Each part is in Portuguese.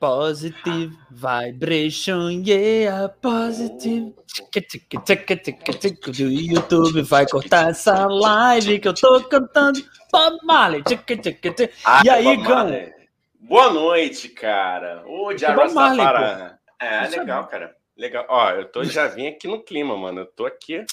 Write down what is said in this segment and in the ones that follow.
Positive vibration, yeah, positive. Do YouTube vai cortar essa live que eu tô cantando Bob Marley. Ah, E aí, Bob Gão? Marley. Boa noite, cara. Ô, é Marley, Jarastafara. É, é legal, cara. Legal. Ó, eu tô, já vim aqui no clima, mano. Eu tô aqui.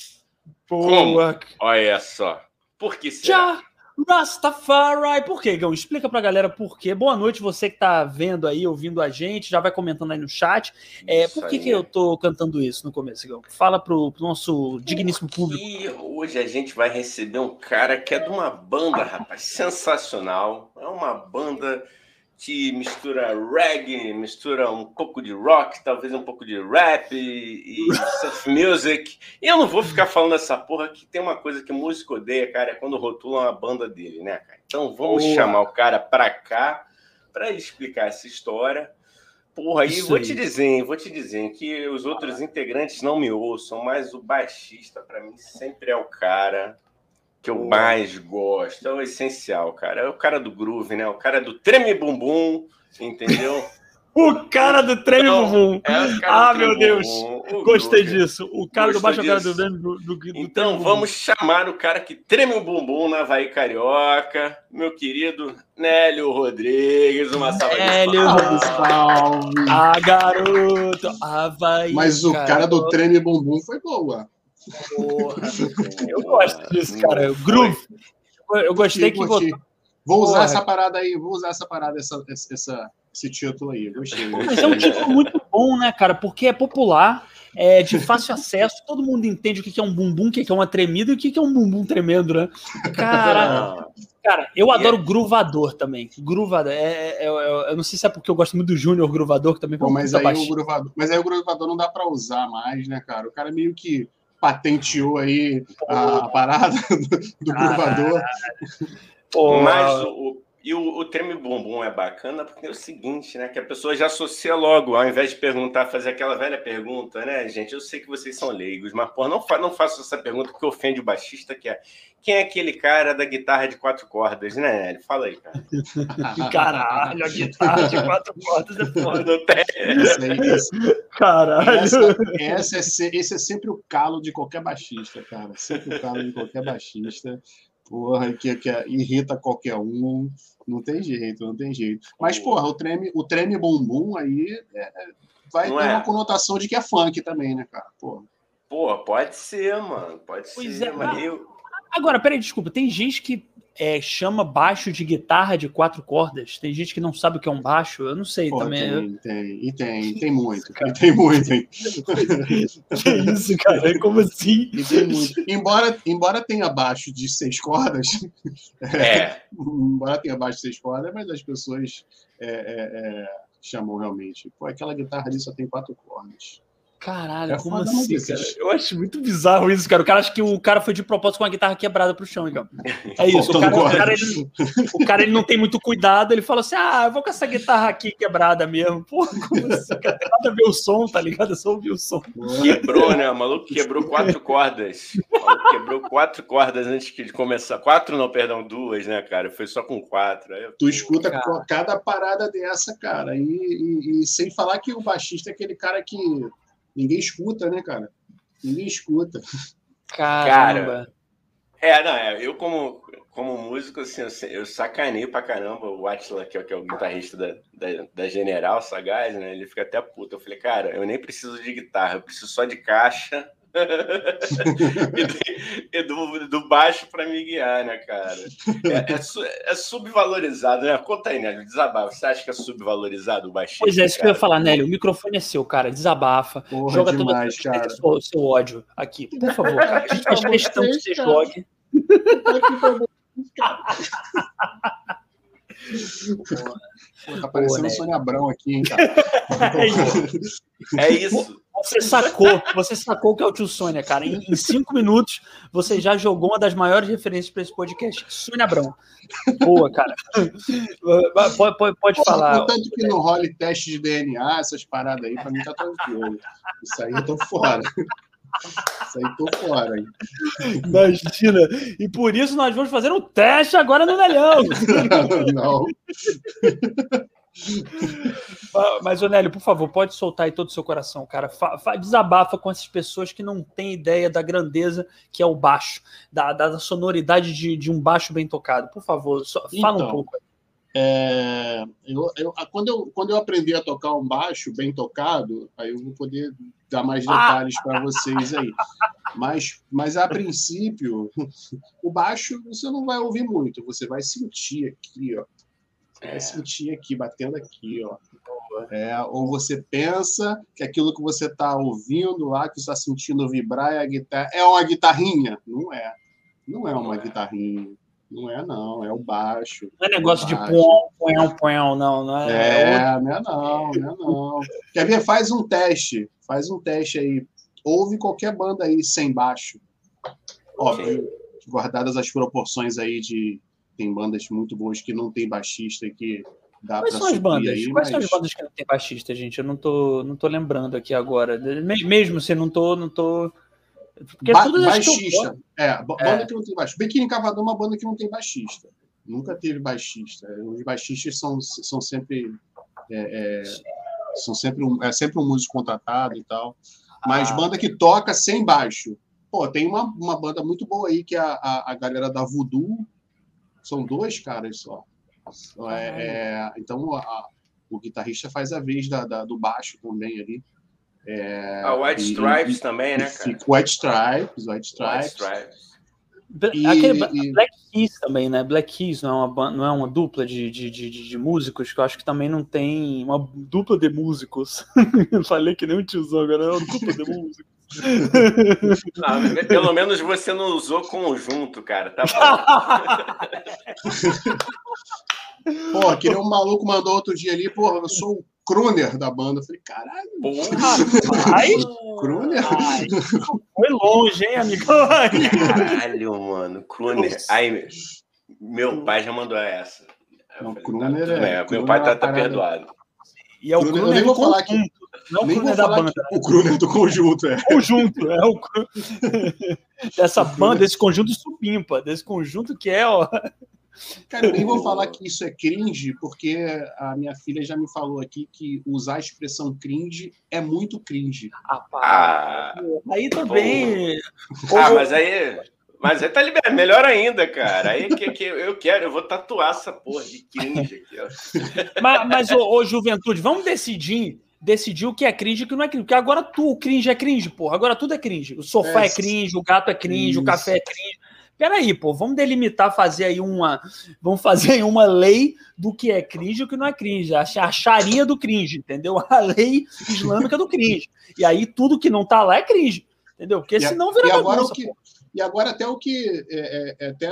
Boa. Olha só. Por que será? Já Rastafari. Por quê, Gão? Explica pra galera por quê. Boa noite, você que tá vendo aí, ouvindo a gente, já vai comentando aí no chat. É, por que, aí. que eu tô cantando isso no começo, Gão? Fala pro, pro nosso digníssimo público. E hoje a gente vai receber um cara que é de uma banda, rapaz, sensacional. É uma banda que mistura reggae, mistura um pouco de rock, talvez um pouco de rap e, e surf music. E eu não vou ficar falando essa porra que tem uma coisa que músico odeia, cara, é quando rotulam a banda dele, né, cara? Então vamos Boa. chamar o cara pra cá pra ele explicar essa história. Porra, Isso vou aí. te dizer, vou te dizer que os outros integrantes não me ouçam, mas o baixista, pra mim, sempre é o cara que eu mais gosto. É o essencial, cara. É o cara do groove, né? O cara do treme bumbum, entendeu? O cara do treme bumbum. É o cara Ah, do meu Deus. bumbum, Gostei groove. disso. O cara do Gostou baixo é o cara do, do, do, do treme Então bumbum. vamos chamar o cara que treme o bumbum na Havaí Carioca, meu querido Nélio Rodrigues. Uma salva de Nélio palmas. Salve! Ah, garoto. Havaí. Mas o cara do treme. treme bumbum foi boa. Porra. Eu gosto disso, cara. Groove. Eu- gostei que botou. Vou usar Porra. essa parada aí, vou usar essa parada, essa, essa, esse título aí. Gostei. Mas é um título muito bom, né, cara? Porque é popular, é de fácil acesso, todo mundo entende o que que é um bumbum, o que que é uma tremida e o que que é um bumbum tremendo, né? Cara, cara eu adoro gruvador também. Gruvador. É, é- é- é- eu não sei se é porque eu gosto muito do Júnior Gruvador, que também Pô, um mas, aí o gruvador, mas aí o gruvador não dá pra usar mais, né, cara? O cara meio que patenteou aí a, parada do, do gruvador. Pô, Mas o, o- e o, o treme bumbum é bacana porque é o seguinte, né? Que a pessoa já associa logo, ao invés de perguntar, fazer aquela velha pergunta, né, gente? Eu sei que vocês são leigos, mas pô, não, fa não faço essa pergunta que ofende o baixista, que é quem é aquele cara da guitarra de quatro cordas, né, Nélio? Fala aí, cara. Caralho, a guitarra de quatro cordas é foda. Não tem. Isso aí, isso- Caralho. essa, essa é se- esse é sempre o calo de qualquer baixista, cara. Sempre o calo de qualquer baixista. Porra, que, que irrita qualquer um. Não tem jeito, não tem jeito. Mas, porra, o treme, o treme bumbum aí é- é- vai Não ter é? uma conotação de que é funk também, né, cara? Porra. Pô, pode ser, mano. Pode Pois ser, é, mas mas- eu. Agora, peraí, desculpa. Tem gente que é, chama baixo de guitarra de quatro cordas. Tem gente que não sabe o que é um baixo. Eu não sei Porra, também. tem, tem, e tem, tem muito. E tem muito, hein? Que isso, cara? Como assim? E tem muito. Embora, embora tenha baixo de seis cordas, É. embora tenha baixo de seis cordas, mas as pessoas é, é, é, chamam realmente. Pô, aquela guitarra ali só tem quatro cordas. Caralho, É como assim, cara? Eu acho muito bizarro isso, cara. O cara acha que o cara foi de propósito com a guitarra quebrada pro chão, então. É isso. O cara, o cara, ele, o cara, ele não tem muito cuidado. Ele fala assim: ah, eu vou com essa guitarra aqui quebrada mesmo. Porra, como assim? Cara, tem nada a ver o som, tá ligado? É só ouvir o som. Quebrou, né? O maluco quebrou quatro cordas. O maluco quebrou quatro cordas antes de começar. Quatro, não, perdão, duas, né, cara? Foi só com quatro. Aí eu- Tu escuta Cara. cada parada dessa, cara. E, e- e sem falar que o baixista é aquele cara que ninguém escuta, né, cara? Ninguém escuta. Caramba. É, não, é. Eu, como, como músico, assim, eu, eu sacaneio pra caramba o Atila, que é, o- que é o guitarrista da, da, da General Sagaz, né? Ele fica até puto. Eu falei, cara, eu nem preciso de guitarra, eu preciso só de caixa. E do, do baixo pra me guiar, né, cara? É, é é subvalorizado, né? Conta aí, né? Desabafo. Você acha que é subvalorizado o baixista? Pois é, isso que eu ia falar, Nélio. O microfone é seu, cara. Desabafa. Porra, Joga demais, todo cara. o seu ódio aqui. Por favor, cara. A gente faz questão que você jogue. Pô, tá parecendo né? Sônia Abrão aqui, hein, cara? É isso. É isso. Você sacou, você sacou o que é o tio Sônia, cara. Em, em cinco minutos, você já jogou uma das maiores referências para esse podcast. Sônia Abrão. Boa, cara. Pode, pode, pode falar. Contanto que não role teste de DNA, essas paradas aí, pra mim tá tranquilo. Isso aí eu tô fora. Isso aí tô fora, hein? Imagina. E por isso nós vamos fazer um teste agora no Nelhão. Não. Mas, Onélio, por favor, pode soltar aí todo o seu coração, cara. Fa desabafa com essas pessoas que não têm ideia da grandeza que é o baixo, da, da sonoridade de, de, um baixo bem tocado. Por favor, só, fala então, um pouco. É, eu, eu, quando, eu, quando eu aprendi a tocar um baixo bem tocado, aí eu vou poder dar mais detalhes ah! para vocês aí. Mas, mas a princípio, o baixo você não vai ouvir muito, você vai sentir aqui, ó. Você vai é. sentir aqui, batendo aqui, ó. É, ou você pensa que aquilo que você está ouvindo lá, que está sentindo vibrar é a guitarra, é uma guitarrinha? Não é. Não é uma guitarrinha. Não é, não, é o baixo. Não é negócio de põe, põe, põe, não, não é. É, não é, não, não é, não. Quer ver? Faz um teste, faz um teste aí. Ouve qualquer banda aí sem baixo. Óbvio, guardadas as proporções aí de. Tem bandas muito boas que não tem baixista que dá Quais são as bandas? Aí, Quais mas... são as bandas que não tem baixista, gente? Eu não tô, não tô lembrando aqui agora. Mesmo se não tô, não tô porque ba baixista. É, banda é. que não tem baixista. Biquíni Cavadão é uma banda que não tem baixista. Nunca teve baixista. Os baixistas são, são sempre. É, é, são sempre um, é sempre um músico contratado e tal. Mas ah. banda que toca sem baixo. Pô, tem uma, uma banda muito boa aí que é a, a, a galera da Voodoo. São dois caras só. É, é, então a, o guitarrista faz a vez da, da, do baixo também ali. É, a White Stripes e, também, né, cara? White Stripes, White Stripes. White Stripes. E, Aquele e... Black Keys também, né? Black Keys não é uma, não é uma dupla de, de, de, de músicos, que eu acho que também não tem uma dupla de músicos. Falei que nem um tiozão, agora é uma dupla de músicos. Não, pelo menos você não usou conjunto, cara. Tá bom. Pô, aquele um maluco mandou outro dia ali, porra, eu sou o Kruner da banda. Eu falei, caralho. Porra, ai, Kruner? Ai, foi longe, hein, amigo? Caralho, mano. Kruner. Ai, meu pai já mandou essa. Não, Kruner é. Meu pai tá, tá perdoado. E é o Kruner, eu nem vou falar que. Não o Kruner da banda. O Kruner do conjunto, é. Conjunto, é o Dessa banda, desse conjunto supimpa, desse conjunto que é, ó. Cara, eu nem vou falar que isso é cringe, porque a minha filha já me falou aqui que usar a expressão cringe é muito cringe. Ah, aí também. Ah, mas aí. Mas aí tá liberado, melhor ainda, cara. Aí que, que eu quero, eu vou tatuar essa porra de cringe aqui, ó. Mas, mas ô, ô, juventude, vamos decidir decidir o que é cringe e o que não é cringe. Porque agora tu, o cringe é cringe, porra. Agora tudo é cringe. O sofá é, é cringe, o gato é cringe, isso. o café é cringe. Peraí, pô, vamos delimitar, fazer aí uma. Vamos fazer aí uma lei do que é cringe e o que não é cringe. A, a charia do cringe, entendeu? A lei islâmica do cringe. E aí tudo que não tá lá é cringe. Entendeu? Porque e senão vira e agora bagunça, o que, E agora até o que. É, é, é, até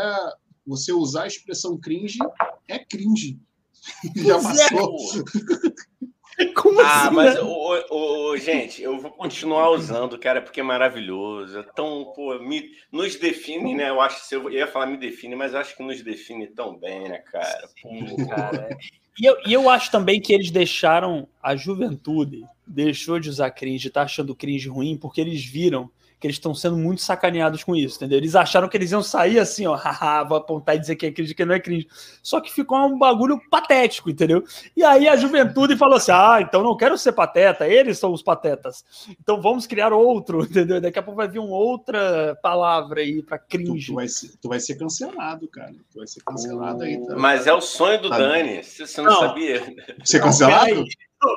você usar a expressão cringe é cringe. Já é, passou. É, Como ah, assim, mas, né? o, o, gente, eu vou continuar usando, cara, porque é maravilhoso. É tão, pô, me, nos define, né? Eu acho que eu ia falar me define, mas eu acho que nos define tão bem, né, cara? Pô, cara. É. E eu, e eu acho também que eles deixaram a juventude, deixou de usar cringe, tá achando cringe ruim, porque eles viram que eles estão sendo muito sacaneados com isso, entendeu? Eles acharam que eles iam sair assim, ó, haha, vou apontar e dizer que é cringe, que não é cringe. Só que ficou um bagulho patético, entendeu? E aí a juventude falou assim: ah, então não quero ser pateta, eles são os patetas. Então vamos criar outro, entendeu? Daqui a pouco vai vir uma outra palavra aí para cringe. Tu, tu, vai ser, tu vai ser cancelado, cara. Tu vai ser cancelado aí. Tá? Mas é o sonho do tá Dani, você não, não, sabia? Ser cancelado? Não,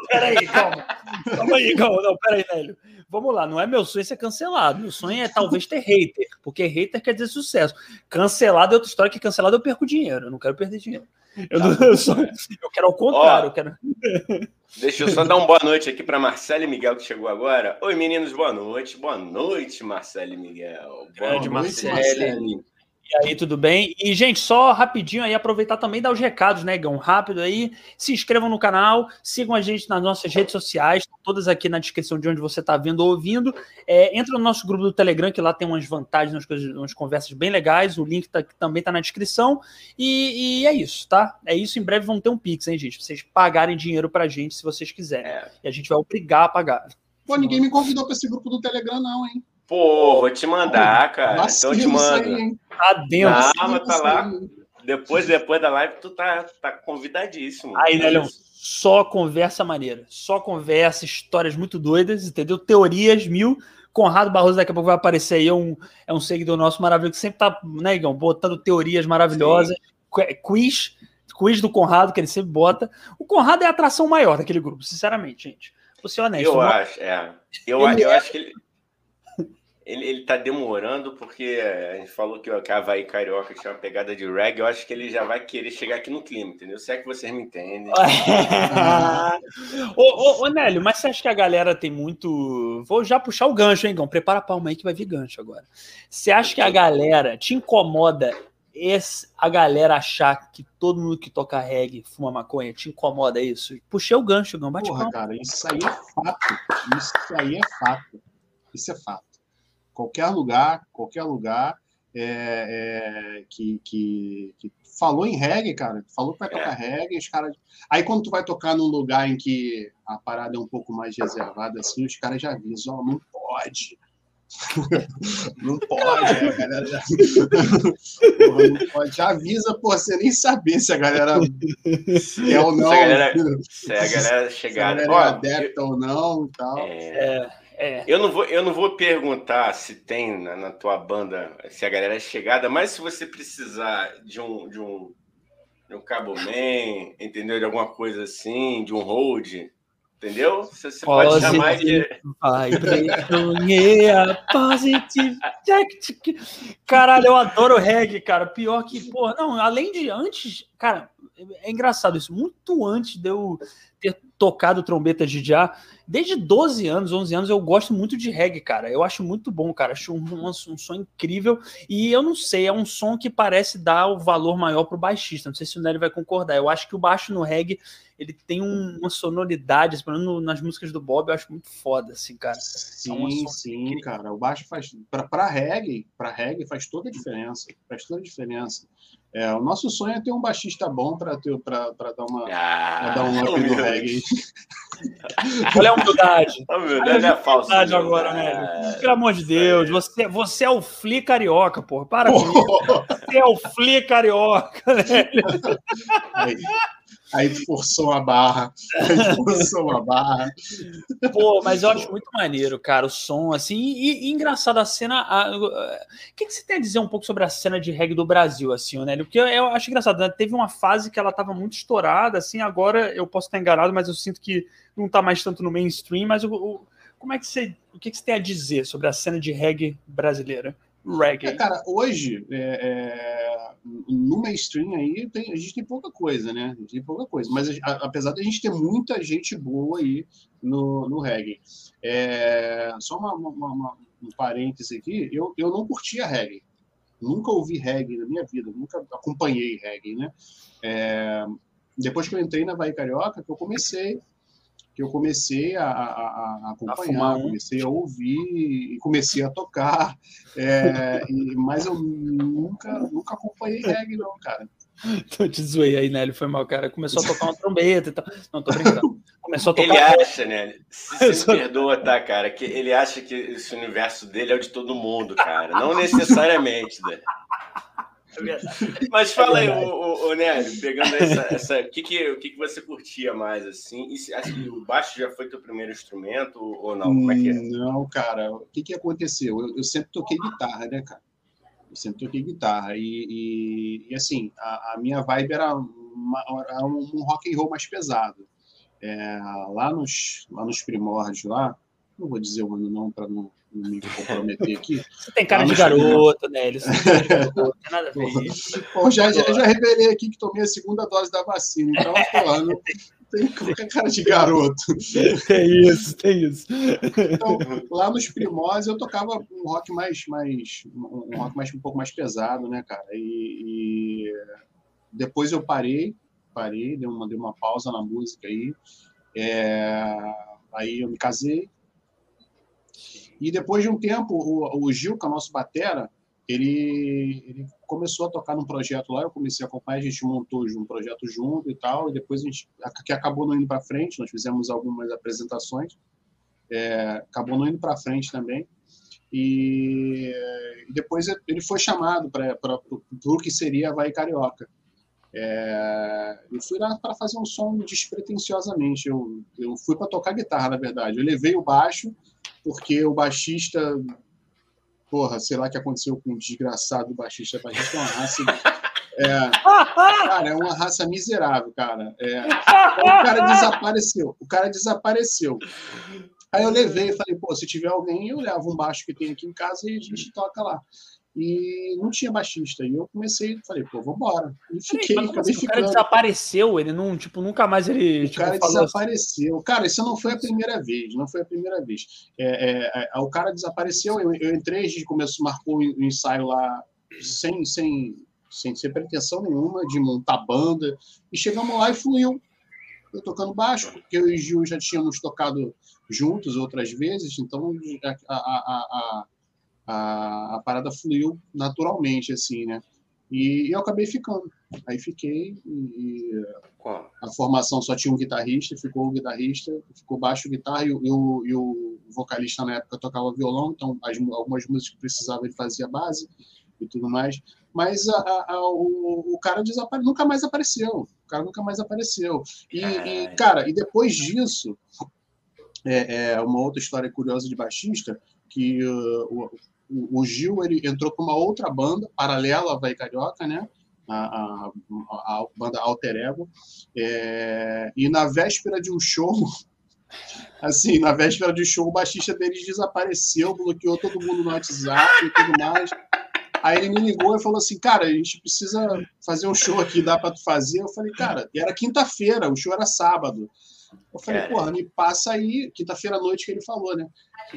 peraí, calma. Calma aí, calma. Não, peraí, velho vamos lá, não é meu sonho ser cancelado. Meu sonho é talvez ter hater, porque hater quer dizer sucesso. Cancelado é outra história que cancelado eu perco dinheiro. Eu não quero perder dinheiro. Eu, não, eu, só, eu quero ao contrário. Ó, eu quero... Deixa eu só dar uma boa noite aqui para Marcelo e Miguel que chegou agora. Oi, meninos, boa noite. Boa noite, Marcelo e Miguel. Grande Marcelo. E aí, tudo bem? E, gente, só rapidinho aí, aproveitar também dar os recados, né, Gão? Rápido aí. Se inscrevam no canal, sigam a gente nas nossas redes sociais, todas aqui na descrição de onde você está vendo ou ouvindo. É, entra no nosso grupo do Telegram, que lá tem umas vantagens, umas, coisas, umas conversas bem legais. O link tá, também está na descrição. E, e, é isso, tá? É isso. Em breve vão ter um Pix, hein, gente? Pra vocês pagarem dinheiro pra gente se vocês quiserem. É. E a gente vai obrigar a pagar. Pô, ninguém me convidou para esse grupo do Telegram, não, hein? Pô, vou te mandar, cara. Então eu te mando. Tá dentro. Ah, mas tá lá. depois, depois da live, tu tá, tá convidadíssimo. Aí, Nélio, só conversa maneira. Só conversa, histórias muito doidas, entendeu? Teorias mil. Conrado Barroso daqui a pouco vai aparecer aí, é um, é um seguidor nosso maravilhoso, que sempre tá, né, Igão, botando teorias maravilhosas. Sim. Quiz, quiz do Conrado, que ele sempre bota. O Conrado é a atração maior daquele grupo, sinceramente, gente. Vou ser honesto. Eu acho, é. Eu, eu é... acho que ele ele, ele tá demorando porque a gente falou que o Havaí Carioca tinha uma pegada de reggae. Eu acho que ele já vai querer chegar aqui no clima, entendeu? Se é que vocês me entendem. ô, ô, ô, Nélio, mas você acha que a galera tem muito. Vou já puxar o gancho, hein, Gão? Prepara a palma aí que vai vir gancho agora. Você acha que a galera te incomoda esse, a galera achar que todo mundo que toca reggae fuma maconha? Te incomoda isso? Puxei o gancho, Gão. Bate Porra, palma. cara, isso aí é fato. Isso aí é fato. Isso é fato qualquer lugar, qualquer lugar é, é, que, que, que, falou em reggae, cara, falou que vai tocar é. reggae, os caras. Aí quando tu vai tocar num lugar em que a parada é um pouco mais reservada, assim, os caras já avisam, oh, não pode. não pode, a galera já... Porra, não pode. Já avisa por você nem saber se a galera é ou não. Se a galera, se a galera chegar. Se a galera é adepta ou não e tal. É. é. Eu, não vou, eu não vou perguntar se tem na, na, tua banda, se a galera é chegada, mas se você precisar de um, de um, de um cabo man, entendeu? De alguma coisa assim, de um hold, entendeu? Você, você pode chamar de. positive. Caralho, eu adoro reggae, cara. Pior que, porra, não, além de antes, cara, é engraçado isso. Muito antes de eu ter tocado trombeta de já, desde 12 anos, 11 anos, eu gosto muito de reggae, cara. Eu acho muito bom, cara. Acho um, um, um som incrível. E eu não sei, é um som que parece dar o valor maior pro baixista. Não sei se o Nery vai concordar. Eu acho que o baixo no reggae, ele tem um, uma sonoridade, pelo menos nas músicas do Bob, eu acho muito foda, assim, cara. Sim, é sim, incrível. cara. O baixo faz. Para reggae, para reggae faz toda a diferença. Faz toda a diferença. É, o nosso sonho é ter um baixista bom para dar uma ah, dar um up no reggae. Olha a humildade. A humildade é falsa. Humildade agora, né? Pelo amor de Deus, você, você é o Fli carioca, porra. Para com isso. Você é o Fli carioca, né? Aí, aí forçou a barra. Aí forçou a barra. Pô, mas eu acho muito maneiro, cara, o som, assim, e, e engraçado a cena. O que, que você tem a dizer um pouco sobre a cena de reggae do Brasil, assim, né? Porque eu, eu acho engraçado, né? Teve uma fase que ela tava muito estourada, assim, agora eu posso estar enganado, mas eu sinto que não tá mais tanto no mainstream, mas o, o como é que você. O que, que você tem a dizer sobre a cena de reggae brasileira? Reggae. É, cara, hoje, é, é, no mainstream aí, tem, a gente tem pouca coisa, né? A gente tem pouca coisa. Mas a, apesar de a gente ter muita gente boa aí no, no reggae. É, só uma, uma, uma, um parêntese aqui, eu, eu não curtia reggae. Nunca ouvi reggae na minha vida, nunca acompanhei reggae, né? É, depois que eu entrei na Bahia Carioca, que eu comecei que eu comecei a, a, a acompanhar, a comecei a ouvir e comecei a tocar, é, e, mas eu nunca, nunca acompanhei reggae, não, cara. Tô te zoei aí, Nélio, foi mal, cara. Começou a tocar uma trombeta e tal. Não, tô brincando. Começou a tocar. Ele acha, né? Se me perdoa, tá, cara? Que ele acha que esse universo dele é o de todo mundo, cara. Não necessariamente, né? É Mas fala é aí, o, o, Nélio, pegando essa. essa o que, que, o que, que você curtia mais, assim? E, assim? O baixo já foi teu primeiro instrumento ou não? Como é que é? Não, cara. O que, que aconteceu? Eu, eu sempre toquei guitarra, né, cara? Eu sempre toquei guitarra. E, e, e assim, a, a, minha vibe era, uma, era um rock and roll mais pesado. É, lá, nos, lá nos primórdios, lá, não vou dizer o ano não para não me comprometer aqui. Você tem cara de garoto, né? Eles não tem nada a ver. Bom, já, já, já revelei aqui que tomei a segunda dose da vacina, então, pô, não tem qualquer cara de garoto. Tem isso, tem isso. Então, lá nos primórdios eu tocava um rock mais, mais um rock mais um pouco mais pesado, né, cara? E, e depois eu parei, parei, dei uma, dei uma pausa na música aí. É, aí eu me casei, e depois de um tempo, o, o Gil, que é o nosso batera, ele, ele, começou a tocar num projeto lá, eu comecei a acompanhar, a gente montou um projeto junto e tal, e depois a gente, que acabou não indo para frente, nós fizemos algumas apresentações, é, acabou não indo para frente também, E, e depois ele foi chamado para o que seria Vai Carioca. É, eu fui lá para fazer um som despretensiosamente. Eu, eu fui para tocar guitarra, na verdade. Eu levei o baixo, porque o baixista. Porra, sei lá o que aconteceu com o desgraçado baixista. A gente é uma raça. É, cara, é uma raça miserável, cara. É, o cara desapareceu. O cara desapareceu. Aí eu levei e falei, pô, se tiver alguém, eu levo um baixo que tem aqui em casa e a gente toca lá e não tinha baixista. E eu comecei, falei, pô, vambora. E fiquei, Peraí, acabei assim, ficando. O cara desapareceu, ele não, tipo, nunca mais ele. O tipo, cara assim. desapareceu. Assim. Cara, isso não foi a primeira vez, não foi a primeira vez. É, é, é, o cara desapareceu, eu, eu entrei, a gente começou, marcou o um ensaio lá sem, sem, sem, sem pretensão nenhuma de montar banda. E chegamos lá e fluiu. Eu tocando baixo, porque eu e o Gil já tínhamos tocado juntos outras vezes, então a, a, a, a, a parada fluiu naturalmente, assim, né? E, eu acabei ficando. Aí fiquei e, a formação só tinha um guitarrista, ficou o guitarrista, ficou baixo guitarra e, e, o, e o vocalista na época tocava violão, então as, algumas músicas que precisava ele fazia base e tudo mais. Mas a, a, o, o, cara desapare... nunca mais apareceu. O cara nunca mais apareceu. E, e cara, e depois disso, é, é, uma outra história curiosa de baixista, que uh, o, Gil ele entrou para uma outra banda paralela à Vai Carioca, né? A, a, a, banda Alter Ego. É, e na véspera de um show, assim, na véspera de um show, o baixista deles desapareceu, bloqueou todo mundo no WhatsApp e tudo mais. Aí ele me ligou e falou assim, cara, a gente precisa fazer um show aqui, dá para tu fazer? Eu falei, cara, era quinta-feira, o show era sábado. Eu falei, é. porra, me passa aí, quinta-feira à noite que ele falou, né?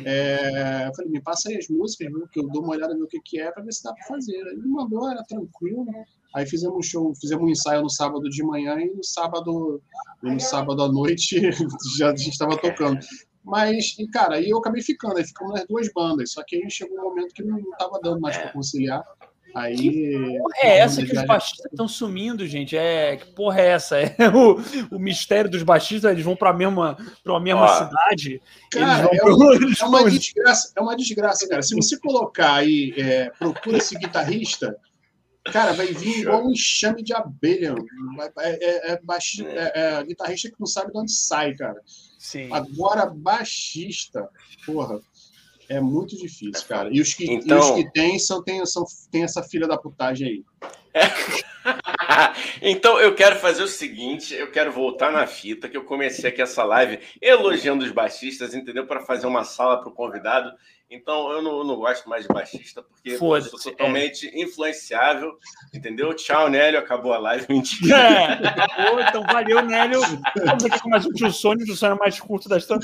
É, eu falei, me passa aí as músicas, viu, que eu dou uma olhada no que, que é para ver se dá para fazer. Ele mandou, era tranquilo, né? Aí fizemos um show, fizemos um ensaio no sábado de manhã e no sábado, no sábado à noite já a gente estava tocando. Mas, cara, aí eu acabei ficando, aí ficamos nas duas bandas, só que aí chegou um momento que não estava dando mais para conciliar. Aí, que porra é essa que os baixistas estão sumindo, gente? É, que porra é essa? É o, o mistério dos baixistas, eles vão para a mesma, pra mesma cidade. Cara, é, pro... uma, é, uma desgraça, é uma desgraça, cara. Se você colocar aí, é, procura esse guitarrista, cara, vai vir igual um enxame de abelha. É, é, é, baixista, é, é guitarrista que não sabe de onde sai, cara. Sim. Agora, baixista, porra. É muito difícil, cara. E os que, então... e os que tem são, tem, são, tem essa filha da putagem aí. É. então eu quero fazer o seguinte: eu quero voltar na fita, que eu comecei aqui essa live elogiando os baixistas, entendeu? Para fazer uma sala para o convidado. Então eu não, eu não, gosto mais de baixista, porque eu sou totalmente é. influenciável, entendeu? Tchau, Nélio, acabou a live, mentira. É. então valeu, Nélio. Vamos aqui com mais um tio Sônia, o tio Sônia mais curto da história.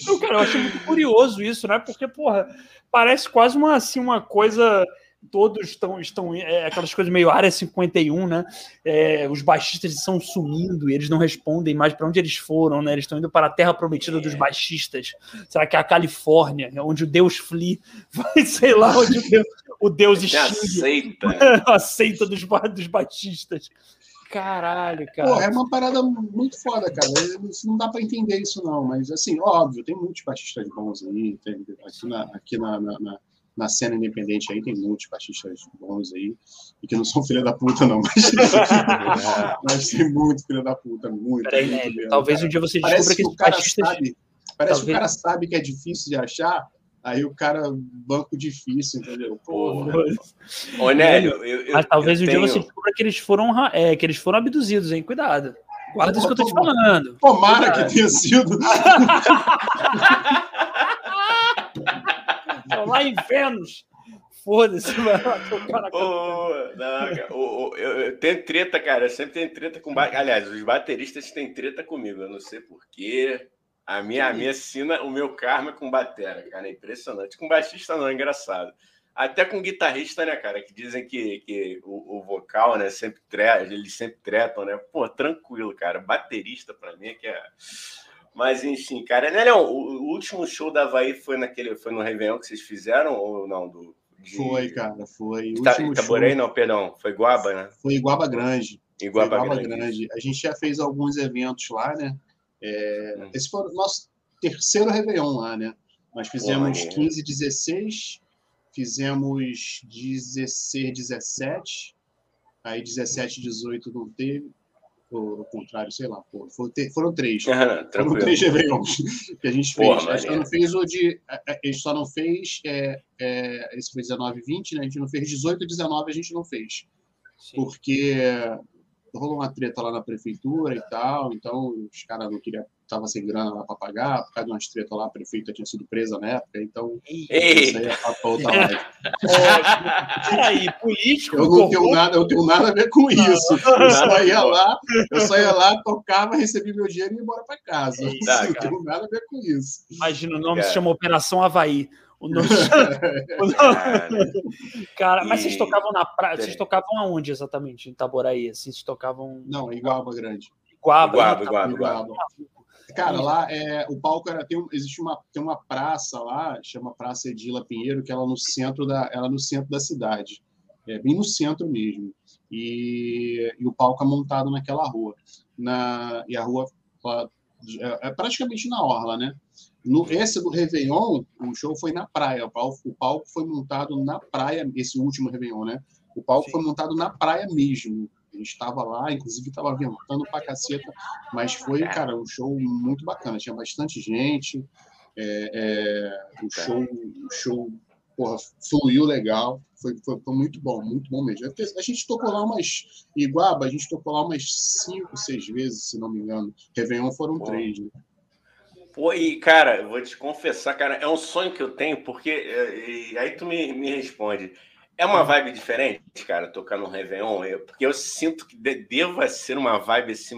Então, cara, eu achei muito curioso isso, né? Porque, porra, parece quase uma, assim, uma coisa todos estão, estão é, aquelas coisas meio área 51, né? É, os baixistas estão sumindo e eles não respondem mais para onde eles foram, né? Eles estão indo para a terra prometida dos baixistas. Será que é a Califórnia, onde o Deus Flea vai, sei lá, onde o Deus, o Deus aceita. aceita dos, dos baixistas. Caralho, cara. Pô, é uma parada muito foda, cara. Não dá para entender isso, não. Mas, assim, óbvio, tem muitos baixistas bons aí. Tem, aqui na, aqui na, na, na cena independente aí tem muitos baixistas bons aí, e que não são filha da puta, não, mas, mas tem muito filha da puta, muito. Peraí, muito né? mesmo, Talvez cara. um dia você descubra parece que, que o cara baixistas... sabe, Parece Talvez... que o cara sabe que é difícil de achar, aí o cara, banco difícil, entendeu? Porra. Ô, Nélio, eu, eu, Mas talvez um tenho... dia você descubra que eles foram, é, que eles foram abduzidos, hein? Cuidado. Guarda isso que eu tô te falando. Tomara Cuidado. que tenha sido. lá em Vênus. Foda-se, vai tocar eu, eu tenho treta, cara. Eu sempre tenho treta com. Aliás, os bateristas têm treta comigo. Eu não sei porquê. A minha, a minha sina, o meu karma é com batera, cara. É impressionante. Com baixista não, é engraçado. Até com guitarrista, né, cara? Que dizem que, que o, o vocal, né, sempre tre eles sempre tretam, né? Pô, tranquilo, cara. Baterista, pra mim, é que é mas enfim, cara, né, Leão? O, último show da Havaí foi naquele, foi no Réveillon que vocês fizeram ou não? Do, de... Foi, cara, foi. Ita, Itaborei, show... não, perdão, foi Guaba, né? Foi Iguaba Grande. Iguaba, Iguaba Grande. Grande. A gente já fez alguns eventos lá, né? É, hum. Esse foi o nosso terceiro Réveillon lá, né? Nós fizemos Pô, 15, 16, fizemos 16, 17, aí 17, 18 não teve, ou ao contrário, sei lá, pô, foram, foram três. Uhum, foram três Réveillons que a gente fez. Porra, a gente só não fez o de. A gente só não fez. É, é, esse foi 19 20, né? A gente não fez 18 e 19, a gente não fez. Sim. Porque rolou uma treta lá na prefeitura e tal, então os caras não queriam, tava sem grana lá para pagar, por causa de umas treta lá, a prefeita tinha sido presa na época, então Ei. isso aí é pra outra live. Peraí, político. Eu não tenho nada, eu tenho nada a ver com isso. Eu só ia lá, eu só ia lá, tocava, recebi meu dinheiro e ia embora para casa. Eita, não tenho nada a ver com isso. Imagina, o nome cara. se chama Operação Havaí. O nome... Cara, mas vocês tocavam na praia, vocês tocavam aonde exatamente? Em Itaboraí? Assim, vocês tocavam. Não, em Iguaba Grande. Iguaba, Iguaba, Iguaba, Iguaba. Cara, lá é, o palco era tem existe uma tem uma praça lá, chama Praça Edila Pinheiro, que ela no centro da ela no centro da cidade, é bem no centro mesmo. E, e o palco é montado naquela rua, na e a rua é, é praticamente na orla, né? No, esse do Réveillon, o show foi na praia. O palco, o palco foi montado na praia, esse último Réveillon, né? O palco Sim. foi montado na praia mesmo. A gente estava lá, inclusive estava ventando pra caceta, mas foi, cara, um show muito bacana. Tinha bastante gente. É, é, o show, o show porra, fluiu legal. Foi, foi, foi, muito bom, muito bom mesmo. A gente tocou lá umas. Iguaba, a gente tocou lá umas cinco, seis vezes, se não me engano. Réveillon foram três, né? Pô, e cara, eu vou te confessar, cara, é um sonho que eu tenho, porque. E aí tu me, me responde. É uma vibe diferente, cara, tocar no Réveillon? Eu, porque eu sinto que deva ser uma vibe assim,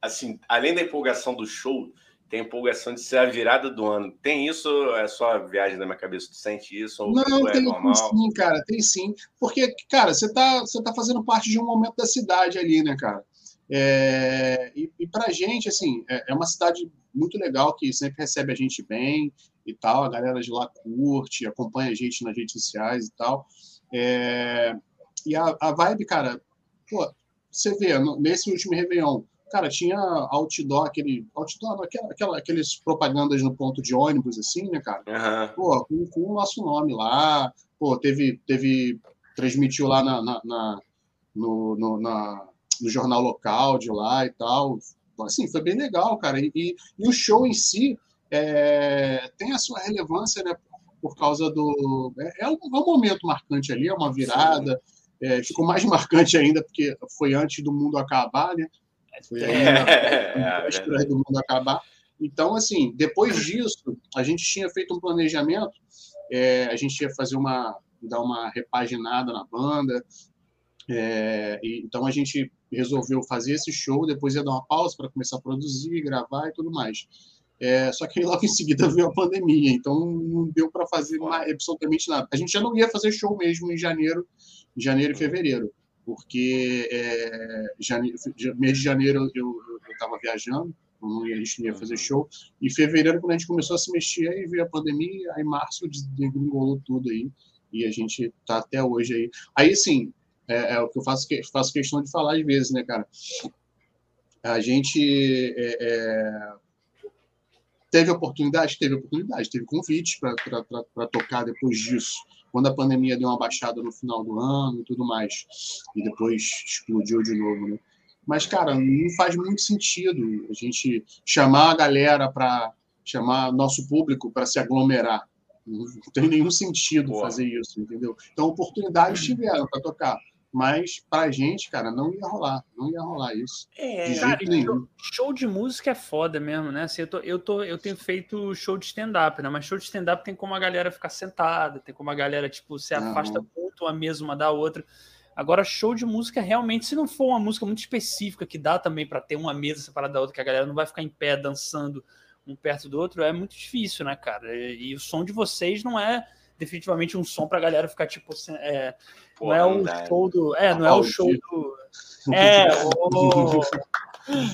assim, além da empolgação do show, tem empolgação de ser a virada do ano. Tem isso ou é só a viagem da minha cabeça? Tu sente isso? Ou Não, é tem, tem, sim, cara, tem sim. Porque, cara, você tá, você tá fazendo parte de um momento da cidade ali, né, cara? É, e, e pra gente, assim, é, é uma cidade muito legal, que sempre recebe a gente bem e tal. A galera de lá curte, acompanha a gente nas redes sociais e tal. É... E a, a vibe, cara, pô, você vê, nesse último Réveillon, cara, tinha outdoor, aquele. Outdoor, aquela, aquela, aqueles propagandas no ponto de ônibus, assim, né, cara? Uhum. Pô, com, com, o nosso nome lá. Pô, teve. teve transmitiu lá na, na, na no, no, na, no jornal local de lá e tal assim, foi bem legal, cara. E, e, e o show em si é, tem a sua relevância, né? Por causa do. É, é, um, é um momento marcante ali, é uma virada. É, ficou mais marcante ainda porque foi antes do mundo acabar, né? Foi antes é, do mundo acabar. Então, assim, depois disso, a gente tinha feito um planejamento, é, a gente ia fazer uma, dar uma repaginada na banda, é, e, então a gente resolveu fazer esse show, depois ia dar uma pausa para começar a produzir, gravar e tudo mais. É, só que logo em seguida veio a pandemia, então não deu para fazer mais, absolutamente nada. A gente já não ia fazer show mesmo em janeiro, janeiro e fevereiro, porque é, janeiro, mês de janeiro eu estava viajando, não ia, a gente não ia fazer show. Em fevereiro, quando a gente começou a se mexer, aí veio a pandemia, aí março desgringolou tudo aí, e a gente está até hoje aí. Aí, sim, é, é, o que eu faço, que, faço questão de falar às vezes, né, cara? A gente é, é, teve oportunidade, teve oportunidade, teve convites para tocar depois disso, quando a pandemia deu uma baixada no final do ano e tudo mais, e depois explodiu de novo, né? Mas, cara, não faz muito sentido a gente chamar a galera para chamar nosso público para se aglomerar. Não tem nenhum sentido Boa. fazer isso, entendeu? Então, oportunidades tiveram para tocar. Mas pra gente, cara, não ia rolar. Não ia rolar isso. É, de cara, nenhum. Show de música é foda mesmo, né? Assim, eu, tô, eu, tô, eu tenho feito show de stand-up, né? Mas show de stand-up tem como a galera ficar sentada, tem como a galera, tipo, se afasta uhum. muito uma mesa uma da outra. Agora, show de música, realmente, se não for uma música muito específica, que dá também para ter uma mesa separada da outra, que a galera não vai ficar em pé dançando um perto do outro, é muito difícil, né, cara? E, e o som de vocês não é definitivamente um som pra galera ficar, tipo, é, Pô, não é o não show do. É, não é o show do. É, o.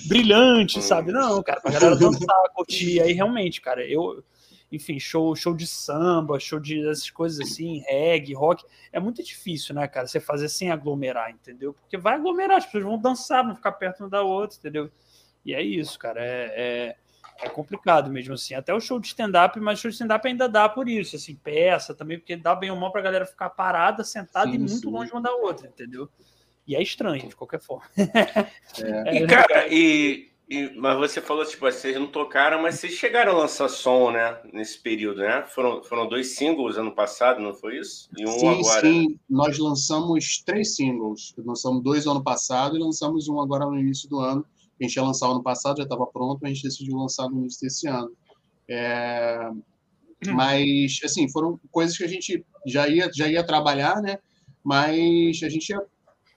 Brilhante, sabe? Não, cara, pra galera dançar, curtir. Aí realmente, cara, eu. Enfim, show, show de samba, show de essas coisas assim, reggae, rock. É muito difícil, né, cara? Você fazer sem aglomerar, entendeu? Porque vai aglomerar, as pessoas vão dançar, vão ficar perto uma da outra, entendeu? E é isso, cara. É, é é complicado mesmo assim. Até o show de stand-up, mas o show de stand-up ainda dá por isso, assim, peça também, porque dá bem ou mal pra galera ficar parada, sentada sim, e muito sim. longe uma da outra, entendeu? E é estranho, de qualquer forma. É. E, cara, e, e, mas você falou, tipo, vocês não tocaram, mas vocês chegaram a lançar som, né? Nesse período, né? Foram, foram dois singles ano passado, não foi isso? E um sim, agora. Sim, nós lançamos três singles. Lançamos dois ano passado e lançamos um agora no início do ano a gente ia lançar ano passado, já estava pronto, a gente decidiu lançar no início desse ano. É, mas, assim, foram coisas que a gente já ia, já ia trabalhar, né? Mas a gente ia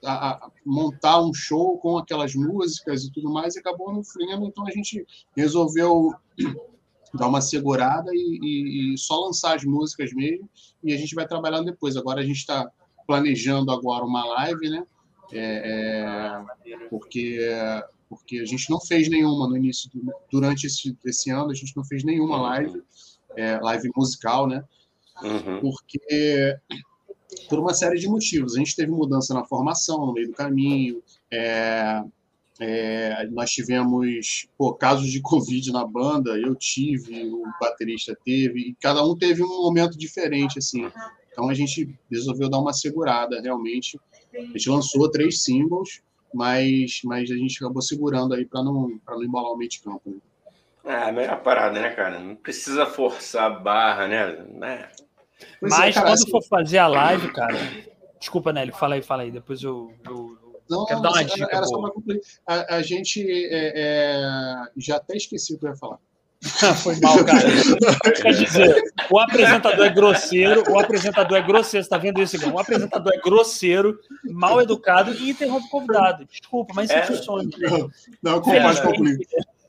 a, a montar um show com aquelas músicas e tudo mais e acabou no fluindo, então a gente resolveu dar uma segurada e, e, e, só lançar as músicas mesmo e a gente vai trabalhando depois. Agora a gente está planejando agora uma live, né? É, é, porque porque a gente não fez nenhuma no início, do, durante esse, esse ano, a gente não fez nenhuma live, é, live musical, né? Uhum. Porque por uma série de motivos. A gente teve mudança na formação, no meio do caminho, é, é, nós tivemos pô, casos de Covid na banda, eu tive, o baterista teve, e cada um teve um momento diferente, assim. Então a gente resolveu dar uma segurada, realmente. A gente lançou três singles, mas, mas a gente acabou segurando aí para não, não embalar o meio de campo. Né? É, a melhor parada, né, cara? Não precisa forçar a barra, né? né? Mas é, cara, quando assim... for fazer a live, cara. Desculpa, Nélio, fala aí, fala aí. Depois eu, eu, não, quero dar uma dica. Era, só uma... a, a gente é, é, já até esqueci o que eu ia falar. Foi mal, cara. Quer dizer, o apresentador é grosseiro, o apresentador é grosseiro, você tá vendo isso, Igor? O apresentador é grosseiro, mal educado e interrompe o convidado. Desculpa, mas isso é, é sonho. Não, não pode concluir.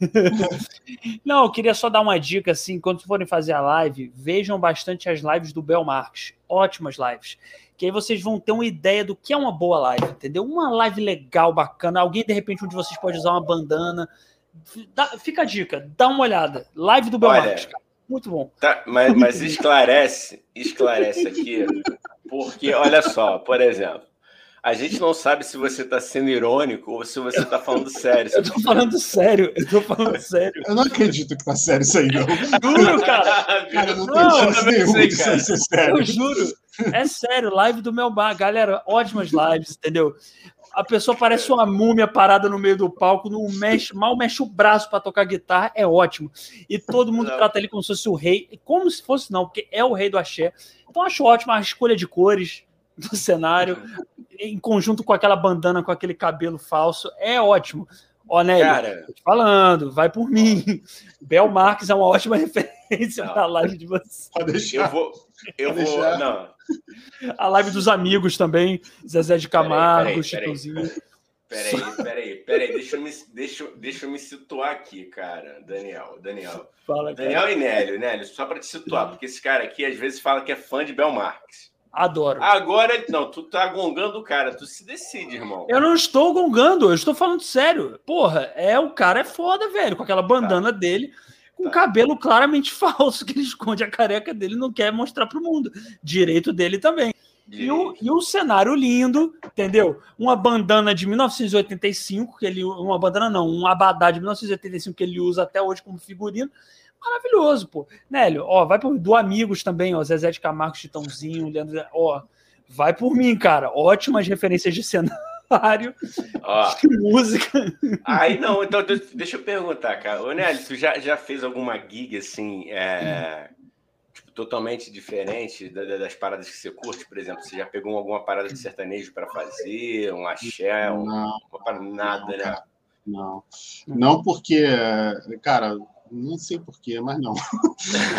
Não, eu queria só dar uma dica, assim, quando forem fazer a live, vejam bastante as lives do Bel Marques. Ótimas lives. Que aí vocês vão ter uma ideia do que é uma boa live, entendeu? Uma live legal, bacana. Alguém, de repente, um de vocês pode usar uma bandana Dá, fica a dica, dá uma olhada. Live do cara. Muito bom. Tá, mas, mas esclarece, esclarece aqui, porque olha só, por exemplo, a gente não sabe se você está sendo irônico ou se você está falando sério. Eu estou falando sério, eu tô falando sério. Eu não acredito que tá sério isso aí, não. Juro, cara. cara não, não tem nenhum sei, cara. Ser sério. Eu juro. É sério, live do meu bar. Galera, ótimas lives, entendeu? A pessoa parece uma múmia parada no meio do palco, não mexe, mal mexe o braço para tocar guitarra, é ótimo. E todo mundo não. trata ele como se fosse o rei, como se fosse não, porque é o rei do axé. Então acho ótimo a escolha de cores do cenário, em conjunto com aquela bandana, com aquele cabelo falso, é ótimo. Ó, Nélio, Cara, falando, vai por mim. Bel Marques é uma ótima referência na live de você. Pode deixar. Eu vou, eu vou, não, a live dos amigos também, Zezé de Camargo, Chitãozinho. Peraí, peraí, peraí, deixa eu, me, deixa, deixa eu me situar aqui, cara, Daniel, Daniel. Fala, Daniel cara. e Nélio, Nélio, só para te situar, porque esse cara aqui às vezes fala que é fã de Bel Marques. Adoro. Agora, não, tu tá gongando o cara, tu se decide, irmão. Eu não estou gongando, eu estou falando sério. Porra, é o cara é foda, velho, com aquela bandana tá. dele com tá. cabelo claramente falso, que ele esconde a careca dele não quer mostrar para o mundo. Direito dele também. E o, e o cenário lindo, entendeu? Uma bandana de 1985, que ele. Uma bandana não, um abadá de 1985 que ele usa até hoje como figurino. Maravilhoso, pô. Nélio, ó, vai por do Amigos também, ó. Zezé de Camargo, Chitãozinho, Leandro. Ó, vai por mim, cara. Ótimas referências de cenário cenário, Ó, música. Aí não, então deixa eu perguntar, cara. Ô, Nelly, tu já, já fez alguma gig assim, é, tipo, totalmente diferente das paradas que você curte? Por exemplo, você já pegou alguma parada de sertanejo para fazer, um axé, um, não, nada, não, né? Não, não porque, cara, não sei porquê, mas não.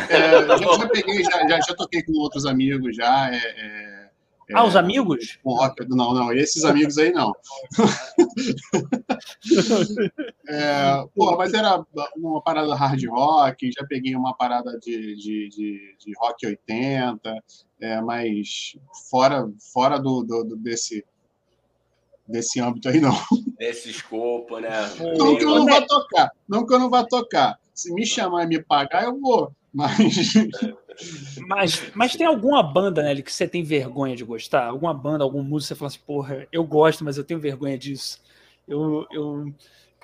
É, já, já, peguei, já, já, já, toquei com outros amigos, já. É, é ah, os é, amigos? Não, não, esses amigos aí não. é, pô, mas era uma parada hard rock, já peguei uma parada de, de, de, de rock 80, é, mas fora, fora do, do, desse, desse âmbito aí, não. Desse escopo, né? Não que eu não vá tocar, não que eu não vá tocar. Se me chamar e me pagar, eu vou. Mas. Mas, mas tem alguma banda, né, que você tem vergonha de gostar? Alguma banda, algum músico, você fala assim, porra, eu gosto, mas eu tenho vergonha disso. Eu, eu,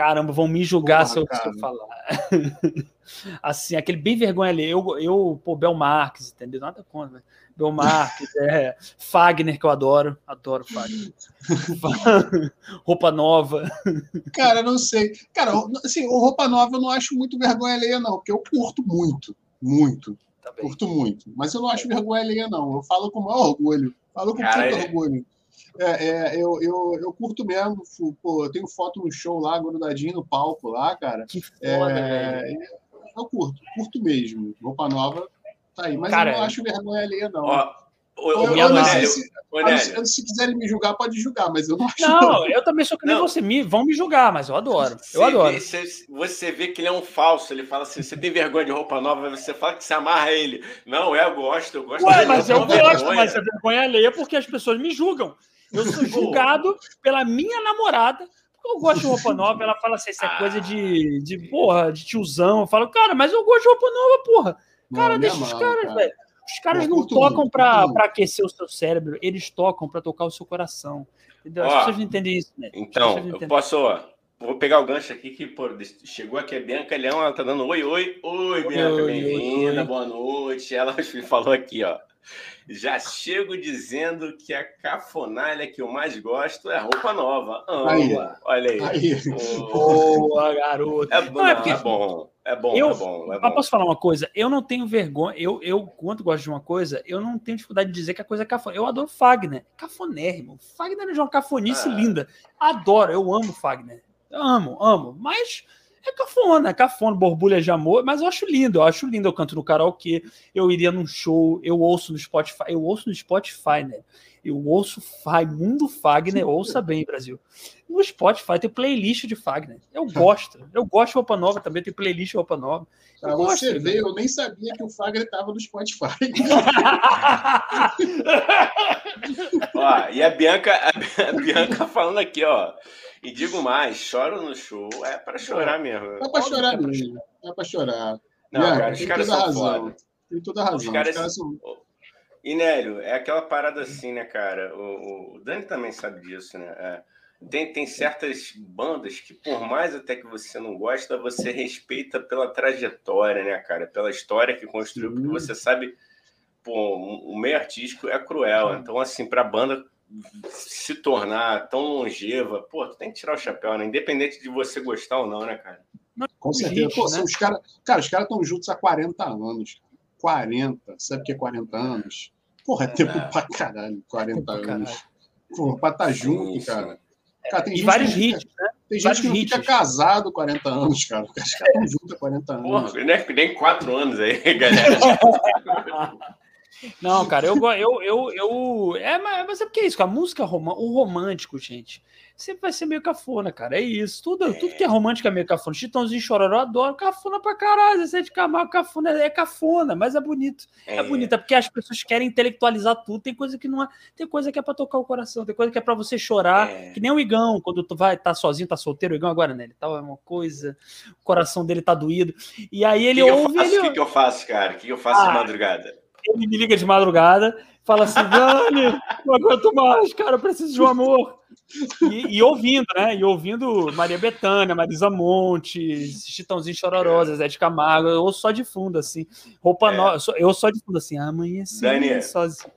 Caramba, vão me julgar Porra, se, eu, se, eu, falar. assim, aquele bem vergonha ali. Eu, eu pô, Bel Marques, entendeu? Nada contra, né? Bel Marques, é, Fagner, que eu adoro. Adoro Fagner. roupa nova. Cara, não sei. Cara, assim, o roupa nova eu não acho muito vergonha alheia, não, porque eu curto muito. Muito. Também. Curto muito. Mas eu não acho vergonha alheia, não. Eu falo com maior orgulho. Falo com muito é... orgulho. É, é, eu, eu, eu curto mesmo. Pô, eu tenho foto no show lá, grudadinho no palco lá, cara. Que foda, é, Eu curto, curto mesmo. Roupa nova tá aí. Mas cara, eu não acho vergonha alheia, não. Ó, eu, não sei se, se, se, quiserem me julgar, pode julgar, mas eu não acho. Não, eu também sou que nem você. Me, vão me julgar, mas eu adoro. Eu adoro. Vê, você, você, vê que ele é um falso. Ele fala assim: você tem vergonha de roupa nova, você fala que se amarra ele. Não, eu gosto, eu gosto. Ué, mas eu gosto, vergonha. mas a vergonha alheia porque as pessoas me julgam. Eu sou julgado pela minha namorada, porque eu gosto de roupa nova. Ela fala assim: isso é ah. coisa de, de porra, de tiozão. Eu falo, cara, mas eu gosto de roupa nova, porra. Cara, não, deixa os caras, cara. velho. Os caras não tocam para aquecer o seu cérebro, eles tocam para tocar o seu coração. Entendeu? As ó, pessoas não entendem isso, né? Então, eu posso. Vou pegar o gancho aqui que pô, chegou aqui a Bianca Leão, ela tá dando oi, oi, oi, Bianca, bem-vinda, boa noite. Ela falou aqui, ó. Já chego dizendo que a cafonalha que eu mais gosto é roupa nova. Ama. Aí, Olha aí. aí. Boa, garoto. É bom, não, é, porque... é bom. É bom, eu, é bom, é bom. posso falar uma coisa? Eu não tenho vergonha. Eu, eu, quando gosto de uma coisa, eu não tenho dificuldade de dizer que a coisa é cafona. Eu adoro Fagner. Cafonérrimo. Fagner é uma cafonice ah. linda. Adoro, eu amo Fagner. Eu amo, amo. Mas é cafona, é cafona, borbulha de amor, mas eu acho lindo, eu acho lindo. Eu canto no karaokê, eu iria num show, eu ouço no Spotify, eu ouço no Spotify, né? Eu ouço Mundo Fagner, ouça bem, Brasil. No Spotify tem playlist de Fagner. Eu gosto. Eu gosto de roupa nova também, tem playlist de roupa nova. Pra você ver, eu nem sabia que o Fagner estava no Spotify. ó, e a Bianca, a Bianca falando aqui, ó. E digo mais, choro no show é para chorar mesmo. É para chorar mesmo. É para chorar. Não, Bianca, cara, os caras são razão. foda. Tem toda a razão. Os caras, os caras são... E Nélio, é aquela parada assim, né, cara? O, o Dani também sabe disso, né? É, tem, tem certas bandas que, por mais até que você não gosta, você respeita pela trajetória, né, cara? Pela história que construiu, porque você sabe, pô, o meio artístico é cruel. Então, assim, para a banda se tornar tão longeva, pô, tu tem que tirar o chapéu, né? Independente de você gostar ou não, né, cara? Com certeza. Pô, né? os cara, cara, os caras estão juntos há 40 anos. 40, sabe o que é 40 anos? Porra, é, é tempo pra caralho, 40 é anos. Caralho. Porra, pra estar tá junto, sim, cara. cara tem e vários hits, né? Tem gente que não fica casado 40 anos, cara. Os caras estão juntos há 40 anos. Porra, nem, nem 4 anos aí, galera. Não, cara, eu eu eu, eu é, mas é porque é isso, a música o romântico, gente, sempre vai ser meio cafona, cara. É isso. Tudo, é. tudo que é romântico é meio cafona. Chitãozinho Chororó, adoro. Cafona pra caralho. Zé de Camargo, cafona. É cafona, mas é bonito. É, é bonito. É porque as pessoas querem intelectualizar tudo. Tem coisa que não é. Tem coisa que é pra tocar o coração. Tem coisa que é pra você chorar. É. Que nem o Igão, quando tu vai tá sozinho, tá solteiro. O Igão agora, né? Ele tá uma coisa. O coração dele tá doído. E aí ele que ouve. O ele... que, que eu faço, cara? O que, que eu faço ah, de madrugada? Ele me liga de madrugada, fala assim: Dani, não aguento mais, cara, eu preciso de um amor. E, e, ouvindo, né? E ouvindo Maria Bethânia, Marisa Montes, Chitãozinho Chororosa, Zé de Camargo, eu só de fundo, assim. Roupa é. nova, eu só de fundo, assim, amanheci Dani, sozinho.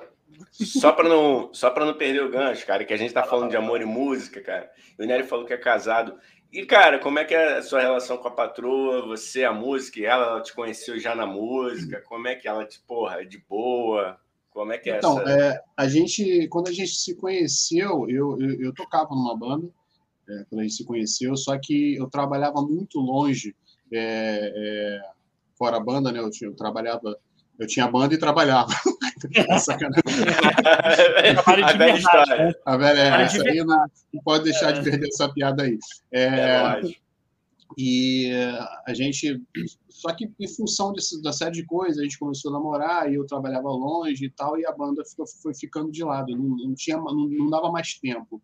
Só para não, só para não perder o gancho, cara, que a gente tá falando de amor e música, cara. O Nery falou que é casado. E, cara, como é que é a sua relação com a patroa? Você, a música, e ela, ela te conheceu já na música? Como é que ela te, porra, é de boa? Como é que é então, essa? É, a gente, quando a gente se conheceu, eu, eu, eu tocava numa banda, é, quando a gente se conheceu, só que eu trabalhava muito longe, é, é fora a banda, né? Eu, eu trabalhava eu tinha banda e trabalhava. Sacanagem. a velha história. Né? A velha, é, essa aí não, não, pode deixar de é. perder essa piada aí. É, é e a gente. Só que em função desse, da série de coisas, a gente começou a namorar e eu trabalhava longe e tal, e a banda ficou, foi ficando de lado, não, não tinha, não, não dava mais tempo.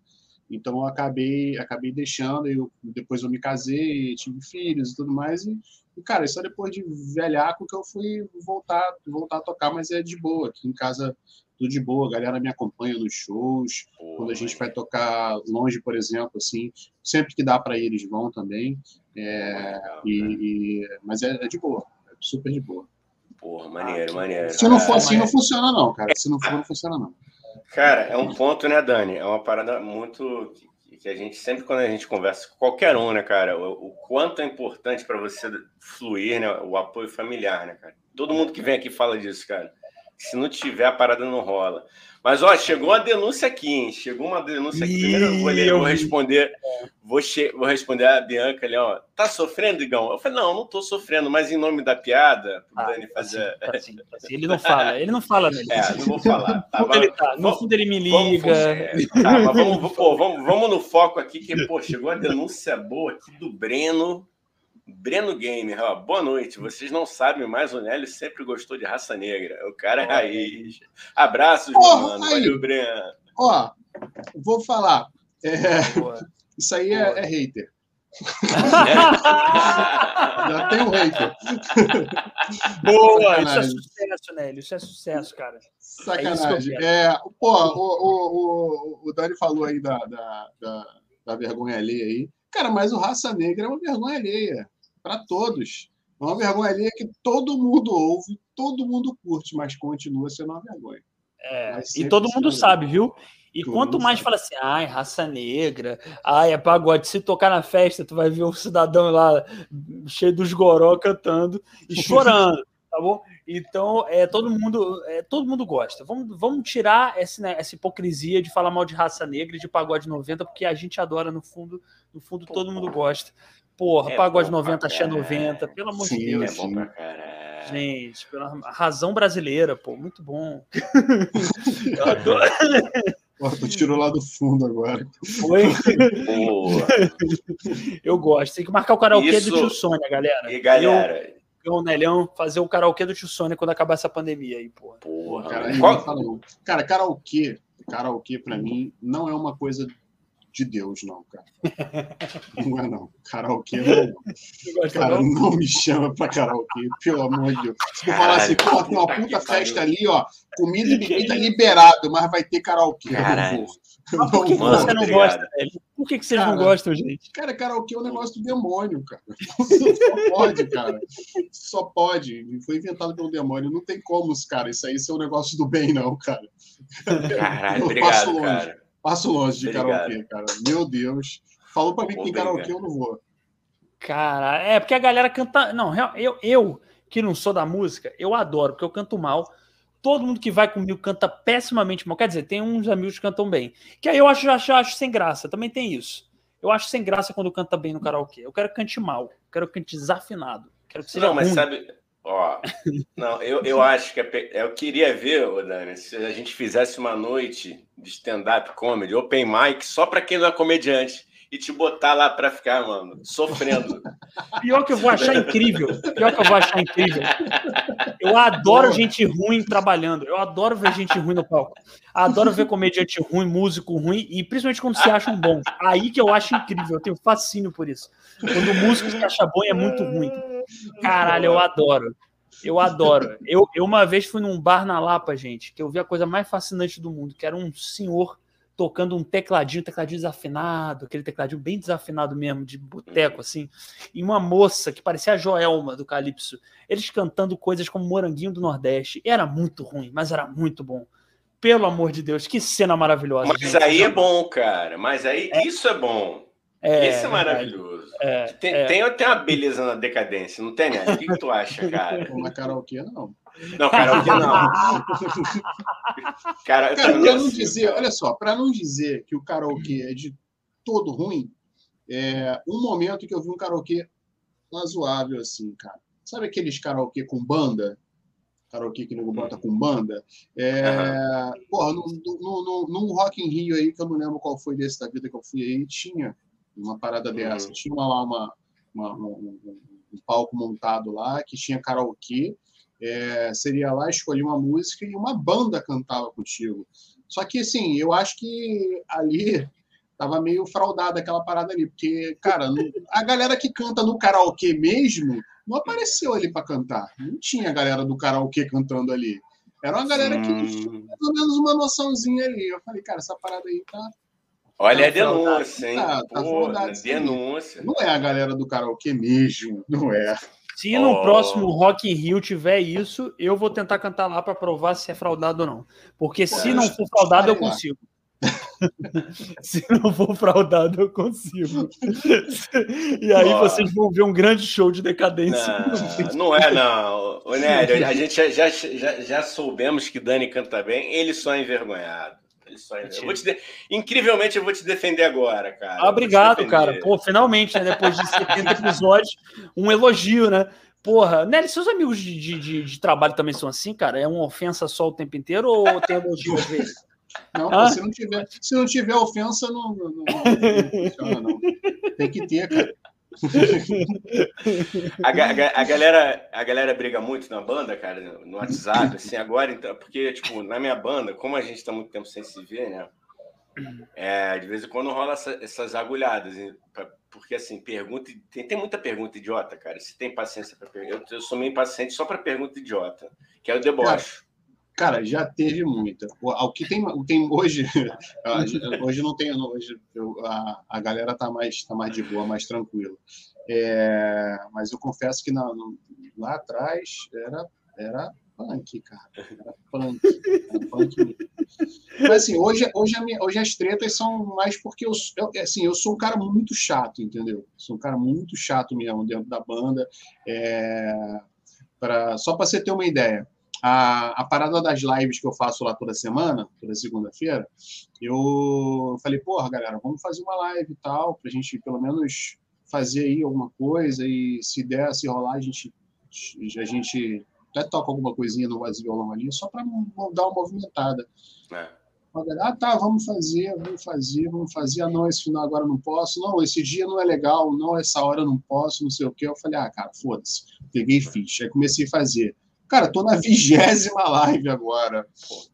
Então eu acabei, acabei deixando, eu, depois eu me casei, tive filhos e tudo mais, e, e cara, só depois de velhaco que eu fui voltar, voltar a tocar, mas é de boa. Aqui em casa tudo de boa, a galera me acompanha nos shows, Pô, quando a gente vai tocar longe, por exemplo, assim, sempre que dá para ir, eles vão também. É, legal, e, e, mas é, é, de boa, é super de boa. Porra, maneiro, ah, maneiro. Se não for assim, não funciona, não, cara. Se não for, não funciona, não. Cara, é um ponto, né, Dani? É uma parada muito que a gente sempre quando a gente conversa com qualquer um, né, cara, o, o quanto é importante para você fluir, né, o apoio familiar, né, cara. Todo mundo que vem aqui fala disso, cara. Se não tiver, a parada não rola. Mas, ó, chegou uma denúncia aqui, hein? Chegou uma denúncia aqui. Primeiro eu vou, ler, vou responder. Vou, che... vou responder a Bianca ali, ó. Tá sofrendo, Igão? Eu falei, não, não tô sofrendo, mas em nome da piada, pro ah, Dani fazer. Assim, assim, assim, ele não fala, ele não fala nele. É, não vou falar. Tá, no, ele tá, no fundo ele me liga. Vamos, é, tá, mas vamos, pô, vamos, vamos no foco aqui, que, pô, chegou a denúncia boa aqui do Breno. Breno Gamer, ó, boa noite. Vocês não sabem, mas o Nélio sempre gostou de raça negra. O cara é raiz. Abraços, oh, meu mano. Aí. Valeu, Breno. Ó, vou falar. É, isso aí é, é, hater. Já tem um hater. Boa, isso é sucesso, Nélio. Isso é sucesso, cara. Sacanagem. É, é pô, o, o, o, o Dani falou aí da, da, da, da vergonha alheia aí. Cara, mas o Raça Negra é uma vergonha alheia para todos. É uma vergonha ali que todo mundo ouve, todo mundo curte, mas continua sendo uma vergonha. É, e todo mundo sabe, viu? E todo quanto mais sabe. fala assim, ai, raça negra, ai, é pagode, se tocar na festa, tu vai ver um cidadão lá cheio dos goró cantando e chorando, tá bom? Então, é, todo mundo é, todo mundo gosta. Vamos, vamos tirar essa, né, essa hipocrisia de falar mal de raça negra e de pagode 90, porque a gente adora, no fundo, no fundo todo mundo gosta. Porra, é pagode 90, axé 90, pelo amor sim, de Deus. É bom pra caralho. Gente, pela razão brasileira, pô, muito bom. Eu adoro. tu tirou lá do fundo agora. Foi? Eu gosto. Tem que marcar o karaokê Isso... do tio Sônia, galera. E galera. Eu, o Nelhão, fazer o karaokê do tio Sônia quando acabar essa pandemia aí, porra. Porra, cara, Qual... cara karaokê, karaokê pra mim não é uma coisa de Deus, não, cara. Não é não. Karaokê não é não. Cara, não me chama pra karaokê, pelo amor de Deus. Se eu falar assim, pô, tem uma puta festa ali, ó, comida e bebida liberado, mas vai ter karaokê. Caralho. Por que, que você não gosta, velho? Por que, que vocês cara, não gostam, gente? Cara, karaokê é um negócio do demônio, cara. Só pode, cara. Só pode. Foi inventado pelo demônio. Não tem como, cara. Isso aí ser um negócio do bem, não, cara. Caralho, obrigado, cara. Passo longe de Obrigado. karaokê, cara. Meu Deus. Falou pra mim que tem karaokê, eu não vou. Cara, é porque a galera canta. Não, eu, eu que não sou da música, eu adoro, porque eu canto mal. Todo mundo que vai comigo canta pessimamente mal. Quer dizer, tem uns amigos que cantam bem. Que aí eu acho, acho, acho sem graça. Também tem isso. Eu acho sem graça quando canta bem no karaokê. Eu quero que cante mal. Eu quero que cante desafinado. Quero que seja não, mas ruim. sabe, Ó, não, eu, eu acho que é, eu queria ver, Dani, se a gente fizesse uma noite de stand-up comedy, open mic, só para quem não é comediante, e te botar lá para ficar, mano, sofrendo. Pior que eu vou achar incrível. Pior que eu vou achar incrível. Eu adoro gente ruim trabalhando. Eu adoro ver gente ruim no palco. Adoro ver comediante ruim, músico ruim, e principalmente quando se acham bom. Aí que eu acho incrível. Eu tenho fascínio por isso. Quando o músico se acha bom é muito ruim. Caralho, eu adoro. Eu adoro. Eu, eu uma vez fui num bar na Lapa, gente, que eu vi a coisa mais fascinante do mundo, que era um senhor tocando um tecladinho, tecladinho desafinado, aquele tecladinho bem desafinado mesmo, de boteco, assim, e uma moça que parecia a Joelma do Calypso, eles cantando coisas como Moranguinho do Nordeste. Era muito ruim, mas era muito bom. Pelo amor de Deus, que cena maravilhosa. Mas gente. aí é bom, cara. Mas aí é. isso é bom. É, Esse é maravilhoso. É, tem, é. Tem, tem uma beleza na decadência, não tem, né? O que, que tu acha, cara? Na karaokê, não. Não, karaokê não. cara, cara para não dizer, olha só, para não dizer que o karaokê é de todo ruim, é um momento que eu vi um karaokê razoável, assim, cara. Sabe aqueles karaokê com banda? Karaokê que nego bota com banda? É, uhum. Porra, no, no, no, num Rock in Rio aí, que eu não lembro qual foi desse da vida que eu fui aí, tinha uma parada dessa. Uhum. Tinha lá uma, uma um, um, um, palco montado lá que tinha karaokê. É, seria lá escolher uma música e uma banda cantava contigo. Só que, assim, eu acho que ali tava meio fraudada aquela parada ali, porque, cara, a galera que canta no karaokê mesmo não apareceu ali para cantar. Não tinha a galera do karaokê cantando ali. Era uma galera que tinha Hum. pelo menos uma noçãozinha aí. Eu falei, cara, essa parada aí tá. Olha a Tá fraudado. denúncia, hein? Tá, tá aí. denúncia. Não é a galera do karaokê mesmo, não é. Se no Oh. próximo Rock in Rio tiver isso, eu vou tentar cantar lá para provar se é fraudado ou não. Porque se Pô, não for fraudado, eu consigo. se não for fraudado, eu consigo. e aí vocês vão ver um grande show de decadência. Não, não é, não. Ô, Nélio, a gente já, já, já, já soubemos que Dani canta bem, ele só é envergonhado. É envergonhado. Eu vou te de- Incrivelmente, eu vou te defender agora, cara. Ah, obrigado, cara. Pô, finalmente, né, depois de 70 episódios, um elogio, né? Porra, Nelly, seus amigos de, de, de- de trabalho também são assim, cara? É uma ofensa só o tempo inteiro ou tem elogio às vezes? Não, Ah. se, não tiver, se não tiver ofensa, não, não, não, não funciona, não. Tem que ter, cara. A, a a galera, a galera briga muito na banda, cara, no WhatsApp, assim, agora, então, porque, tipo, na minha banda, como a gente tá muito tempo sem se ver, né? É, de vez em quando rola essa- essas agulhadas, porque, assim, pergunta. Tem, tem muita pergunta idiota, cara. Se tem paciência para. Eu, eu sou meio impaciente só para pergunta idiota, que é o deboche. Cara, já teve muita. O, que tem, tem hoje, hoje não tem, hoje eu- a, a galera tá mais, tá mais de boa, mais tranquila. É, mas eu confesso que na, lá atrás era, era punk, cara. Era punk. Era punk. Mas assim, hoje, hoje, a minha- hoje as tretas são mais porque eu, eu, assim, eu sou um cara muito chato, entendeu? Sou um cara muito chato mesmo dentro da banda. É, pra, só para você ter uma ideia, a, a parada das lives que eu faço lá toda semana, toda segunda-feira, eu falei, porra, galera, vamos fazer uma live e tal, pra gente pelo menos fazer aí alguma coisa e se der, se rolar, a gente, a gente até toca alguma coisinha no voz violão ali, só para dar uma movimentada. É. Ah, tá, vamos fazer, vamos fazer, vamos fazer. Ah, não, esse final agora não posso. Não, esse dia não é legal. Não, essa hora não posso, não sei o quê. Eu falei, ah, cara, foda-se. Peguei e fiz. Aí comecei a fazer. Cara, tô na vigésima live agora.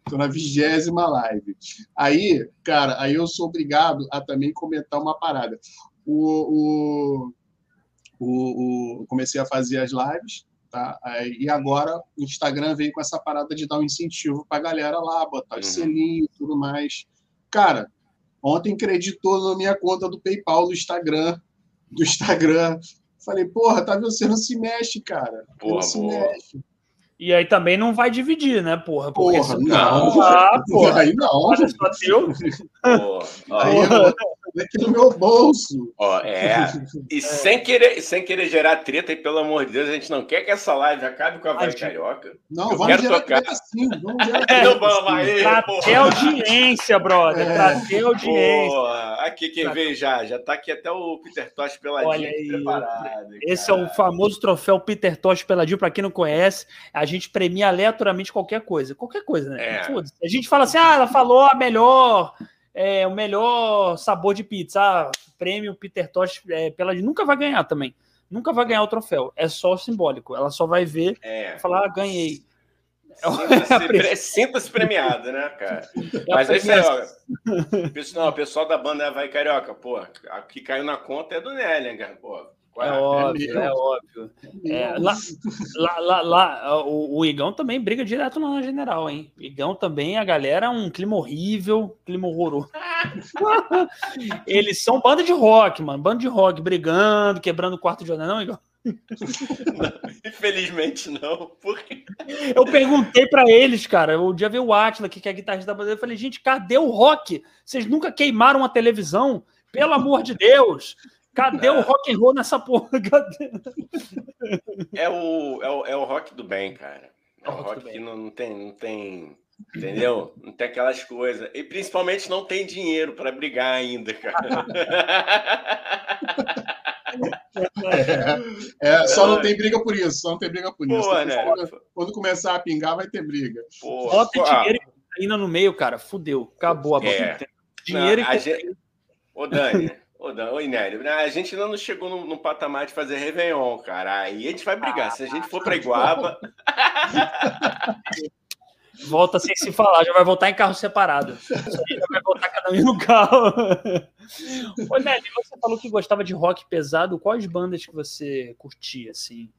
Tô na vigésima live. Aí, cara, aí eu sou obrigado a também comentar uma parada. O, o, o, o- comecei a fazer as lives, tá? Aí, e agora o Instagram veio com essa parada de dar um incentivo pra galera lá, botar os Uhum. selinhos e tudo mais. Cara, ontem creditou na minha conta do PayPal do Instagram, do Instagram. Falei, porra, tá vendo? Você não se mexe, cara. Porra, não se boa. mexe. E aí também não vai dividir, né, porra? Porque Porra, não. Ah, porra. Aí não. Só teu. Ó, Aí aqui no meu bolso. ó, é. E sem querer, sem querer gerar treta, e pelo amor de Deus, a gente não quer que essa live acabe com a voz carioca. Não, Eu vamos gerar tocar. treta sim. Vamos gerar É, treta não vamos sim. aí. Pra porra. ter audiência, brother. É. Pra ter audiência. Porra, aqui quem veio já, já tá aqui até o Peter Tosh peladinho Olha aí, preparado. Esse é o cara. famoso troféu Peter Tosh Peladinho, pra quem não conhece. A gente premia aleatoriamente qualquer coisa. Qualquer coisa, né? É. A gente fala assim: ah, ela falou a melhor. É, o melhor sabor de pizza. Ah, prêmio Peter Tosh é, Peladinho. Nunca vai ganhar também. Nunca vai ganhar o troféu. É só simbólico. Ela só vai ver É. e falar: ah, ganhei. Sinta-se pre- Sinta-se premiado, né, cara? Mas é isso aí, ó. Pessoal, o pessoal da banda Vai Carioca, pô, a que caiu na conta é do cara, pô. Qual É é? óbvio, meu. é óbvio. É, lá, lá, lá, lá, o, o Igão também briga direto na general, hein? Igão também, a galera, um clima horrível, clima horroroso. Eles são banda de rock, mano. Banda de rock, brigando, quebrando o quarto de jornal, não, Igão? Infelizmente não, porque Eu perguntei pra eles, cara. O dia veio o Atila, que é guitarrista da banda. Eu falei, gente, cadê o rock? Vocês nunca queimaram a televisão? Pelo amor de Deus! Cadê o rock and roll nessa porra? Cadê? é o, é o, é o rock do bem, cara. É É o rock rock que não, não tem, não tem, entendeu? Não tem aquelas coisas. E principalmente não tem dinheiro para brigar ainda, cara. É, é, só não tem briga por isso, só não tem briga por isso. Pô, Depois, né? quando, quando começar a pingar, vai ter briga. Pô, Bota dinheiro e ainda no meio, cara. Fudeu. Acabou a. É. Dinheiro Não, a e gente- Ô, Dani, ô, Inério, né, a gente ainda não chegou no, no patamar de fazer Réveillon, cara. Aí a gente vai brigar. Se a gente for pra Iguaba, volta sem se falar, já vai voltar em carro separado. Já vai voltar cada um no carro. Ô, Nelly, você falou que gostava de rock pesado. Quais bandas que você curtia, assim?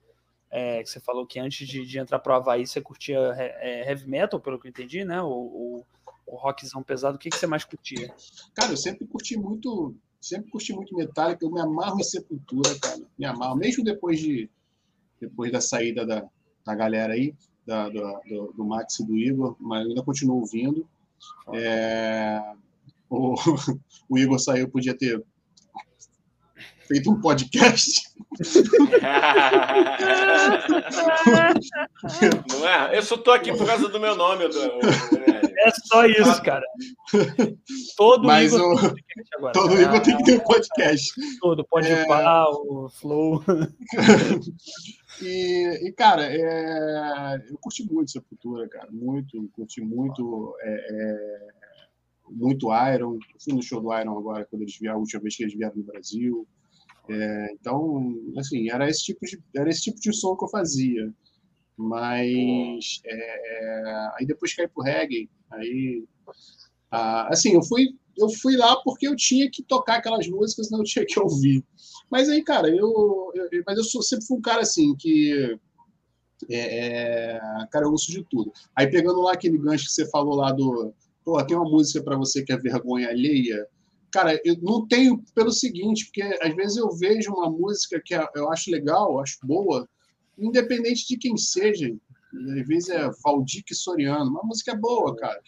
é, que você falou que antes de, de entrar pro Havaí você curtia é, heavy metal, pelo que eu entendi, né? O, o, o rockzão pesado. O que, que você mais curtia? Cara, eu sempre curti muito, sempre curti muito Metallica. Eu me amarro em Sepultura, cara. Me amarro, mesmo depois de depois da saída da, da galera aí, da, do, do, Max e do Igor, mas ainda continuo ouvindo. É, o, o Igor saiu, podia ter feito um podcast. Não é? Eu só tô aqui por causa do meu nome. é só isso, cara. Todo Mas Igor, o... tem, agora, todo. Igor tem que ter um podcast. Todo, pode é... pau, o Flow. E, e, cara, é... eu curti muito Sepultura, cara. Muito, curti muito. É, é... muito Iron. Eu fui no show do Iron agora, quando eles vieram, a última vez que eles vieram no Brasil. É, então, assim, era esse, tipo de, era esse tipo de som que eu fazia. Mas é, é aí depois caí pro reggae. Aí, ah, assim, eu fui, eu fui lá porque eu tinha que tocar aquelas músicas, não tinha que ouvir. Mas aí, cara, eu, eu mas eu sou, sempre fui um cara assim que é, é, cara, eu ouço de tudo. Aí pegando lá aquele gancho que você falou lá do, pô, tem uma música para você que é vergonha alheia. Cara, eu não tenho pelo seguinte, porque às vezes eu vejo uma música que é, eu acho legal, acho boa, independente de quem seja. Às vezes é Valdir Soriano, uma música é boa, cara.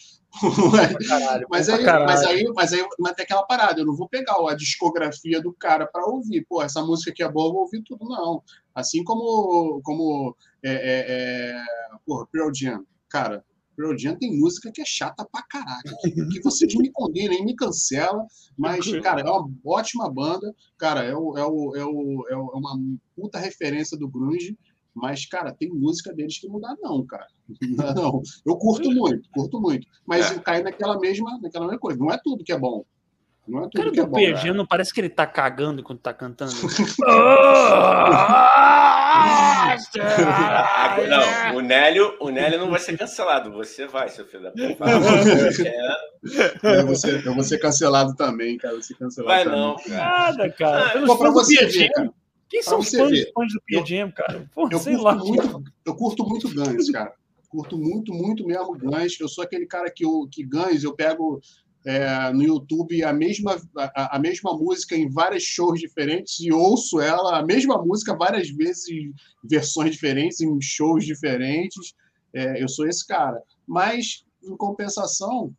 Caralho, mas, aí, mas, aí, mas aí mas tem aquela parada, eu não vou pegar a discografia do cara para ouvir. Pô, essa música aqui é boa, eu vou ouvir tudo, não. Assim como, como é, é, é, porra, Pearl Jam. Cara, Pearl Jam tem música que é chata pra caralho. Que vocês me condenem, me cancela, mas, cara, é uma ótima banda. Cara, é, o, é, o, é, o, é uma puta referência do grunge. Mas, cara, tem música deles que não dá, não, cara. Não, não. Eu curto muito, curto muito. Mas é. cai naquela mesma, naquela mesma coisa. Não é tudo que é bom. Não é tudo cara que é bom. O não parece que ele tá cagando quando tá cantando. não, o Nélio, o Nélio não vai ser cancelado. Você vai, seu filho da puta. Eu vou, ser, eu vou ser cancelado também, cara. Vou ser cancelado vai também. não, cara. Nada, cara. Ah, Pelos pra você ver, cara. Quem são os fãs, fãs do PGM, cara? Pô, eu, curto lá. Muito, eu curto muito Guns, cara. Curto muito, muito mesmo Guns. Eu sou aquele cara que, eu, que Guns, eu pego é, no YouTube a mesma, a, a, mesma música em vários shows diferentes e ouço ela, a mesma música, várias vezes em versões diferentes, em shows diferentes. É, eu sou esse cara. Mas, em compensação,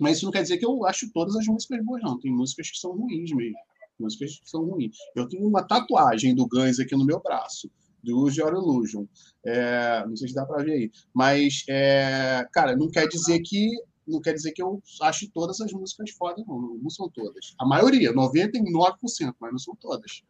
mas isso não quer dizer que eu acho todas as músicas boas, não. Tem músicas que são ruins mesmo músicas são ruins. Eu tenho uma tatuagem do Guns aqui no meu braço, do Use Your Illusion. É, não sei se dá para ver aí. Mas, é, cara, não quer dizer que não quer dizer que eu acho todas as músicas foda, não. Não são todas. A maioria, 99%, mas não são todas.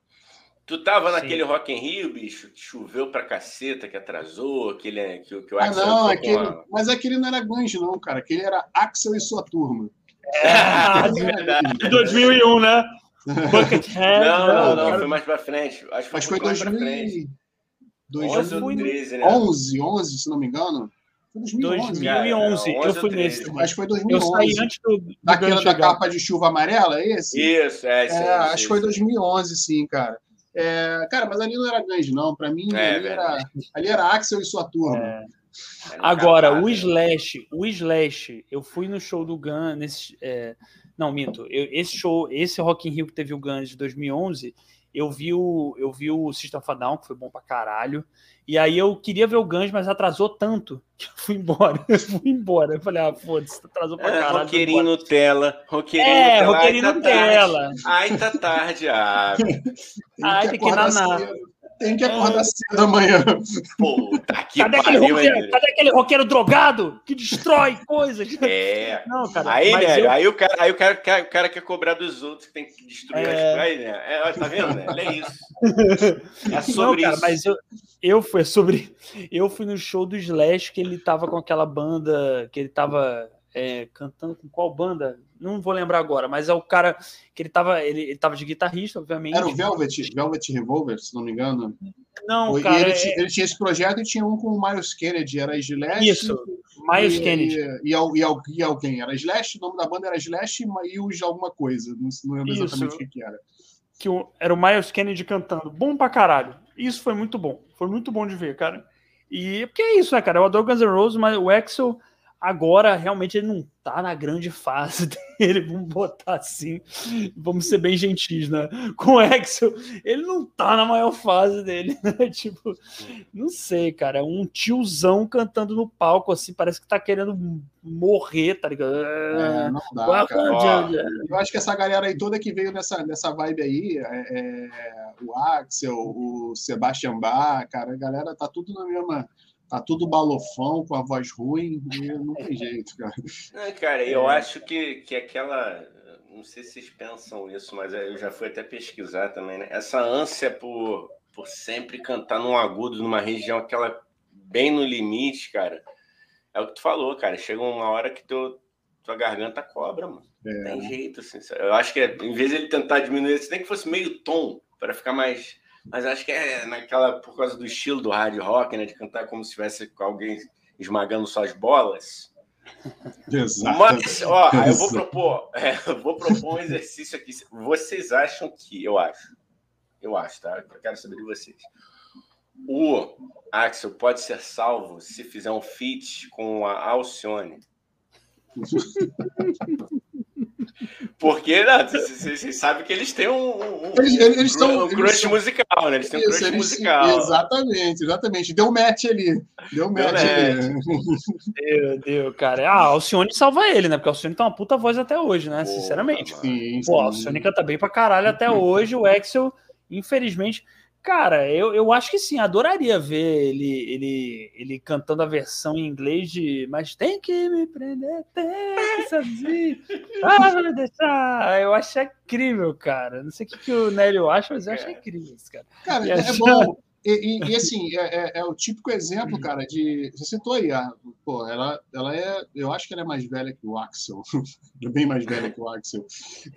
Tu tava Sim. naquele Rock in Rio, bicho, que choveu pra caceta, que atrasou, aquele que, que o Axel Ah, não, aquele, a... mas aquele não era Guns, não, cara. Aquele era Axel e sua turma. É, de verdade. 2001, né? Buckethead. Não, não, não, foi mais pra frente. Acho que foi, foi 2000... 11 ou 13, né? 11, 11, se não me engano. Foi 2011. 2011, eu fui nesse. Acho que foi 2011. Eu saí antes do, do Daquela da capa de chuva amarela, é esse? Isso, é, esse, é, é Acho que foi 2011, sim, cara. É, cara, mas ali não era grande, não. Para mim, é, ali, era, ali era Axel e sua turma. É. Agora, o Slash, o Slash, eu fui no show do Gun nesse, é, não, minto. Eu, esse show, esse Rock in Rio que teve o Guns de 2011, eu vi o, eu vi o System of a Down, que foi bom pra caralho. E aí eu queria ver o Guns, mas atrasou tanto que eu fui embora. Eu fui embora. Eu falei, ah, foda-se, atrasou pra é, caralho. Roqueirinho Nutella. Roqueirinho é, Nutella. Roqueirinho Nutella. Ai, tá tarde. Ah. Ai, tem que ir na nave. Tem que acordar é. cedo amanhã. Puta que cadê pariu, aquele roqueiro, Cadê aquele roqueiro drogado que destrói coisas? É. Não, cara, aí, né, eu... aí, o cara, aí o cara, o cara quer cobrar dos outros que tem que destruir é... as coisas, né? É, tá vendo, né? É isso. É sobre Não, cara, isso. Mas eu, eu fui sobre. Eu fui no show do Slash que ele tava com aquela banda que ele tava é, cantando com qual banda? Não vou lembrar agora, mas é o cara que ele tava, ele, ele tava de guitarrista, obviamente. Era o Velvet, Velvet Revolver, se não me engano. Não, cara. Ele, é... ele, tinha esse projeto e tinha um com o Miles Kennedy, era Slash. Isso, Miles e, Kennedy. E, e, e, alguém, era Slash, o nome da banda era Slash e os alguma coisa, não, não lembro exatamente o que, que era. que era o Miles Kennedy cantando. Bom pra caralho. Isso foi muito bom. Foi muito bom de ver, cara. E porque é isso, né, cara? Eu adoro Guns N' Roses, mas o Axel agora realmente ele não tá na grande fase dele, vamos botar assim, vamos ser bem gentis, né? Com o Axel, ele não tá na maior fase dele, né? Tipo, não sei, cara, é um tiozão cantando no palco, assim, parece que tá querendo morrer, tá ligado? É, não dá, cara. Eu acho que essa galera aí toda que veio nessa, nessa vibe aí, é, é, o Axel, o Sebastian Bach, cara, a galera tá tudo na mesma tá tudo balofão, com a voz ruim, não tem jeito, cara. Não, cara, eu é. acho que, que aquela. Não sei se vocês pensam isso, mas eu já fui até pesquisar também, né? Essa ânsia por, por sempre cantar num agudo, numa região aquela bem no limite, cara. É o que tu falou, cara. Chega uma hora que tu, tua garganta cobra, mano. É. Não tem jeito, assim. Eu acho que em vez de ele tentar diminuir, se nem que fosse meio tom, para ficar mais mas acho que é naquela por causa do estilo do hard rock, né? De cantar como se tivesse alguém esmagando suas bolas. Exato. Mas, ó, eu vou propor, é, eu vou propor um exercício aqui. Vocês acham que, eu acho, eu acho, tá? Eu quero saber de vocês. O Axel pode ser salvo se fizer um feat com a Alcione. Porque né, vocês sabem que eles têm um, um, eles, eles um, tão, um crush eles musical, né? Eles têm um crush eles, musical. Exatamente, exatamente. Deu match ali. Deu match, Deu ali. Deu, deu, cara. Ah, Alcione salva ele, né? Porque o Alcione tem uma puta voz até hoje, né? Pô, Sinceramente. Sim, Pô, sim. Alcione canta bem pra caralho até hoje. O Axel, infelizmente. Cara, eu, eu acho que sim, adoraria ver ele, ele, ele cantando a versão em inglês de Mas tem que me prender, tem que seduzir, ah, me deixar. Eu acho incrível, cara. Não sei o que, que o Nélio acha, mas eu acho incrível isso, cara. Cara, é bom. E, e, e assim, é, é, é, o típico exemplo, cara, de. Você citou aí, a, pô, ela, ela é. Eu acho que ela é mais velha que o Axel. bem mais velha que o Axel.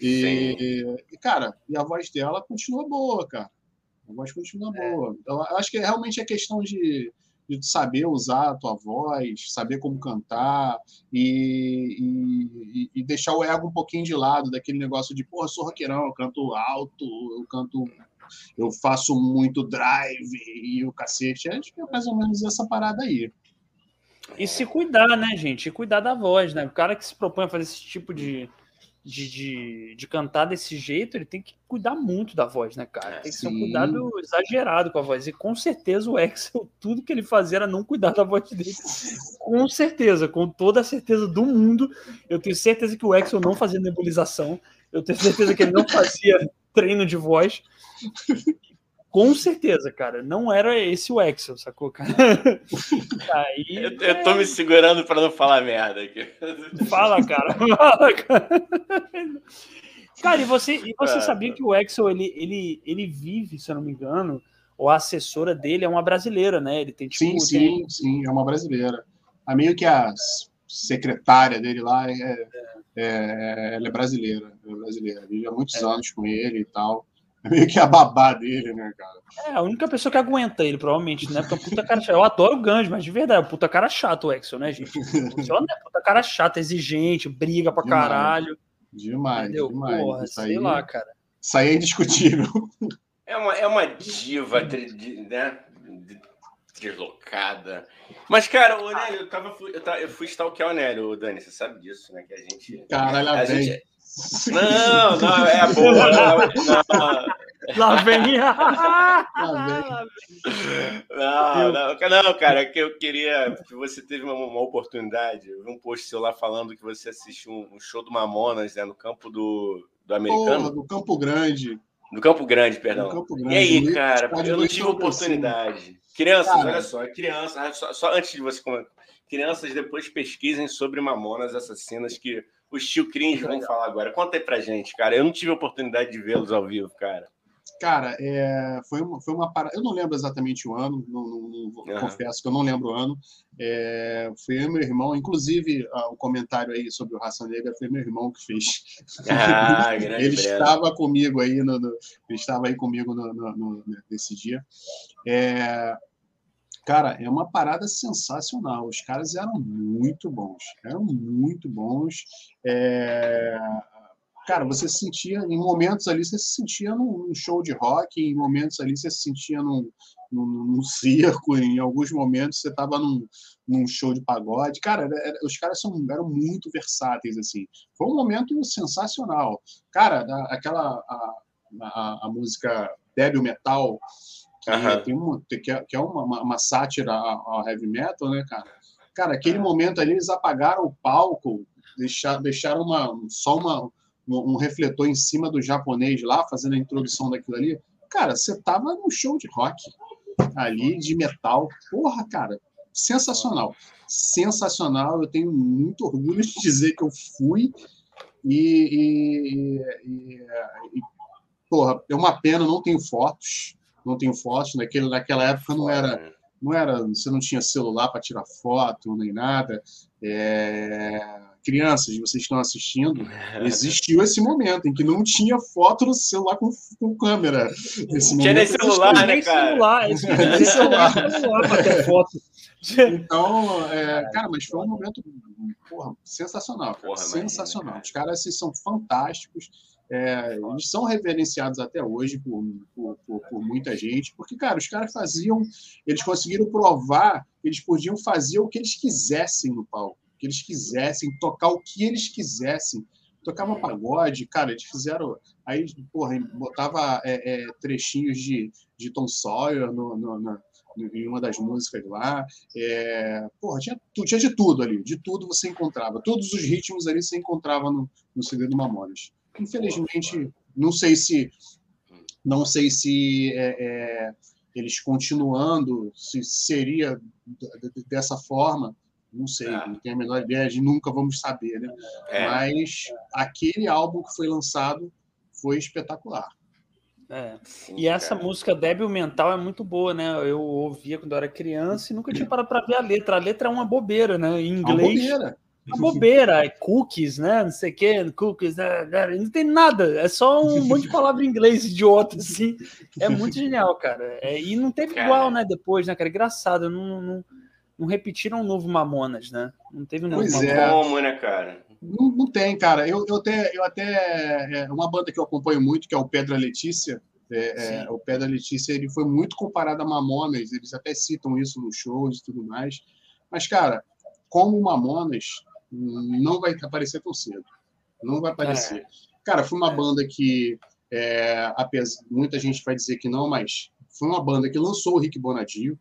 E, e, cara, e a voz dela continua boa, cara a voz continua é. boa. Eu acho que realmente é questão de, de saber usar a tua voz, saber como cantar e, e, e, deixar o ego um pouquinho de lado daquele negócio de, porra, sou roqueirão, eu canto alto, eu canto, eu faço muito drive e o cacete. Acho que é mais ou menos essa parada aí. E se cuidar, né, gente? E cuidar da voz, né? O cara que se propõe a fazer esse tipo de, de, de, de, cantar desse jeito, ele tem que cuidar muito da voz, né, cara? Tem que Sim. ser um cuidado exagerado com a voz. E com certeza o Axel, tudo que ele fazia era não cuidar da voz dele. Com certeza, com toda a certeza do mundo. Eu tenho certeza que o Axel não fazia nebulização. Eu tenho certeza que ele não fazia treino de voz. Com certeza, cara. Não era esse o Excel, sacou, cara? Aí, eu, eu tô me segurando para não falar merda aqui. Fala, cara. Fala, cara. Cara, e você, e você é, sabia que o Excel ele, ele, ele vive, se eu não me engano, ou a assessora dele é uma brasileira, né? Ele tem tipo, Sim, sim, tem... sim, é uma brasileira. A meio que a secretária dele lá é, é, é ela é brasileira, é brasileira. Vive há muitos é. anos com ele e tal. Meio que a babá dele, né, cara? É, a única pessoa que aguenta ele, provavelmente, né? Porque é um puta cara chato. Eu adoro o Ganjo, mas de verdade, é um puta cara chato o Exo, né, gente? O é puta cara chato, exigente, briga pra demais, caralho. Demais, Entendeu? demais. Porra, isso sei aí, lá, cara. Isso aí é indiscutível. É uma, é uma diva, né? Deslocada. Mas, cara, o Nélio, eu, tava, eu, tava, eu fui stalkear o Nélio, Dani, você sabe disso, né? Que a gente. Caralho, a gente, não, não, é a boa. Não, não. Lá vem. não, não, não, cara, que eu queria que você teve uma, uma oportunidade. Eu vi um post seu lá falando que você assistiu um, um show do Mamonas né, no campo do, do americano. Porra, do Campo Grande. Do Campo Grande, perdão. Campo Grande, e aí, cara, eu não tive oportunidade. Crianças, cara, olha só, crianças, só, só antes de você comentar, crianças depois pesquisem sobre Mamonas assassinas que os tio Cringe vão falar agora. Conta aí pra gente, cara. Eu não tive a oportunidade de vê-los ao vivo, cara. Cara, é, foi, uma, foi uma parada. Eu não lembro exatamente o ano, não, não, não uhum. confesso que eu não lembro o ano. É, foi eu e meu irmão, inclusive o comentário aí sobre o Raça Negra foi meu irmão que fez. Ah, ele estava comigo aí, no, no, ele estava aí comigo no, no, nesse dia. É, Cara, é uma parada sensacional. Os caras eram muito bons, eram muito bons. É... cara, você se sentia, em momentos ali, você se sentia num, show de rock, em momentos ali, você se sentia num, num, num circo, em alguns momentos você estava num, num show de pagode. Cara, era, os caras são, eram muito versáteis, assim. Foi um momento sensacional. Cara, aquela. A, a, a música Débil Metal, que, uhum. tem uma, que, é, que é uma, uma, uma sátira ao heavy metal, né, cara? Cara, aquele é. momento ali, eles apagaram o palco, deixaram, deixaram uma, só uma, um refletor em cima do japonês lá, fazendo a introdução daquilo ali. Cara, você tava num show de rock ali, de metal. Porra, cara, sensacional. Sensacional. Eu tenho muito orgulho de dizer que eu fui e, e, e, e porra, é uma pena, não tenho fotos, não tenho fotos. Naquele, naquela época não era, não era, você não tinha celular para tirar foto nem nada. É, crianças, vocês estão assistindo, existiu esse momento em que não tinha foto no celular com, com câmera. Esse tinha nem celular, né, cara? Celular, esse nem celular, celular para ter foto. Então, é, cara, mas foi um momento porra, sensacional. Porra, sensacional. Imagina, Os caras assim, são fantásticos. É, eles são reverenciados até hoje por, por, por, por, muita gente, porque, cara, os caras faziam, eles conseguiram provar que eles podiam fazer o que eles quisessem no palco que eles quisessem, tocar o que eles quisessem. Tocava pagode, cara, eles fizeram. Aí, porra, botava é, é, trechinhos de, de Tom Sawyer no, no, na, em uma das músicas lá. É, porra, tinha, tinha de tudo ali, de tudo você encontrava. Todos os ritmos ali você encontrava no, no CD do Mamonas. Infelizmente, não sei se. Não sei se é, é, eles continuando, se seria dessa forma, não sei, é. não tenho a menor ideia, de nunca vamos saber, né? É. Mas aquele álbum que foi lançado foi espetacular. É. Sim, e essa cara. música Débil Mental é muito boa, né? Eu ouvia quando eu era criança e nunca tinha parado para ver a letra. A letra é uma bobeira, né? Em inglês. Uma bobeira. Uma bobeira, é cookies, né? Não sei o que, cookies, né? não tem nada, é só um monte de palavra em inglês idiota, assim. É muito genial, cara. É, e não teve cara. igual, né? Depois, né, cara? Engraçado, não, não não repetiram um novo Mamonas, né? Não teve um novo pois Mamonas. É. Como, né, cara? Não, não, tem, cara. Eu, eu até, eu até é uma banda que eu acompanho muito, que é o Pedra Letícia. É, é, o Pedra Letícia ele foi muito comparado a Mamonas. Eles até citam isso nos shows e tudo mais. Mas, cara, como Mamonas, não vai aparecer tão cedo. Não vai aparecer. É. Cara, foi uma é. banda que, é, apesar, muita gente vai dizer que não, mas foi uma banda que lançou o Rick Bonadio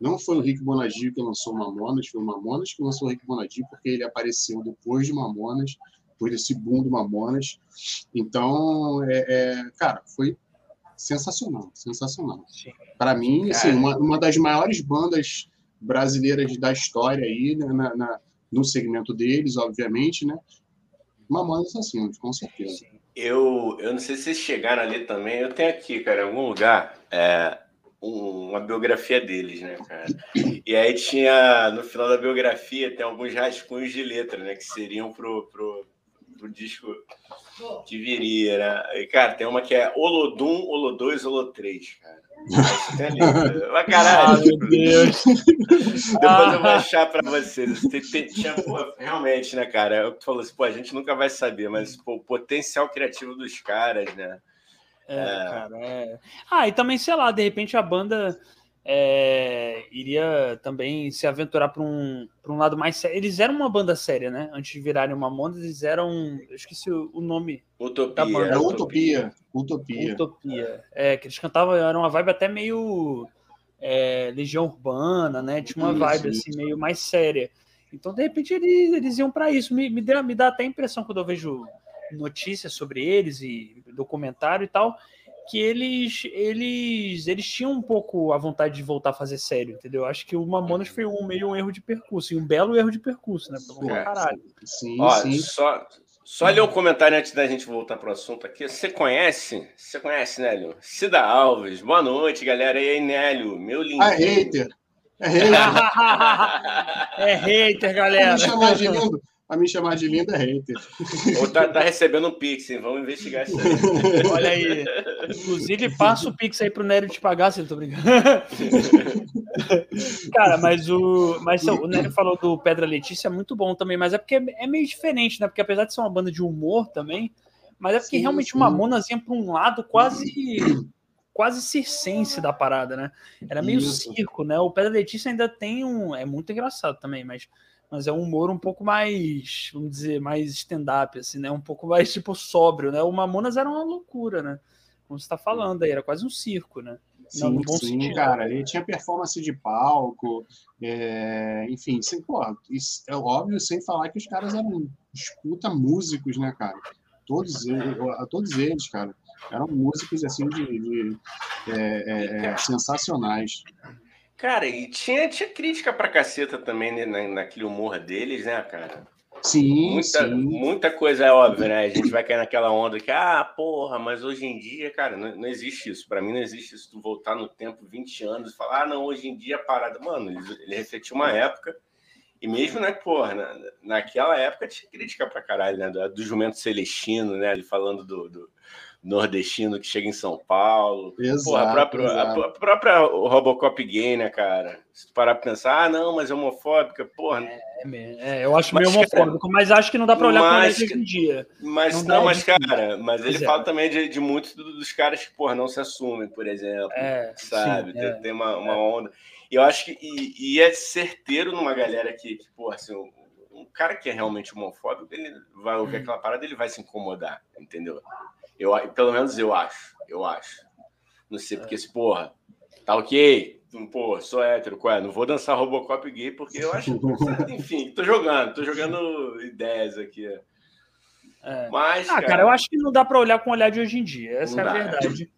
não foi o Rick Bonadio que lançou Mamonas, foi o Mamonas que lançou o Rick Bonadio, porque ele apareceu depois de Mamonas, depois desse boom do Mamonas. Então, é, é cara, foi sensacional, sensacional. Para mim, assim, uma, uma das maiores bandas brasileiras da história aí, né, na, na, no segmento deles, obviamente, né? Mamonas Assassinos, com certeza. Eu, eu não sei se vocês chegaram ali também, eu tenho aqui, cara, em algum lugar, é, um, uma biografia deles, né, cara? E aí tinha, no final da biografia, tem alguns rascunhos de letra, né, que seriam pro, pro, pro disco que viria, né? E, cara, tem uma que é Olodum, Olo2, Olo3, cara. Mas caralho, ah, meu Deus. Depois eu vou achar para vocês. Tinha, pô, realmente, né, cara? Eu falou assim, pô, a gente nunca vai saber, mas pô, o potencial criativo dos caras, né? É, é, cara, é. Ah, e também, sei lá, de repente a banda é, iria também se aventurar para um, um lado mais sério. Eles eram uma banda séria, né? Antes de virarem uma Monda, eles eram. Eu esqueci o, nome Utopia. da banda. Utopia. Utopia. Utopia. É, que eles cantavam, era uma vibe até meio é, Legião Urbana, né? Tinha uma vibe assim, meio mais séria. Então, de repente, eles, eles iam para isso. Me, me, dá, me dá até a impressão quando eu vejo notícias sobre eles e documentário e tal, que eles eles eles tinham um pouco a vontade de voltar a fazer sério, entendeu? Acho que o Mamonas foi um meio um erro de percurso, e um belo erro de percurso, né? Pelo é, caralho. Sim, Ó, sim. Só, só ler um comentário antes da gente voltar para o assunto aqui. Você conhece? Você conhece, Nélio? Cida Alves. Boa noite, galera. E aí, Nélio? Meu lindo. Ah, hater. É hater. é hater, galera. Vamos chamar de lindo a me chamar de linda hater. Ou tá, tá recebendo um Pix, hein? Vamos investigar isso aí. Olha aí. Inclusive, passa o Pix aí pro Nélio te pagar, se eu tô brincando. Cara, mas o. Mas o Nélio falou do Pedra Letícia, é muito bom também, mas é porque é meio diferente, né? Porque apesar de ser uma banda de humor também, Mas é porque sim, realmente sim. o Mamonas ia para um lado quase quase circense da parada, né? Era meio Isso. circo, né? O Pedro Letícia ainda tem um. É muito engraçado também, mas, mas é um humor um pouco mais, vamos dizer, mais stand-up, assim, né? Um pouco mais tipo sóbrio, né? O Mamonas era uma loucura, né? Como você está falando aí, era quase um circo, né? Sim, Não, sim, sentido. cara. Ele tinha performance de palco, é... enfim, sem, porra, isso é óbvio, sem falar que os caras eram escuta músicos, né, cara? Todos eles, todos eles, cara eram músicos assim de, de é, é, é, sensacionais. Cara, e tinha, tinha crítica pra caceta também né, na, naquele humor deles, né, cara? Sim, muita, sim. muita coisa é óbvia, né? A gente vai cair naquela onda que, ah, porra, mas hoje em dia, cara, não, não existe isso. Para mim não existe isso. Tu voltar no tempo 20 anos e falar, ah, não, hoje em dia a parada. Mano, ele, ele refletiu uma época. E mesmo, né, porra, na, naquela época tinha crítica pra caralho, né? Do, do jumento celestino, né? Ele falando do, do nordestino que chega em São Paulo. Exato, Porra, a, própria, exato. a, própria Robocop gay, né, cara? Se tu parar pra pensar, ah, não, mas é homofóbica, porra. É, é eu acho mas, meio homofóbico, cara, mas acho que não dá pra olhar mas, com hoje em dia. Mas não, não mas, cara, mas ele é. fala também de, de muitos dos caras que, porra, não se assumem, por exemplo. É, sabe? Sim, tem, é. tem uma, uma onda. E eu acho que e, e é certeiro numa galera que, que porra, assim, um cara que é realmente homofóbico, ele vai ouvir hum. aquela parada, ele vai se incomodar, entendeu? Eu, pelo menos eu acho. Eu acho. Não sei, porque se, porra, tá ok. Pô, sou hétero, qual é? Não vou dançar Robocop gay porque eu acho. Enfim, tô jogando, tô jogando ideias aqui. É. Mas. Ah, cara, cara, eu acho que não dá para olhar com o olhar de hoje em dia. Essa é a verdade.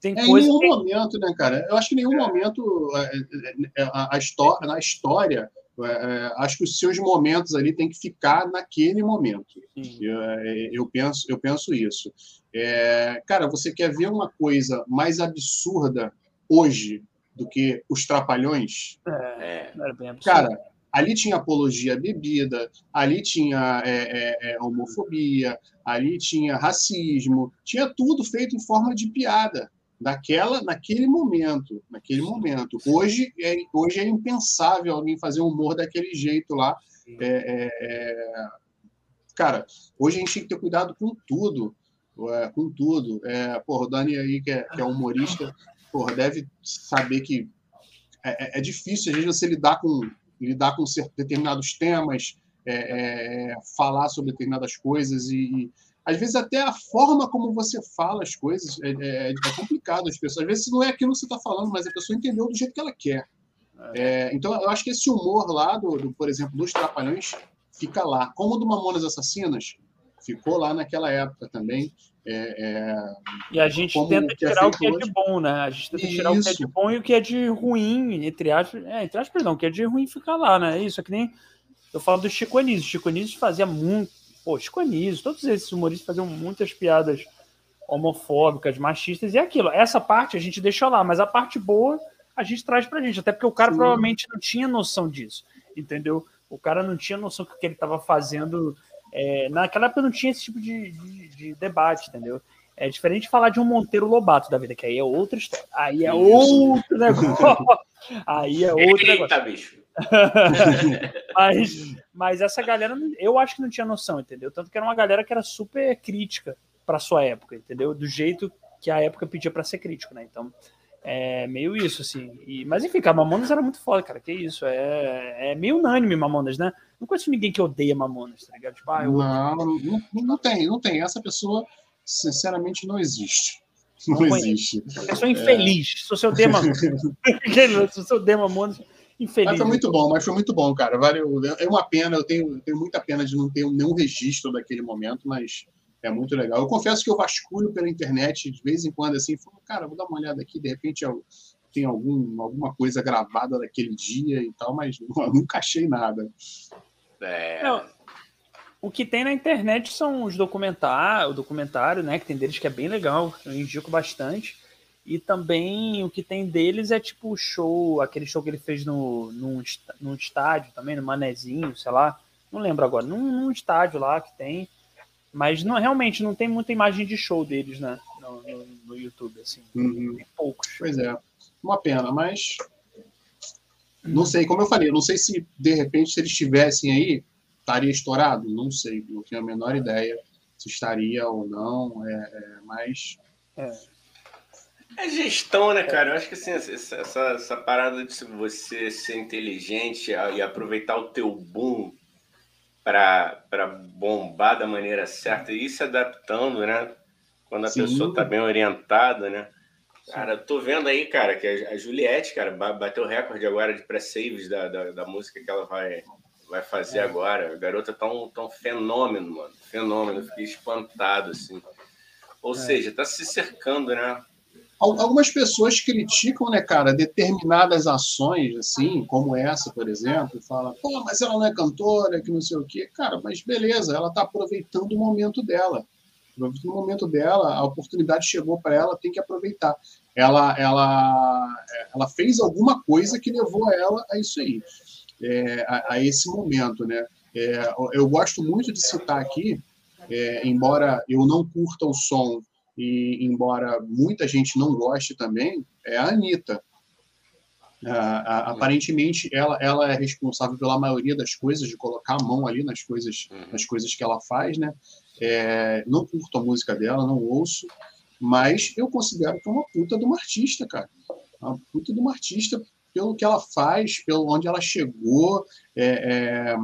Tem é, coisa em nenhum que... momento, né, cara? Eu acho que em nenhum momento a, a, a história, na história é, é, acho que os seus momentos ali tem que ficar naquele momento. Eu, é, eu, penso, eu penso isso. É, cara, você quer ver uma coisa mais absurda hoje do que os trapalhões? É, cara, ali tinha apologia à bebida, ali tinha é, é, homofobia, ali tinha racismo, tinha tudo feito em forma de piada naquela, naquele momento, naquele momento. Hoje é, hoje é impensável alguém fazer humor daquele jeito lá. É, é, é, cara, hoje a gente tem que ter cuidado com tudo, é, com tudo. É, porra, o Dani aí, que é, que é humorista, porra, deve saber que é, é, difícil, às vezes, você lidar com, lidar com determinados temas, falar sobre determinadas coisas e, às vezes até a forma como você fala as coisas é, é, é complicado. As pessoas, às vezes não é aquilo que você está falando, mas a pessoa entendeu do jeito que ela quer. É, então, eu acho que esse humor lá, do, do, por exemplo, dos Trapalhões, fica lá. Como o do Mamonas Assassinas, ficou lá naquela época também. É, é, e a gente tenta tirar o que é de bom, né? A gente tenta Isso. tirar o que é de bom e o que é de ruim, entre aspas, é, entre aspas, perdão, o que é de ruim fica lá, né? Isso é que nem eu falo do Chico Anísio. Chico Anísio fazia muito, Pô, Chico Anísio, todos esses humoristas faziam muitas piadas homofóbicas, machistas, e é aquilo. Essa parte a gente deixa lá, mas a parte boa a gente traz pra gente, até porque o cara Sim. provavelmente não tinha noção disso, entendeu? O cara não tinha noção do que ele estava fazendo. É, naquela época não tinha esse tipo de, de, de, debate, entendeu? É diferente de falar de um Monteiro Lobato da vida, que aí é outra história. Aí é outro negócio. aí é outro Eita, negócio. bicho. mas, mas essa galera, eu acho que não tinha noção, entendeu? Tanto que era uma galera que era super crítica para sua época, entendeu? Do jeito que a época pedia para ser crítico, né? Então, é meio isso, assim. E, mas enfim, cara, Mamonas era muito foda, cara. Que isso? É, é meio unânime Mamonas, né? Não conheço ninguém que odeia Mamonas, tá ligado? Tipo, ah, eu... não, não, não tem, não tem. Essa pessoa, sinceramente, não existe. Não, não existe. Pessoa infeliz. É... Se você odeia Mamonas. Se você odeia Mamonas Infeliz. Mas foi muito bom, mas foi muito bom, cara. Valeu. É uma pena, eu tenho, tenho muita pena de não ter nenhum registro daquele momento, mas é muito legal. Eu confesso que eu vasculho pela internet de vez em quando, assim, falo, cara, vou dar uma olhada aqui, de repente eu, tem algum, alguma coisa gravada daquele dia e tal, mas nunca achei nada. É. o que tem na internet são os documentários, o documentário, né, que tem deles que é bem legal, eu indico bastante. E também o que tem deles é tipo o show, aquele show que ele fez no, num, num estádio também, no Manezinho, sei lá. Não lembro agora, num, num estádio lá que tem. Mas não, realmente não tem muita imagem de show deles, né? No, no, no YouTube, assim. Uhum. Tem poucos. Pois é. Uma pena, mas. Não sei, como eu falei, não sei se de repente se eles estivessem aí, estaria estourado. Não sei, não tenho a menor ideia. se estaria ou não, é, é mas... É. É gestão, né, cara? Eu acho que assim, essa, essa parada de você ser inteligente e aproveitar o teu boom para bombar da maneira certa e ir se adaptando, né? Quando a Sim. pessoa está bem orientada, né? Cara, tô vendo aí, cara, que a Juliette, cara, bateu recorde agora de pré-saves da, da, da, música que ela vai, vai fazer é. agora. A garota tá um, tá um fenômeno, mano. Fenômeno. Fiquei espantado, assim. Ou é. seja, tá se cercando, né? Algumas pessoas criticam, né, cara, determinadas ações, assim, como essa, por exemplo, e falam, pô, mas ela não é cantora, que não sei o quê. Cara, mas beleza, ela tá aproveitando o momento dela. No momento dela, a oportunidade chegou para ela, tem que aproveitar. Ela, ela, ela fez alguma coisa que levou ela a isso aí, é, a, a, esse momento, né? É, eu gosto muito de citar aqui, é, embora eu não curta o som e embora muita gente não goste também, é a Anitta. aparentemente, ela, ela é responsável pela maioria das coisas, de colocar a mão ali nas coisas, uhum. nas coisas que ela faz, né? É, não curto a música dela, não ouço, mas eu considero que é uma puta de uma artista, cara. Uma puta de uma artista pelo que ela faz, pelo onde ela chegou, é, é,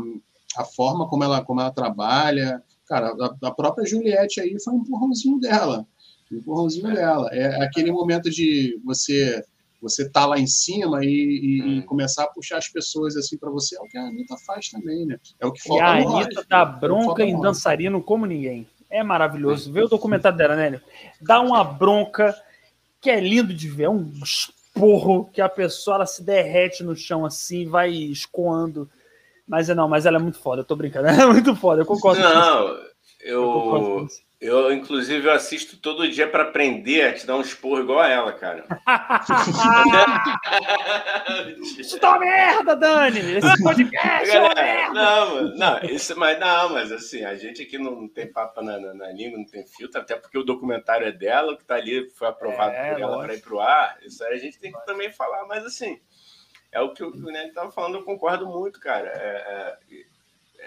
a forma como ela, como ela trabalha. Cara, a, a, própria Juliette aí foi um empurrãozinho dela. Um empurrãozinho dela. É aquele momento de você você tá lá em cima e, e, hum. e, começar a puxar as pessoas assim para você, é o que a Anitta faz também, né? É o que falta E a Anitta dá bronca em dançarino como ninguém. É maravilhoso. Vê o documentário dela, né? Dá uma bronca que é lindo de ver. É um esporro que a pessoa ela se derrete no chão assim, vai escoando. Mas é não, mas ela é muito foda, eu tô brincando. Ela é muito foda, eu concordo. Não, eu, eu, eu, inclusive, eu assisto todo dia para aprender a te dar um esporro igual a ela, cara. Isso tá merda, Dani! Esse podcast é uma merda! Não, não, isso, mas não, mas assim, a gente aqui não tem papo na, na, na, língua, não tem filtro, até porque o documentário é dela, que tá ali, foi aprovado é, por ela para ir pro ar. Isso aí a gente tem que também falar, mas assim, é o que o, o Nelly tava falando, eu concordo muito, cara. É, é,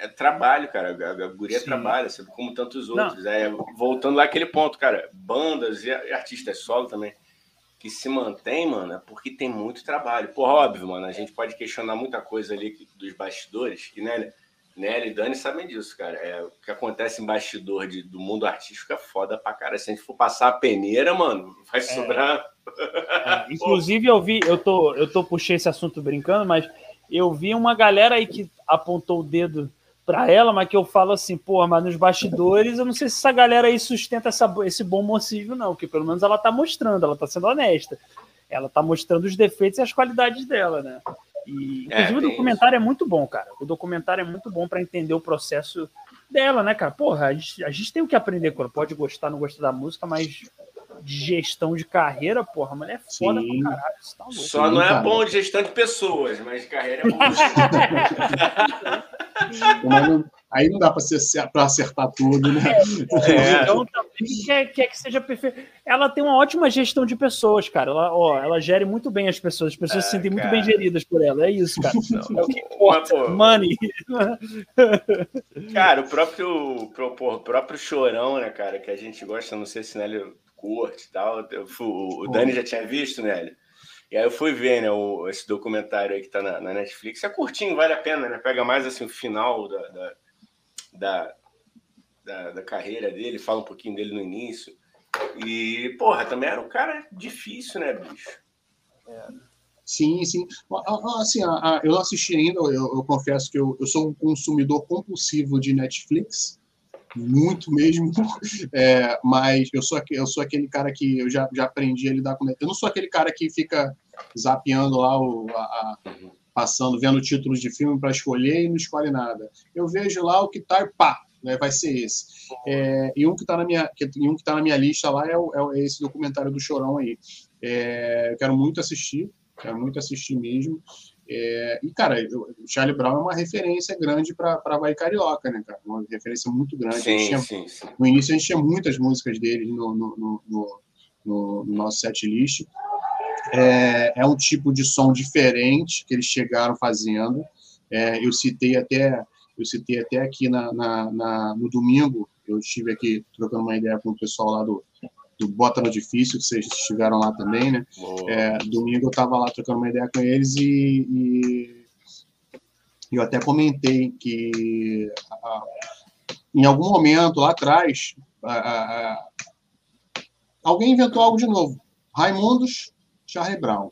é trabalho, cara. A, guria Sim. trabalha, sabe? como tantos outros. É, voltando lá aquele ponto, cara, bandas e artistas solo também que se mantém, mano, é porque tem muito trabalho. Pô, óbvio, mano, a gente pode questionar muita coisa ali dos bastidores, que né, Nelly e Dani sabem disso, cara. É, o que acontece em bastidor de, do mundo artístico é foda pra cara. Se a gente for passar a peneira, mano, vai é. sobrar. É, inclusive, eu vi, eu tô, eu tô puxei esse assunto brincando, mas eu vi uma galera aí que apontou o dedo para ela, mas que eu falo assim, pô, mas nos bastidores eu não sei se essa galera aí sustenta essa, esse bom mocinho, não, que pelo menos ela tá mostrando, ela tá sendo honesta. Ela tá mostrando os defeitos e as qualidades dela, né? E, é, inclusive, o documentário isso. é muito bom, cara. O documentário é muito bom para entender o processo dela, né, cara? Porra, a gente, a gente tem o que aprender quando pode gostar, não gostar da música, mas de gestão de carreira, porra, mas é foda Sim. pra caralho. Tá Só não é bom de gestão de pessoas, mas de carreira é bom. aí não dá para acertar tudo, né? É, é. Então também quer, quer que seja perfeito. Ela tem uma ótima gestão de pessoas, cara. Ela, ó, ela gere muito bem as pessoas. As pessoas é, se sentem cara. muito bem geridas por ela. É isso, cara. Não, é o que importa. Mas, pô, Money. Cara, o próprio, o próprio chorão, né, cara, que a gente gosta, não sei se ele curte e tal. o, o Dani já tinha visto, né? E aí eu fui ver, né, o, esse documentário aí que tá na, na, Netflix. É curtinho, vale a pena, né? Pega mais assim o final da, da, da, da, da carreira dele, fala um pouquinho dele no início. E, porra, também era um cara difícil, né, bicho? É. Sim, sim. Assim, eu não assisti ainda, eu, eu confesso que eu, eu, sou um consumidor compulsivo de Netflix muito mesmo, é, mas eu sou, eu sou aquele cara que eu já, já aprendi a lidar com. Eu não sou aquele cara que fica zapeando lá, o, a, a, passando, vendo títulos de filme para escolher e não escolhe nada. Eu vejo lá o que tá e pá, né, vai ser esse. É, e um que está na minha, que, um que tá na minha lista lá é, o, é esse documentário do Chorão aí. É, eu quero muito assistir, quero muito assistir mesmo. É, e, cara, o Charlie Brown é uma referência grande para a Bahia Carioca, né, cara? Uma referência muito grande. Sim, tinha, sim, sim. No início a gente tinha muitas músicas dele no, no, no, no, no nosso set list. É, é, um tipo de som diferente que eles chegaram fazendo. É, eu citei até eu citei até aqui na, na, na, no domingo, eu estive aqui trocando uma ideia com o pessoal lá do, do Bota no Difícil, que vocês estiveram lá também, né? É, domingo eu estava lá trocando uma ideia com eles e, e eu até comentei que a, em algum momento lá atrás a, alguém inventou algo de novo. Raimundos, Charlie Brown.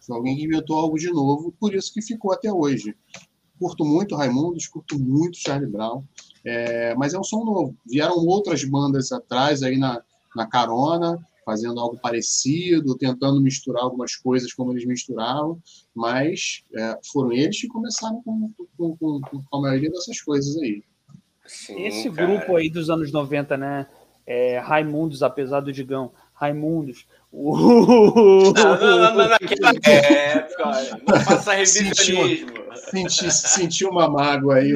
Foi alguém que inventou algo de novo, por isso que ficou até hoje. Curto muito Raimundos, curto muito Charlie Brown, é, mas é um som novo. Vieram outras bandas atrás aí na, na carona, fazendo algo parecido, tentando misturar algumas coisas como eles misturavam, mas é, foram eles que começaram com, com, com, com, a maioria dessas coisas aí. Sim, Esse cara. grupo aí dos anos 90, né? É, Raimundos, apesar do Digão, Raimundos. Uh! Não, não, não, não, naquela época, não faça revisionismo. Senti, senti uma mágoa aí.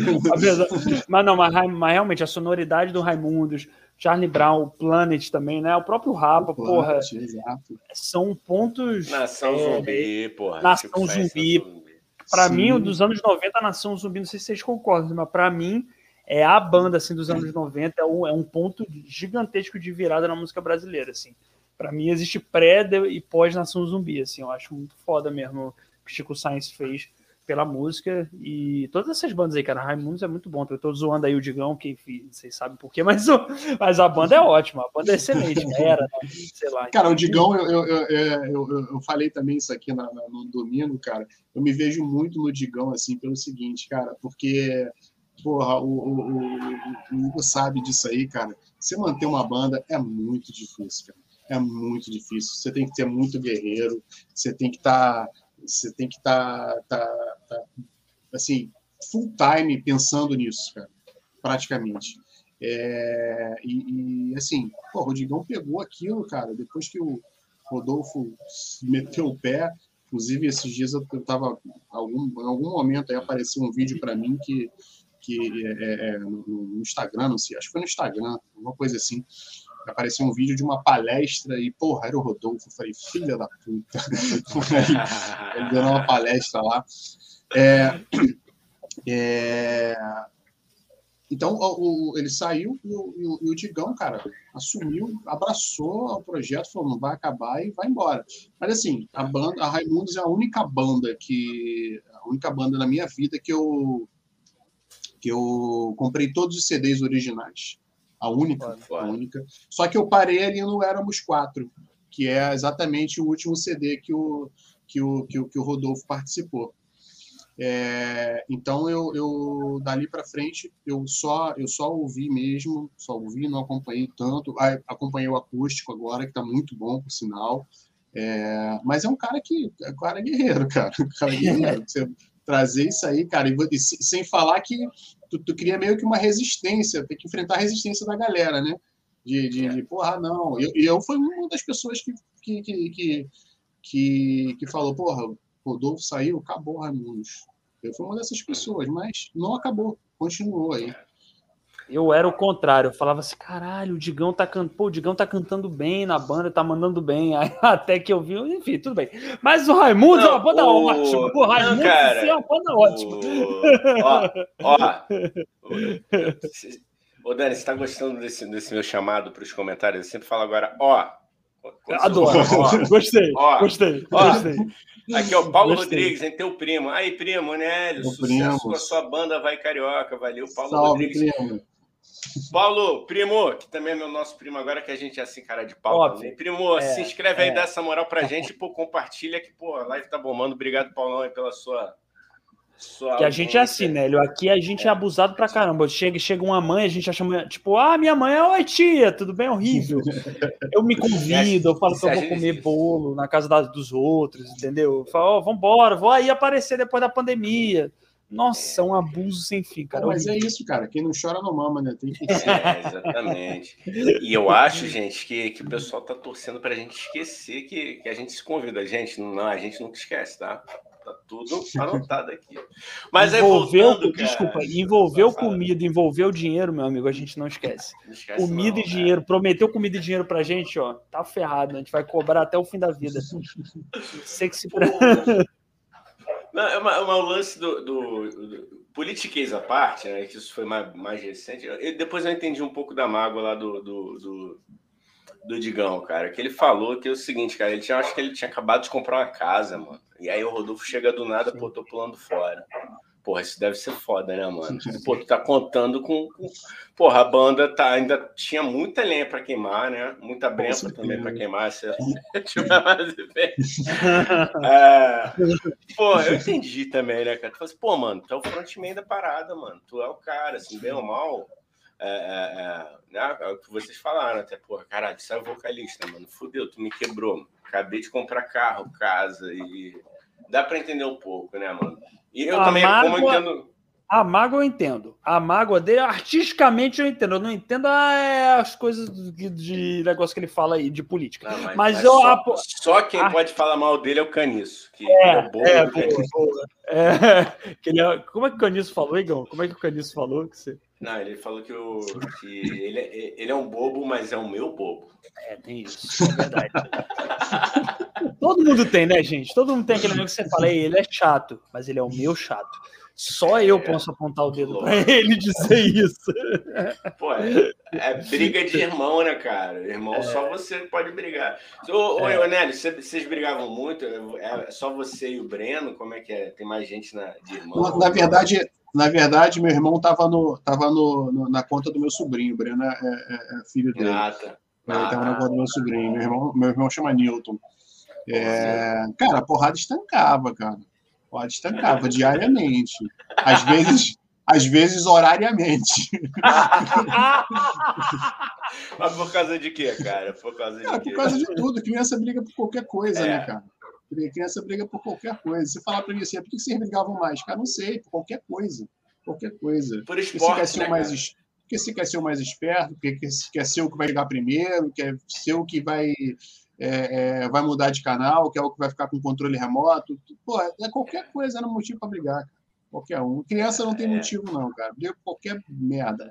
Mas não, mas, mas, realmente a sonoridade do Raimundos, Charlie Brown, o Planet também, né? O próprio Rapa, o porra. Exato. São pontos. Nação é, Zumbi, porra. Nação tipo, Zumbi. zumbi. Pra Sim. mim, dos anos 90, Nação Zumbi, não sei se vocês concordam, mas pra mim é a banda assim dos anos 90, é um, é um ponto gigantesco de virada na música brasileira, assim. Para mim existe pré e pós Nação Zumbi, assim, eu acho muito foda mesmo o que Chico Science fez pela música e todas essas bandas aí, cara, Raimundos é muito bom. Eu tô zoando aí o Digão, que enfim, vocês sabem por quê, mas, mas a banda é ótima, a banda é excelente, era, né? sei lá. Cara, o Digão, eu, eu, eu, eu, eu falei também isso aqui na, no domingo, cara. Eu me vejo muito no Digão, assim, pelo seguinte, cara, porque porra, o, o, o, o sabe disso aí, cara. Você manter uma banda é muito difícil, cara. É muito difícil. Você tem que ser muito guerreiro, você tem que estar. Você tem que estar, tá, tá, tá, assim, full time pensando nisso, cara, praticamente. É, e, e, assim, pô, o Rodrigão pegou aquilo, cara, depois que o Rodolfo meteu o pé. Inclusive, esses dias eu estava, algum, em algum momento aí apareceu um vídeo para mim que que é, é, é no, no, Instagram, não sei, acho que foi no Instagram, uma coisa assim. Apareceu um vídeo de uma palestra e, porra, era o Rodolfo. Eu falei, filha da puta. ele deu uma palestra lá. É, é, então, o, o, ele saiu e o, e o, Digão, cara, assumiu, abraçou o projeto, falou, não vai acabar e vai embora. Mas, assim, a banda, a Raimundos é a única banda que, a única banda na minha vida que eu, que eu comprei todos os CDs originais. A única, a única. Só que eu parei ali no Éramos Quatro, que é exatamente o último CD que o, que o, que o, que o Rodolfo participou. É, então eu, eu dali para frente eu só eu só ouvi mesmo, só ouvi, não acompanhei tanto. Ah, acompanhei o acústico agora que está muito bom, por sinal. É, mas é um cara que é um cara guerreiro, cara. Um cara guerreiro. Você, trazer isso aí, cara, e, e sem falar que tu, tu, cria meio que uma resistência, tem que enfrentar a resistência da galera, né? De, de, de porra, não. E eu, eu fui uma das pessoas que, que, que, que, que, que falou, porra, Rodolfo saiu, acabou Raimundos. Eu fui uma dessas pessoas, mas não acabou, continuou aí. Eu era o contrário, eu falava assim, caralho, o Digão tá cantando, pô, o Digão tá cantando bem na banda, tá mandando bem. Aí, até que eu vi, enfim, tudo bem. Mas o Raimundo não, é uma banda o... ótima. O Raimundo cara, é uma banda ótima. Ó, ó. Ô, Dani, você tá gostando desse, desse meu chamado para os comentários? Eu sempre falo agora, ó. Adoro. Ó, gostei, ó, gostei, ó, gostei. Aqui, ó, Paulo gostei. Rodrigues, hein, teu primo. Aí, primo, né? Sucesso primo. com a sua banda Vai Carioca. Valeu, Paulo Salve, Rodrigues. Primo. Paulo, primo, que também é meu nosso primo agora, que a gente é assim, cara de pau Óbvio. também. Primo, é, se inscreve aí, é. dá essa moral pra gente, pô, compartilha que, pô, a live tá bombando. Obrigado, Paulão, aí, pela sua. sua que a gente é assim, Nélio. Aqui a gente é, é abusado pra caramba. Chega, chega uma mãe, a gente chama, tipo, ah, minha mãe é, oi, tia, tudo bem? Horrível. Eu me convido, eu falo que eu vou comer bolo na casa dos outros, entendeu? Eu falo, ó, oh, vambora, vou aí aparecer depois da pandemia. Nossa, é um abuso sem fim, cara. Mas é isso, cara. Quem não chora não mama, né? Tem que é, exatamente. E eu acho, gente, que, que o pessoal tá torcendo pra gente esquecer que, que a gente se convida. A gente não, a gente nunca esquece, tá? Tá tudo anotado aqui. Mas envolveu, aí, voltando, desculpa, cara, envolveu comida, envolveu dinheiro, meu amigo, a gente não esquece. Não esquece comida não, e dinheiro, cara. prometeu comida e dinheiro pra gente, ó, tá ferrado, a gente vai cobrar até o fim da vida. Sei que se Não, é uma, é uma lance do, do, do politiquês à parte, né? Que isso foi mais, mais recente. Eu, depois eu entendi um pouco da mágoa lá do, do, do, do, Digão, cara. Que ele falou que é o seguinte, cara. Ele tinha, acho que ele tinha acabado de comprar uma casa, mano. E aí o Rodolfo chega do nada, pô, tô pulando fora. Porra, isso deve ser foda, né, mano? Pô, tu tá contando com. Porra, a banda tá, ainda tinha muita lenha pra queimar, né? Muita brença também pra queimar. Você... é... Pô, eu entendi também, né, cara? Tu falou assim, pô, mano, tu é o frontman da parada, mano. Tu é o cara, assim, bem ou mal. É, é, é, né? é o que vocês falaram até, porra, caralho, você é vocalista, mano. Fudeu, tu me quebrou. Acabei de comprar carro, casa e. Dá pra entender um pouco, né, mano? E eu a também, mágoa, como eu entendo. A mágoa eu entendo. A mágoa dele, artisticamente eu entendo. Eu não entendo ah, as coisas de, de, negócio que ele fala aí, de política. Não, mas, mas, mas, eu. Só, a... só quem a... pode falar mal dele é o Caniço. Que é, é, bom é, boa, boa. é, que ele é, Como é que o Caniço falou, Igão? Como é que o Caniço falou? Que você... Não, ele falou que, o, que ele, é, ele é um bobo, mas é o meu bobo. É, tem isso. É verdade. Todo mundo tem, né, gente? Todo mundo tem aquele amigo que você fala, ele é chato, mas ele é o meu chato. Só eu posso apontar o dedo para ele dizer isso. Pô, é, é, briga de irmão, né, cara? Irmão, é. só você pode brigar. Ô, ô é. Nélio, vocês brigavam muito? É só você e o Breno? Como é que é? Tem mais gente na, de irmão? Na verdade, na verdade, meu irmão estava no, tava no, no, na conta do meu sobrinho. O Breno é, é, é filho dele. Ah, tá. Ele estava ah, na conta do meu sobrinho. Meu irmão, meu irmão chama Newton. É, cara, a porrada estancava, cara. A porrada estancava diariamente. Às vezes, às vezes horariamente. Mas por causa de quê, cara? Por causa de, cara, por causa de tudo. Criança briga por qualquer coisa, né, é. né, cara? Criança briga por qualquer coisa. Você falar para mim assim, ah, por que vocês brigavam mais? Cara, não sei, por qualquer coisa. Qualquer coisa. Por esporte, porque você quer ser né, mais, porque você quer ser o mais esperto, porque quer ser o que vai chegar primeiro, quer ser o que vai é, é, vai mudar de canal, que é o que vai ficar com controle remoto. Pô, é qualquer coisa era motivo para brigar, cara. Qualquer um. Criança não tem é. motivo, não, cara. Briga qualquer merda.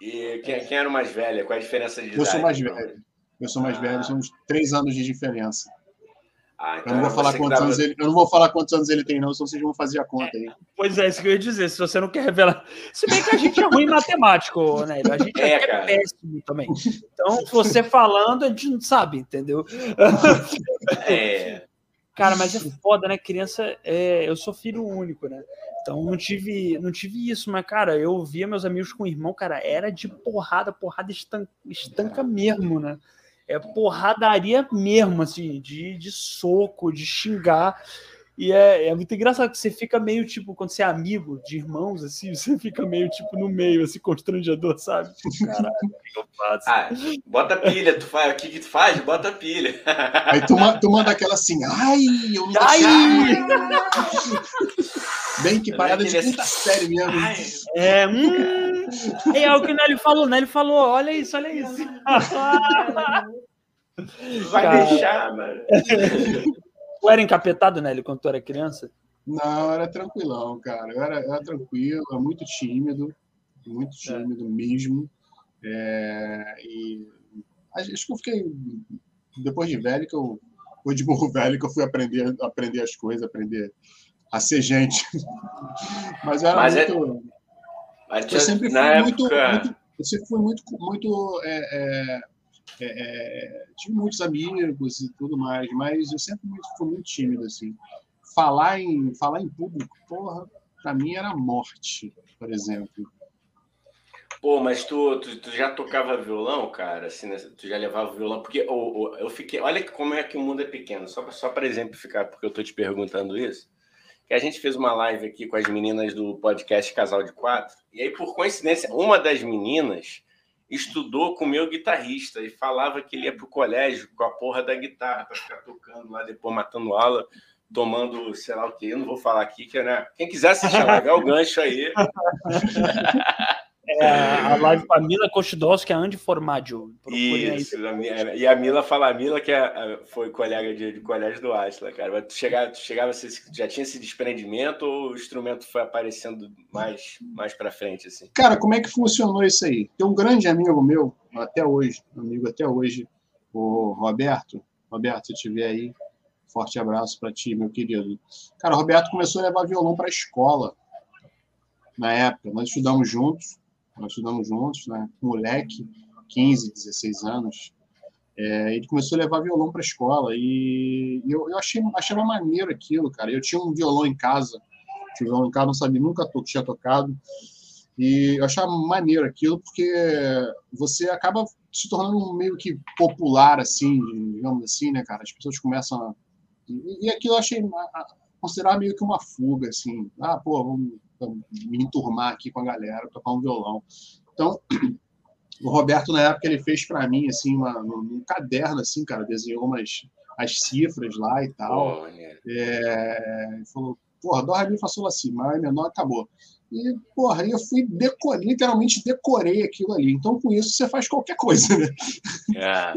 E quem, quem, era o mais velho? Qual a diferença de idade? Eu sou mais então? velho. Eu sou mais ah. velho, são uns três anos de diferença. Ah, então eu, não vou falar quantos anos ele, eu não vou falar quantos anos ele tem, não, senão vocês vão fazer a conta aí. Pois é, isso que eu ia dizer. Se você não quer revelar. Se bem que a gente é ruim em matemático, né? A gente é, é péssimo também. Então, você falando, a gente não sabe, entendeu? É. Cara, mas é foda, né? Criança, é... eu sou filho único, né? Então não tive, não tive isso, mas, cara, eu via meus amigos com o irmão, cara, era de porrada, porrada estanca, estanca mesmo, né? É porradaria mesmo, assim, de, de soco, de xingar. E é, é muito engraçado que você fica meio tipo, quando você é amigo de irmãos, assim, você fica meio tipo no meio, assim, constrangedor, sabe? Tipo, caralho, o que eu faço? Ah, bota pilha, tu faz, o que, que tu faz? Bota pilha. Aí tu, tu manda aquela assim, ai, eu não ai! Bem que parada de puta série mesmo. Ai, é, hum, é o que o Nelly falou, o Nelly falou, olha isso, olha isso. Vai Cara. deixar, mano. Tu era encapetado, Nelly, quando tu era criança? Não, era tranquilão, cara. Eu era, era tranquilo, era muito tímido, muito é. tímido é. mesmo. É, e acho que eu fiquei, depois de velho, que eu, depois de burro velho, que eu fui aprender, aprender as coisas, aprender a ser gente. Mas era Mas é muito. É... Eu sempre fui época... muito, muito, Eu sempre fui muito. muito é, é, é, tive muitos amigos e tudo mais, mas eu sempre muito, fui muito tímido, assim. Falar em, falar em público, porra, pra mim era morte, por exemplo. Pô, mas tu, tu, tu, já tocava violão, cara? Assim, né? Tu já levava violão? Porque eu fiquei. Olha como é que o mundo é pequeno. Só, só para exemplificar, porque eu tô te perguntando isso que a gente fez uma live aqui com as meninas do podcast Casal de Quatro, e aí, por coincidência, uma das meninas estudou com o meu guitarrista e falava que ele ia pro colégio com a porra da guitarra para ficar tocando lá, depois matando aula, tomando sei lá o que. Eu não vou falar aqui, que né? Quem quiser assistir a live, é o gancho aí. É, a live com a Mila Kostidowski, a Andy Formaggio. Isso, e a Mila fala, a Mila que é, foi colega de, de colégio do Atlas, cara. Tu chegava, tu chegava, já tinha esse desprendimento ou o instrumento foi aparecendo mais, mais pra frente, assim? Cara, como é que funcionou isso aí? Tem um grande amigo meu, até hoje, amigo até hoje, o Roberto. Roberto, se estiver aí, Forte abraço para ti, meu querido. Cara, o Roberto começou a levar violão para a escola na época. Nós estudamos juntos, nós estudamos juntos, né? Moleque, 15, 16 anos. É, ele começou a levar violão para a escola e eu, eu achei, uma maneiro aquilo, cara. Eu tinha um violão em casa, tinha um violão em casa, não sabia, nunca to, tinha tocado. E eu achava maneiro aquilo porque você acaba se tornando meio que popular, assim, digamos assim, né, cara? As pessoas começam a e, aquilo eu achei considerar meio que uma fuga, assim. Ah, pô, vamos me enturmar aqui com a galera, tocar um violão. Então, o Roberto, na época, ele fez para mim, assim, uma, um caderno, assim, cara, desenhou umas as cifras lá e tal. Oh, é, ele falou, porra, Dó, Ré, Mi, Fá, Sol, Assim, maior, menor, acabou. E, porra, eu fui decorei, literalmente decorei aquilo ali. Então, com isso, você faz qualquer coisa, né? É,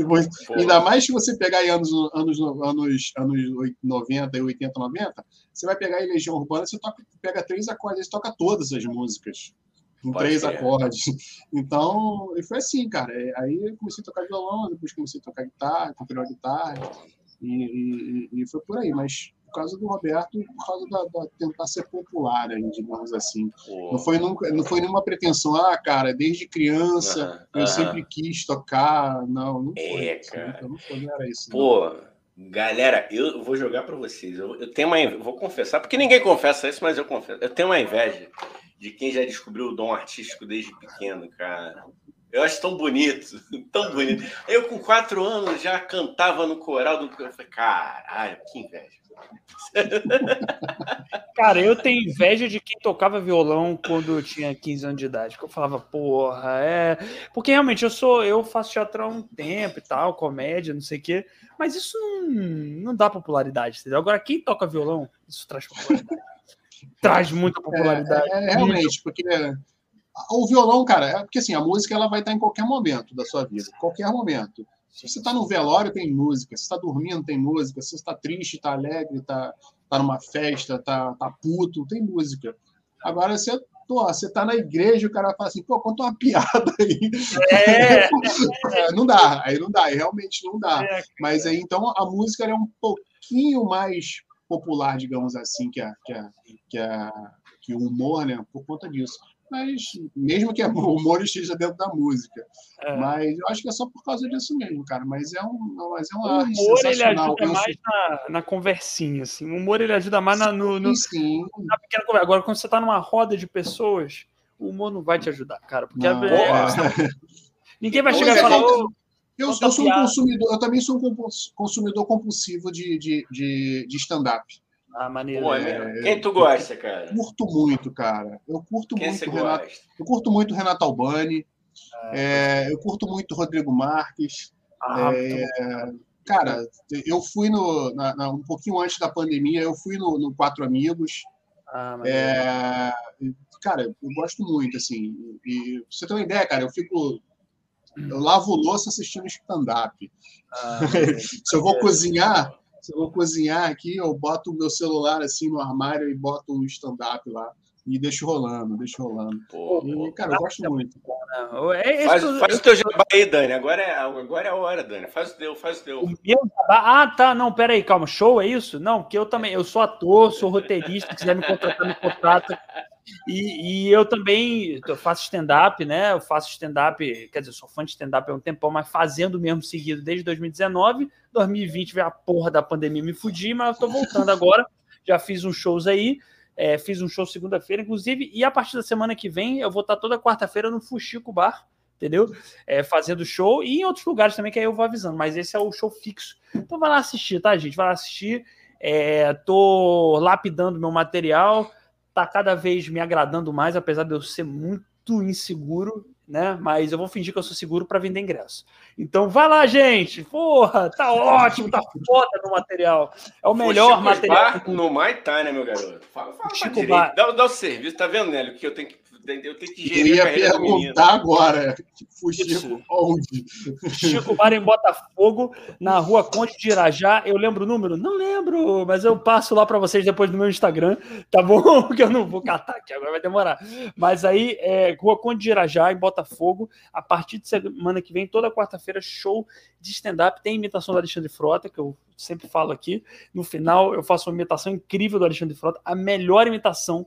ainda mais que você pegar em anos, anos, anos, anos 90, 80, 90, você vai pegar em Legião Urbana, você toca, pega três acordes, você toca todas as músicas. Com Pode três ser. acordes. Então, e foi assim, cara. É, aí eu comecei a tocar violão, depois comecei a tocar guitarra, comprei uma guitarra, e, e, e foi por aí. Mas por causa do Roberto, por causa da, da tentar ser popular, aí, digamos assim. Não foi nunca, não foi nenhuma pretensão, ah, cara, desde criança eu sempre quis tocar, não, não foi. É, cara. Não, foi, não era isso. Pô, não. galera, eu vou jogar para vocês. Eu, eu, tenho uma, vou confessar, porque ninguém confessa isso, mas eu confesso. Eu tenho uma inveja de quem já descobriu o dom artístico desde pequeno, cara. Eu acho tão bonito, tão bonito. Eu, com quatro anos, já cantava no coral do. Eu falei, caralho, que inveja. Cara, eu tenho inveja de quem tocava violão quando eu tinha 15 anos de idade. Que eu falava, porra, é. Porque realmente eu sou, eu faço teatro há um tempo e tal, comédia, não sei o quê. Mas isso não, não dá popularidade, entendeu? Agora, quem toca violão, isso traz popularidade. traz muita popularidade. É, é, realmente, porque o violão, cara, é porque assim, a música ela vai estar em qualquer momento da sua vida, qualquer momento. Se você está no velório, tem música. Se está dormindo, tem música. Se você está triste, está alegre, está tá numa festa, está tá puto, tem música. Agora, você, pô, você tá na igreja, o cara fala assim, pô, conta uma piada aí. É. é não dá, aí não dá, aí realmente não dá. É, Mas aí, então, a música é um pouquinho mais popular, digamos assim, que, a, que, a, que, a, que o humor, né? Por conta disso mas mesmo que o humor esteja dentro da música. É. Mas eu acho que é só por causa disso mesmo, cara. Mas é, um, mas é uma o humor ele ajuda mais na, na, conversinha, assim. O humor ele ajuda mais na, no, no, sim. na pequena conversa. Agora, quando você está numa roda de pessoas, o humor não vai te ajudar, cara. Porque não, é, é, ninguém vai chegar e falar. Oh, eu, eu sou um consumidor, eu também sou um consumidor compulsivo de, de, de, de stand-up. Ah, maneiro. Pô, é, Quem tu gosta, cara? Curto muito, cara. Eu curto Quem muito Renato. Gosta? Eu curto muito Renato Albani. Ah, é, eu curto muito Rodrigo Marques. Ah, é, cara, eu fui no na, na, um pouquinho antes da pandemia. Eu fui no, no Quatro Amigos. Ah, é, cara, eu gosto muito, assim. E, pra você ter uma ideia, cara, eu fico eu lavo louça assistindo stand-up. Ah, Se eu vou cozinhar, se eu vou cozinhar aqui, eu boto o meu celular assim no armário e boto um stand-up lá. E deixo rolando, deixo rolando. Pô, e, cara, eu gosto muito. É, é faz, faz o teu jabá aí, Dani. Agora é, agora é a hora, Dani. Faz o teu, faz o teu. O meu Ah, tá. Não, pera aí, calma. Show, é isso? Não, porque eu também. Eu sou ator, sou roteirista. Se quiser me contratar, me contrata. E, e eu também eu faço stand-up, né? Eu faço stand-up, quer dizer, sou fã de stand-up há um tempão, mas fazendo mesmo seguido desde 2019. 2020 veio a porra da pandemia me fudi, mas eu tô voltando agora. Já fiz uns shows aí. É, fiz um show segunda-feira, inclusive, e a partir da semana que vem eu vou estar toda quarta-feira no Fuxico Bar, entendeu? É, fazendo show e em outros lugares também, que aí eu vou avisando, mas esse é o show fixo. Então vai lá assistir, tá, gente? Vai lá assistir. É, tô lapidando meu material, tá cada vez me agradando mais, apesar de eu ser muito inseguro, né? Mas eu vou fingir que eu sou seguro para vender ingresso. Então vai lá, gente. Porra, tá ótimo, tá foda no material. É o melhor material. Bar no Maitai, né, meu garoto? Fala, fala Chico Bar. Dá, dá o serviço, tá vendo, Nélio? Que eu tenho que eu tenho que gerir eu ia perguntar agora. Chico onde? Chico Bar em Botafogo, na rua Conde de Irajá. Eu lembro o número? Não lembro, mas eu passo lá para vocês depois no meu Instagram, tá bom? Porque eu não vou catar aqui, agora vai demorar. Mas aí, é, rua Conde de Irajá, em Botafogo Botafogo. A partir de semana que vem, toda quarta-feira, show de stand-up. Tem imitação do Alexandre Frota, que eu sempre falo aqui. No final, eu faço uma imitação incrível do Alexandre Frota, a melhor imitação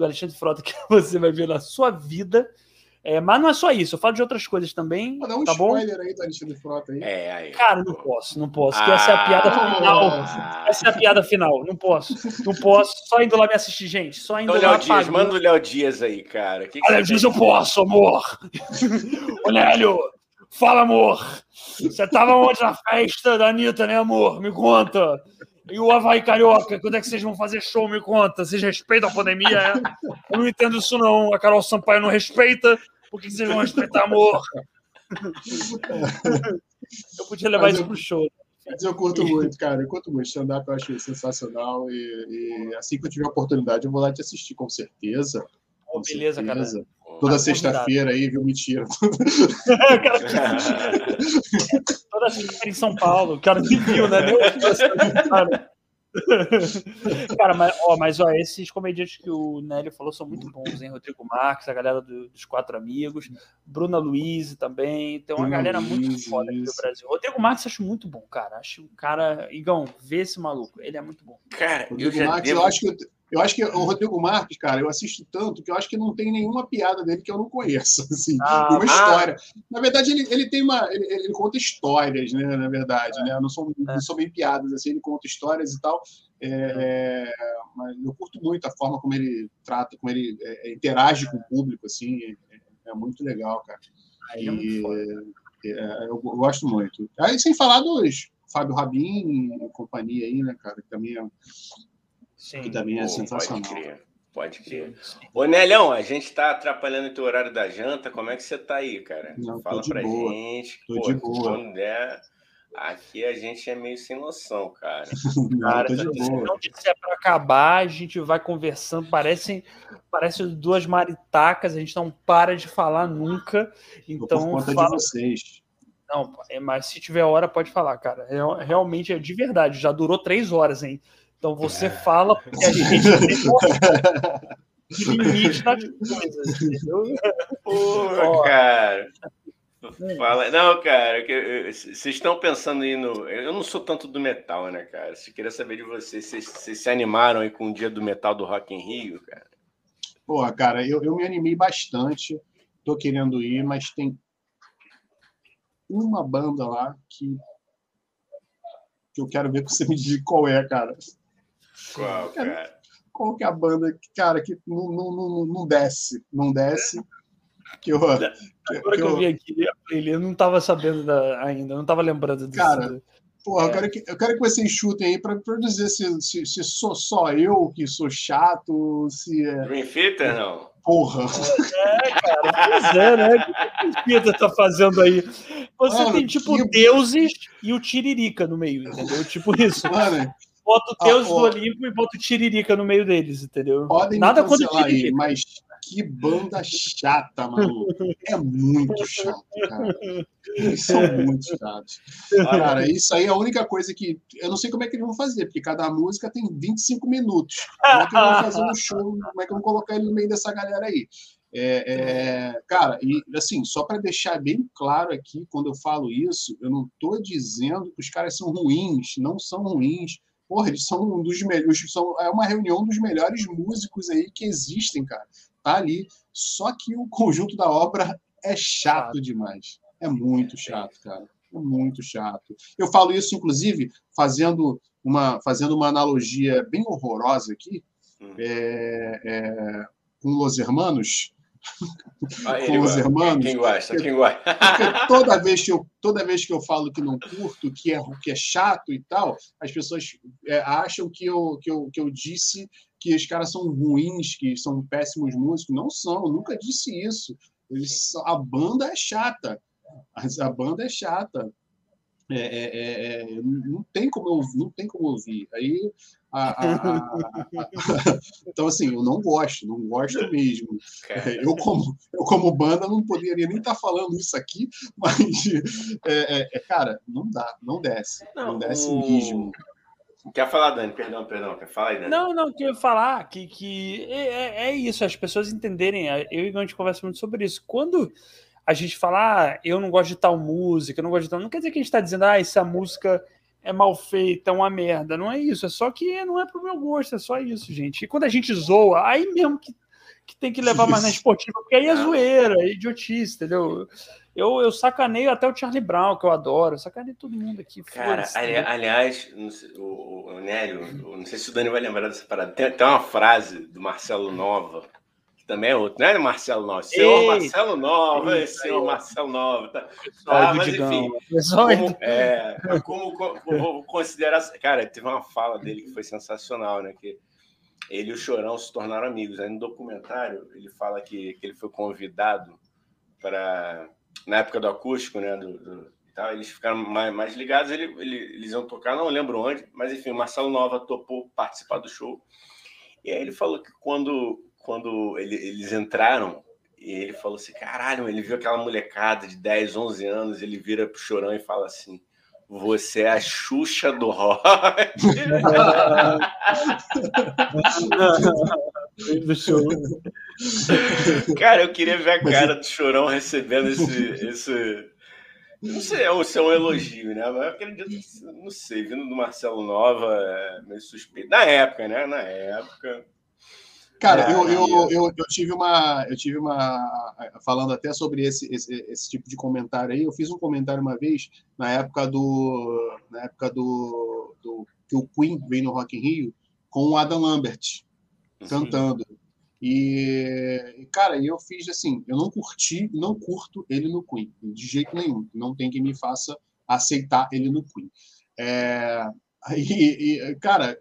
do Alexandre Frota que você vai ver na sua vida. É, mas não é só isso, eu falo de outras coisas também. Dá um tá bom? spoiler aí do Alexandre Frota aí. É, aí. Cara, não posso, não posso. que essa é a piada Ah, final. Ah. Essa é a piada final. Não posso. Não posso. Só indo lá me assistir, gente. Só indo Então, lá Léo Dias, manda o Léo Dias aí, cara. Que que diz tem? eu posso, amor. Ô, Nélio, fala, amor. Você tava onde na festa da Anitta, né, amor? Me conta. E o Havaí Carioca, quando é que vocês vão fazer show? Me conta. Vocês respeitam a pandemia, é? Eu não entendo isso, não. A Carol Sampaio não respeita. Por que vocês vão respeitar, amor? Eu podia levar Mas isso eu- pro show. Mas eu curto muito, cara. Eu curto muito. Stand-up eu acho sensacional. E, e assim que eu tiver oportunidade, eu vou lá te assistir, com certeza. Pô, beleza, cara. Toda sexta-feira aí, viu? Mentira. Toda sexta em São Paulo. O cara que viu, né? Deus, cara. Cara, mas, ó, mas ó, esses comediantes que o Nélio falou são muito bons, hein? Rodrigo Marques, a galera do- dos Quatro Amigos, Bruna Luiz também. Tem uma Bruna galera muito Luiz, foda aqui do. Brasil. Rodrigo Marques eu acho muito bom, cara. Acho um cara. Igão, vê esse maluco. Ele é muito bom. Cara, eu Rodrigo já Marques, devo... eu acho que eu, eu acho que o Rodrigo Marques, cara, eu assisto tanto que eu acho que não tem nenhuma piada dele que eu não conheço, assim, Ah, uma história. Na verdade, ele, ele tem uma, ele, ele conta histórias, né? Na verdade, né? Não são, É. não são bem piadas, assim, ele conta histórias e tal. É, mas eu curto muito a forma como ele trata, como ele é, interage com o público, assim, é, é muito legal, cara. Ah, ele é muito E, foda. é, eu gosto muito. Aí, sem falar dos Fábio Rabin e companhia aí, né, cara? Que também é, Sim. que também é Pô, sensacional. Pode crer, pode crer. Sim, sim. Ô, Nelhão, a gente tá atrapalhando o teu horário da janta. Como é que você tá aí, cara? Não, Fala pra boa. gente. Tô Pô, de boa. Quando der, aqui a gente é meio sem noção, cara. Não, Cara, tô de se boa. não disser para acabar, a gente vai conversando. Parecem parece duas maritacas, a gente não para de falar nunca. Então, por conta fala. de vocês. Não, é, mas se tiver hora, pode falar, cara. Real- Realmente é de verdade, já durou três horas, hein? Então você fala porque a gente tem limite das coisas, entendeu? Porra, Ó. cara. Hum. Fala. Não, cara, vocês estão pensando aí no. Eu não sou tanto do metal, né, cara? Eu queria saber de vocês. Vocês, se animaram aí com o dia do metal do Rock in Rio, cara? Porra, cara, eu, eu me animei bastante. Tô querendo ir, mas tem uma banda lá que, que eu quero ver que você me diga qual é, cara. Qual, cara? Qual que é a banda que, cara, que não, não, não, não desce, não desce. Que eu, que, Agora que que eu eu, vi aqui eu não estava sabendo da- ainda, não estava lembrando disso. Cara, porra, eu, É. quero que, eu quero que vocês chutem aí para dizer se, se, se sou só eu que sou chato, se é. Dream Theater, não? Porra. Pois é, né? O que o Peter tá fazendo aí? Você Mano, tem, tipo, que- deuses e o Tiririca no meio, entendeu? Tipo isso. Mano, Bota o Ah, Deus do. Olimpo e bota o Tiririca no meio deles, entendeu? podem Nada contra o cancelar aí, Tiririca. mas que banda chata, mano. É muito chato, cara. Eles são muito chatos. Cara, isso aí é a única coisa que. Eu não sei como é que eles vão fazer, porque cada música tem 25 minutos. Como é que eles vão fazer um show? Como é que vão colocar ele no meio dessa galera aí? É, é, cara, e assim, só para deixar bem claro aqui, quando eu falo isso, eu não estou dizendo que os caras são ruins, não são ruins. Porra, eles são um dos melhores, são, é uma reunião dos melhores músicos aí que existem, cara. Tá ali. Só que o conjunto da obra é chato demais. É muito chato, cara. É muito chato. Eu falo isso, inclusive, fazendo uma, fazendo uma analogia bem horrorosa aqui, Hum. é, é, com Los Hermanos. Ah, Com os irmãos. Quem gosta? Quem gosta? Porque toda vez que eu, toda vez que eu falo que não curto, que é, que é chato e tal, as pessoas é, acham que eu, que, eu, que eu disse que os caras são ruins, que são péssimos músicos. Não são, eu nunca disse isso. Eles a banda é chata. A, a banda é chata. É, é, é, é, não tem como eu, não tem como ouvir. Aí, a- a- a- então assim, eu não gosto, não gosto mesmo. Eu como, eu, como banda, não poderia nem estar falando isso aqui, mas, é, é, é, cara, não dá, não desce. Não, Não, desce o- mesmo. Quer falar, Dani? Perdão, perdão. Quer falar aí, Dani? Não, não, que eu ia falar que, que é, é- é isso, as pessoas entenderem. Eu e o a gente conversa muito sobre isso. Quando a gente fala, ah, eu não gosto de tal música, eu não gosto de tal. Não quer dizer que a gente está dizendo, ah, essa música é mal feita, é uma merda. Não é isso, é só que não é pro meu gosto, é só isso, gente. E quando a gente zoa, aí mesmo que, que tem que levar mais na esportiva, porque aí é zoeira, é idiotice, entendeu? Eu, eu sacaneio até o Charlie Brown, que eu adoro, eu sacaneio todo mundo aqui. Cara, ali, aliás, sei, o, o, Nélio, não sei se o Dani vai lembrar dessa parada, tem, tem uma frase do Marcelo Nova, também é outro, né, Marcelo Nova? Senhor Ei, Marcelo Nova, ei, senhor Marcelo Nova. Tá, ah, mas enfim, como, é, como, como, considerar. Cara, teve uma fala dele que foi sensacional, né? Que ele e o Chorão se tornaram amigos. Aí no documentário ele fala que, que ele foi convidado para. Na época do acústico, né? Do, do, tal, eles ficaram mais, mais ligados, ele, ele, eles iam tocar, não lembro onde, mas enfim, o Marcelo Nova topou participar do show. E aí ele falou que quando quando ele, eles entraram, e ele falou assim: caralho, ele viu aquela molecada de 10, 11 anos, ele vira pro chorão e fala assim. Você é a Xuxa do rock. cara, eu queria ver a cara do chorão recebendo esse, esse, não sei se é um elogio, né? Mas eu acredito, não sei, vindo do Marcelo Nova, é meio suspeito. Na época, né? Na época. Cara, eu, eu, eu, eu, tive uma. Eu tive uma. Falando até sobre esse, esse, esse, tipo de comentário aí, eu fiz um comentário uma vez, na época do. Na época do. do que o Queen veio no Rock in Rio, com o Adam Lambert cantando. E, cara, eu fiz assim, eu não curti, não curto ele no Queen, de jeito nenhum. Não tem que me faça aceitar ele no Queen. É, e, e, cara,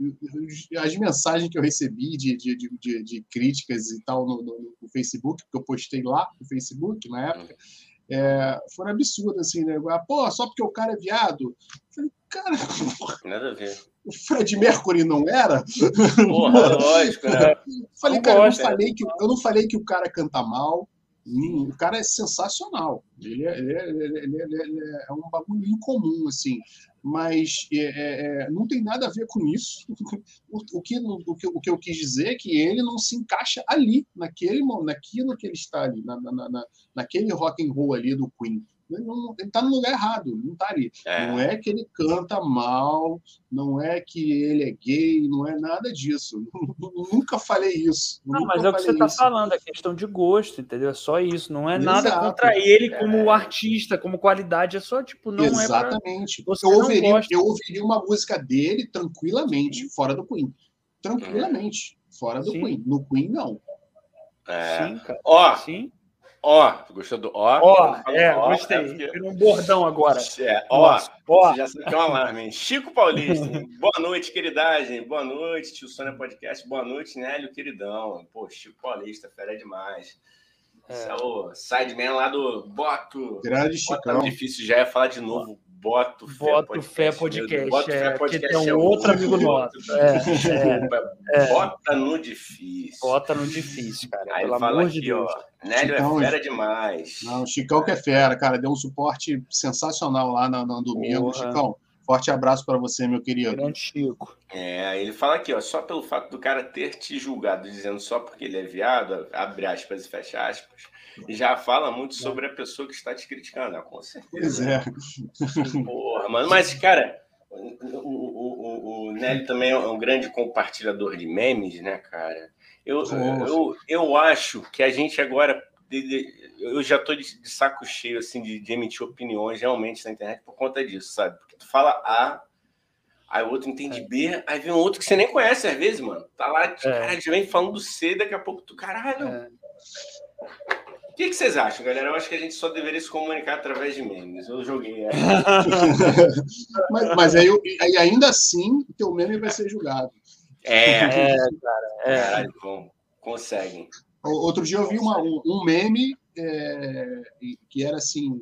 as mensagens que eu recebi de, de, de, de críticas e tal no, no, no, Facebook, que eu postei lá no Facebook na época, é, foram absurdas, assim, né? Ah, pô, só porque o cara é viado. Eu falei, cara. Nada a ver. O Fred Mercury não era? Porra, lógico, né? falei, cara, eu não falei, que, eu não falei que o cara canta mal. O cara é sensacional. Ele é, ele é, ele é, ele é, é um bagulho incomum, assim mas é, é, é, não tem nada a ver com isso. O, o, que, o, que, o que eu quis dizer é que ele não se encaixa ali, naquele, naquilo que ele está ali, na, na, na, naquele rock and roll ali do Queen. Ele está no lugar errado, não está ali. É. Não é que ele canta mal, não é que ele é gay, não é nada disso. Nunca falei isso. Não, mas é o que você está falando, é questão de gosto, entendeu? É só isso. Não é Exato. nada contra ele como é. artista, como qualidade, é só tipo, não Exatamente. é pra... eu, ouviria, eu ouviria uma música dele tranquilamente, Sim. fora do Queen. Tranquilamente, fora do Sim. Queen. No Queen, não. É. Sim, cara. Ó, Sim. Ó, gostou do ó? Ó, é, ó, gostei. É porque... um bordão agora. É, ó, ó. já sabe que é um alarme, hein? Chico Paulista, boa noite, queridagem. Boa noite, tio Sônia Podcast. Boa noite, Nélio, queridão. Pô, Chico Paulista, fera demais. É. Esse é o sideman lá do Boto. Grande Chico. difícil já é falar de novo. Boto Fé Boto Podcast. Fé Podcast, Boto é, Fé Podcast que tem um é outro amigo nosso. É, é, Bota no difícil. Bota no difícil, cara. Aí pelo fala amor aqui, de Deus. ó. Nélio Chicão, é fera demais. Não, o Chicão que é fera, cara. Deu um suporte sensacional lá no, no domingo. Porra. Chicão, forte abraço para você, meu querido. Grande Chico. É, ele fala aqui, ó, só pelo fato do cara ter te julgado, dizendo só porque ele é viado, abre aspas e fecha aspas, já fala muito sobre a pessoa que está te criticando, né? com certeza. Pois é. Porra, mano, mas, cara, o, o, o, o Nelly também é um grande compartilhador de memes, né, cara? Eu, eu, eu acho que a gente agora. Eu já tô de, saco cheio assim de, de emitir opiniões realmente na internet por conta disso, sabe? Porque tu fala A, aí o outro entende é. B, aí vem um outro que você nem conhece às vezes, mano. Tá lá, é. cara, já vem falando C, daqui a pouco tu, caralho. É que, que vocês acham, galera? Eu acho que a gente só deveria se comunicar através de memes. Eu joguei. É. mas, mas aí, aí, ainda assim, o teu meme vai ser julgado. É, é cara. É. Caralho, bom, conseguem. Outro dia eu vi uma, um, um meme é, que era assim: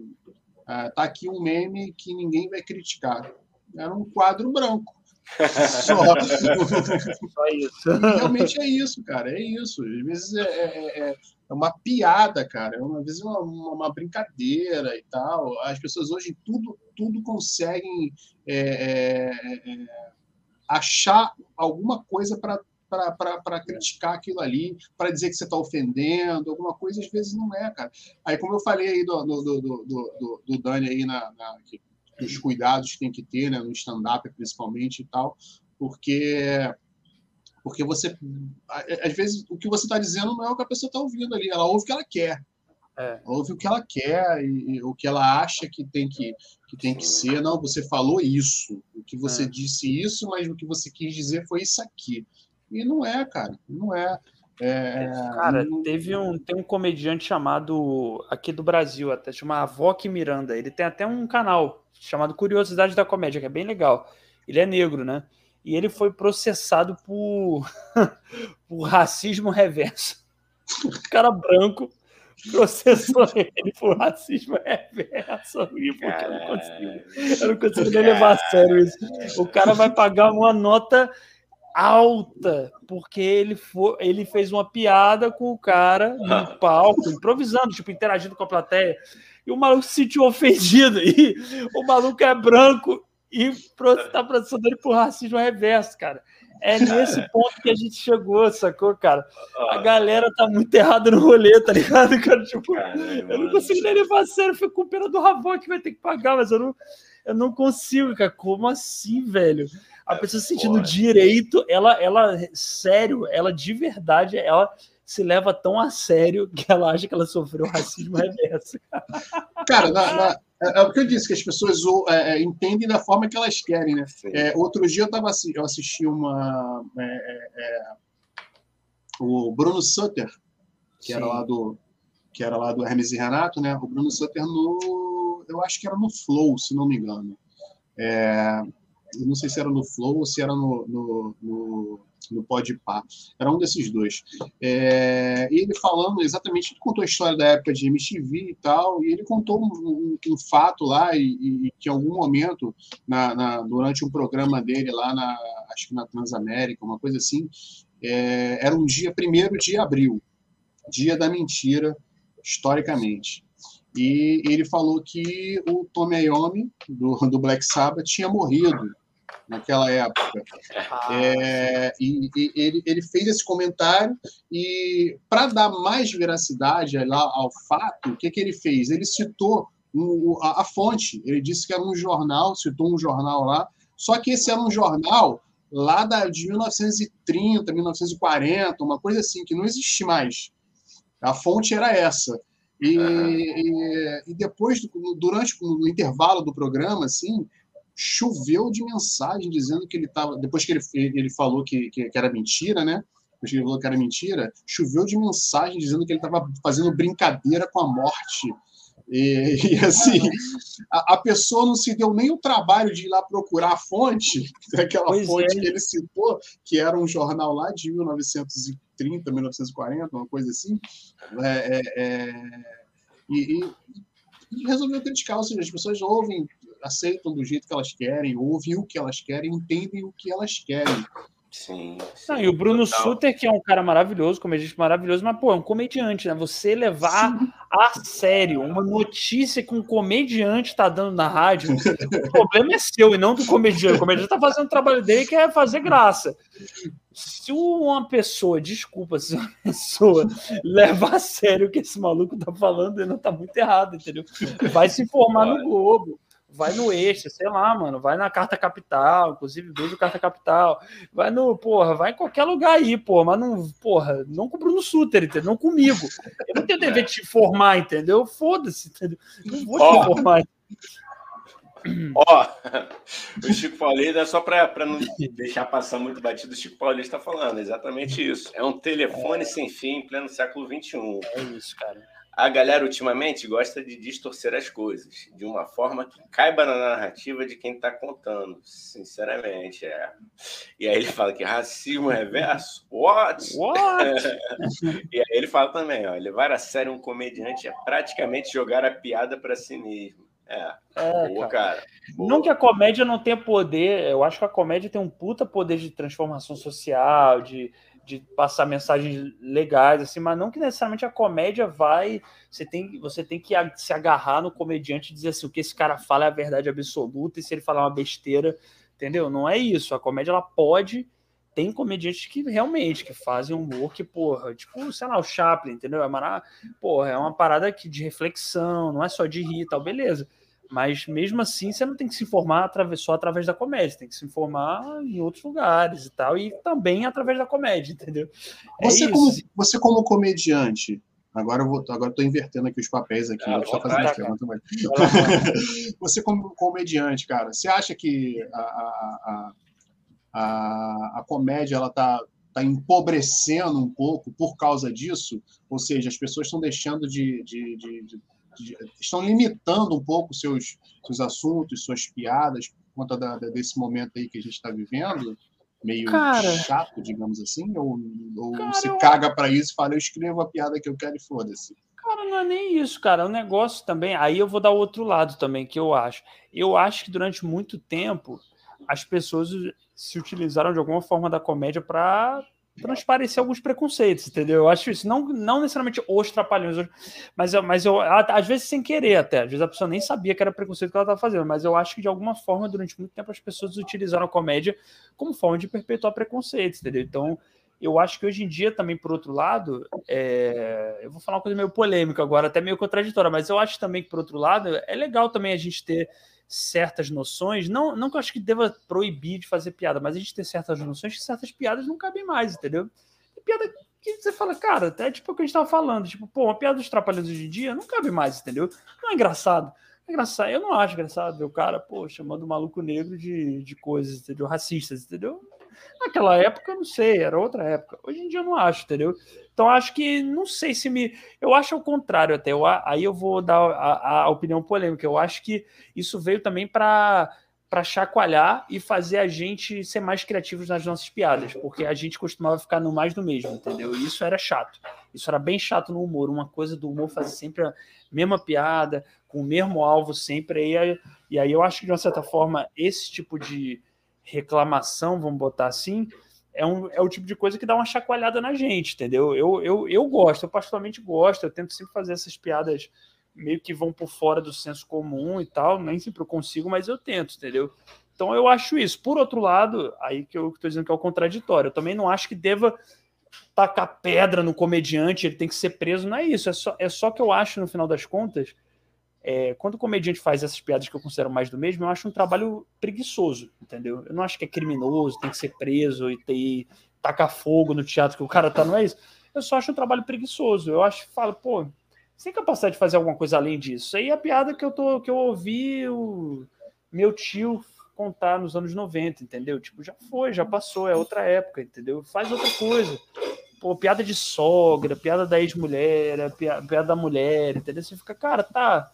ah, tá aqui um meme que ninguém vai criticar. Era um quadro branco. Só. Só isso. Realmente é isso, cara. É isso. Às vezes é, é, é é uma piada, cara. É uma vez uma, uma, brincadeira e tal. As pessoas hoje tudo, tudo conseguem é, é, é, achar alguma coisa para para criticar aquilo ali, para dizer que você está ofendendo, alguma coisa, às vezes não é, cara. Aí, como eu falei aí do, do, do, do, do Dani aí na, na os cuidados que tem que ter, né, no stand-up principalmente e tal, porque porque você às vezes o que você está dizendo não é o que a pessoa está ouvindo ali, ela ouve o que ela quer. É. Ouve o que ela quer e, e, o que ela acha que tem que, que tem que ser. Não, você falou isso. O que você é. disse isso, mas o que você quis dizer foi isso aqui. E não é, cara. Não é. É, é cara, não... teve um, tem um comediante chamado aqui do Brasil, até chama Avoque Miranda. Ele tem até um canal chamado Curiosidade da Comédia, que é bem legal. Ele é negro, né? E ele foi processado por, por racismo reverso. O cara branco processou ele por racismo reverso. Eu não consigo, eu não consigo nem levar a sério isso. O cara vai pagar uma nota alta porque ele, for, ele fez uma piada com o cara no palco, improvisando, tipo, interagindo com a plateia. E o maluco se sentiu ofendido. E o maluco é branco e tá processando ele por racismo reverso, cara. É nesse ponto que a gente chegou, sacou, cara? A galera tá muito errada no rolê, tá ligado, cara? Tipo, Caramba, eu não consigo nem levar a sério, eu fico com pena do Ravon que vai ter que pagar, mas eu não, eu não consigo, cara. Como assim, velho? A é pessoa se sentindo direito, ela, ela, sério, ela de verdade, ela se leva tão a sério que ela acha que ela sofreu racismo reverso. Cara, na, na, é, é, o que eu disse, que as pessoas é, é, entendem da forma que elas querem, né? É, outro dia eu, tava, eu assisti uma. O Bruno Sutter, que era lá do que era lá do Hermes e Renato, né? O Bruno Sutter no. Eu acho que era no Flow, se não me engano. Eu não sei se era no Flow ou se era no, no, no, no Podpah. Era um desses dois. É, ele falando exatamente, ele contou a história da época de MTV e tal, e ele contou um, um, um fato lá, e, e, que em algum momento, na, na, durante um programa dele lá, na, acho que na Transamérica, uma coisa assim, é, era um dia, primeiro de abril, dia da mentira, historicamente. E ele falou que o Tommy Iommi, do, do Black Sabbath, tinha morrido naquela época. Ah, é, e, e ele, ele, fez esse comentário e, para dar mais veracidade lá ao fato, o que, que ele fez? Ele citou um, a, a, fonte, ele disse que era um jornal, citou um jornal lá, só que esse era um jornal lá da, de 1930, 1940, uma coisa assim, que não existe mais. A fonte era essa. E, e, e, depois, durante o intervalo do programa, assim, choveu de mensagem dizendo que ele estava. Depois que ele, ele falou que, que, que, era mentira, né? Depois que ele falou que era mentira, choveu de mensagem dizendo que ele estava fazendo brincadeira com a morte. E, e assim, a, a, pessoa não se deu nem o trabalho de ir lá procurar a fonte, aquela pois fonte é. que ele citou, que era um jornal lá de 1930, 1940, uma coisa assim. É, é, é e, e, e resolveu criticar, ou seja, as pessoas ouvem aceitam do jeito que elas querem, ouvem o que elas querem, entendem o que elas querem. Sim. sim Não, e o Bruno total. Suter, que é um cara maravilhoso, comediante maravilhoso, mas, pô, é um comediante, né? Você levar sim. a sério uma notícia que um comediante tá dando na rádio, o problema é seu e não do comediante. O comediante tá fazendo o trabalho dele que é fazer graça. Se uma pessoa, desculpa, se uma pessoa leva a sério o que esse maluco tá falando, ele não tá muito errado, entendeu? Vai se informar no Globo vai no eixo, sei lá, mano, vai na Carta Capital, inclusive beijo Carta Capital, vai no, porra, vai em qualquer lugar aí, porra, mas não, porra, não com o Bruno Suter, entendeu? Não comigo. Eu não tenho dever de te informar, entendeu? Foda-se, entendeu? Não vou te oh. informar. Ó, oh, o Chico Paulista, só para não deixar passar muito batido, o Chico Paulista está falando exatamente isso. É um telefone é. sem fim em pleno século XXI. É isso, cara a galera ultimamente gosta de distorcer as coisas de uma forma que caiba na narrativa de quem está contando, sinceramente. É. E aí ele fala que racismo reverso, what? What? e aí ele fala também, ó, levar a sério um comediante é praticamente jogar a piada para si mesmo. É, é boa, cara. cara. Boa. Não que a comédia não tenha poder, eu acho que a comédia tem um puta poder de transformação social, de de passar mensagens legais, assim, mas não que necessariamente a comédia vai. Você tem, você tem que se agarrar no comediante e dizer assim: o que esse cara fala é a verdade absoluta, e se ele falar uma besteira, entendeu? Não é isso. A comédia ela pode tem comediantes que realmente que fazem humor que, porra, tipo, sei lá, o Chaplin, entendeu? É, uma, porra, é uma parada que, de reflexão, não é só de rir e tal, beleza. Mas mesmo assim, você não tem que se informar só através da comédia, tem que se informar em outros lugares e tal, e também através da comédia, entendeu? É você, como, você como comediante, agora eu vou, agora estou invertendo aqui os papéis aqui, ah, vou fazendo pergunta, mas... você como comediante, cara, você acha que a, a, a, a, comédia ela tá está empobrecendo um pouco por causa disso, ou seja, as pessoas estão deixando de, de, de, de estão limitando um pouco seus, seus assuntos, suas piadas, por conta da, desse momento aí que a gente está vivendo, meio cara, chato, digamos assim? Ou, ou cara, se eu... caga para isso e fala, eu escrevo a piada que eu quero e foda-se? Cara, não é nem isso, cara. O negócio também. Aí eu vou dar o outro lado também, que eu acho. Eu acho que durante muito tempo as pessoas se utilizaram de alguma forma da comédia para transparecer alguns preconceitos, entendeu? Eu acho isso, não, não necessariamente os trapalhões, mas, mas eu, às vezes sem querer até, às vezes a pessoa nem sabia que era preconceito que ela estava fazendo, mas eu acho que de alguma forma, durante muito tempo, as pessoas utilizaram a comédia como forma de perpetuar preconceitos, entendeu? Então, eu acho que hoje em dia também, por outro lado, é... eu vou falar uma coisa meio polêmica agora, até meio contraditória, mas eu acho também que, por outro lado, é legal também a gente ter certas noções, não, não que eu acho que deva proibir de fazer piada, mas a gente tem certas noções que certas piadas não cabem mais, entendeu? Piada que você fala, cara, até tipo o que a gente tava falando, tipo, pô, uma piada dos trapalhões hoje em dia não cabe mais, entendeu? Não é engraçado. É engraçado, eu não acho engraçado ver o cara, pô, chamando o maluco negro de, de coisas, entendeu? Racistas, entendeu? Naquela época, eu não sei, era outra época. Hoje em dia eu não acho, entendeu? Então acho que não sei se me. Eu acho o contrário até. Eu, aí eu vou dar a, a opinião polêmica. Eu acho que isso veio também para para chacoalhar e fazer a gente ser mais criativos nas nossas piadas, porque a gente costumava ficar no mais do mesmo, entendeu? E isso era chato. Isso era bem chato no humor. Uma coisa do humor fazer sempre a mesma piada, com o mesmo alvo sempre. E aí, e aí eu acho que, de uma certa forma, esse tipo de, reclamação, vamos botar assim, é, um, é o tipo de coisa que dá uma chacoalhada na gente, entendeu? Eu, eu, eu gosto, eu particularmente gosto, eu tento sempre fazer essas piadas meio que vão por fora do senso comum e tal, nem sempre eu consigo, mas eu tento, entendeu? Então eu acho isso. Por outro lado, aí que eu estou dizendo que é o contraditório, eu também não acho que deva tacar pedra no comediante, ele tem que ser preso, não é isso, é só, é só que eu acho, no final das contas, é, quando o comediante faz essas piadas que eu considero mais do mesmo, eu acho um trabalho preguiçoso, entendeu? Eu não acho que é criminoso, tem que ser preso e ter tacar fogo no teatro que o cara tá, não é isso. Eu só acho um trabalho preguiçoso. Eu acho falo, pô, sem capacidade de fazer alguma coisa além disso. Isso aí é a piada que eu tô que eu ouvi o meu tio contar nos anos 90, entendeu? Tipo, já foi, já passou, é outra época, entendeu? Faz outra coisa. Pô, piada de sogra, piada da ex-mulher, piada da mulher, entendeu? Você fica, cara, tá,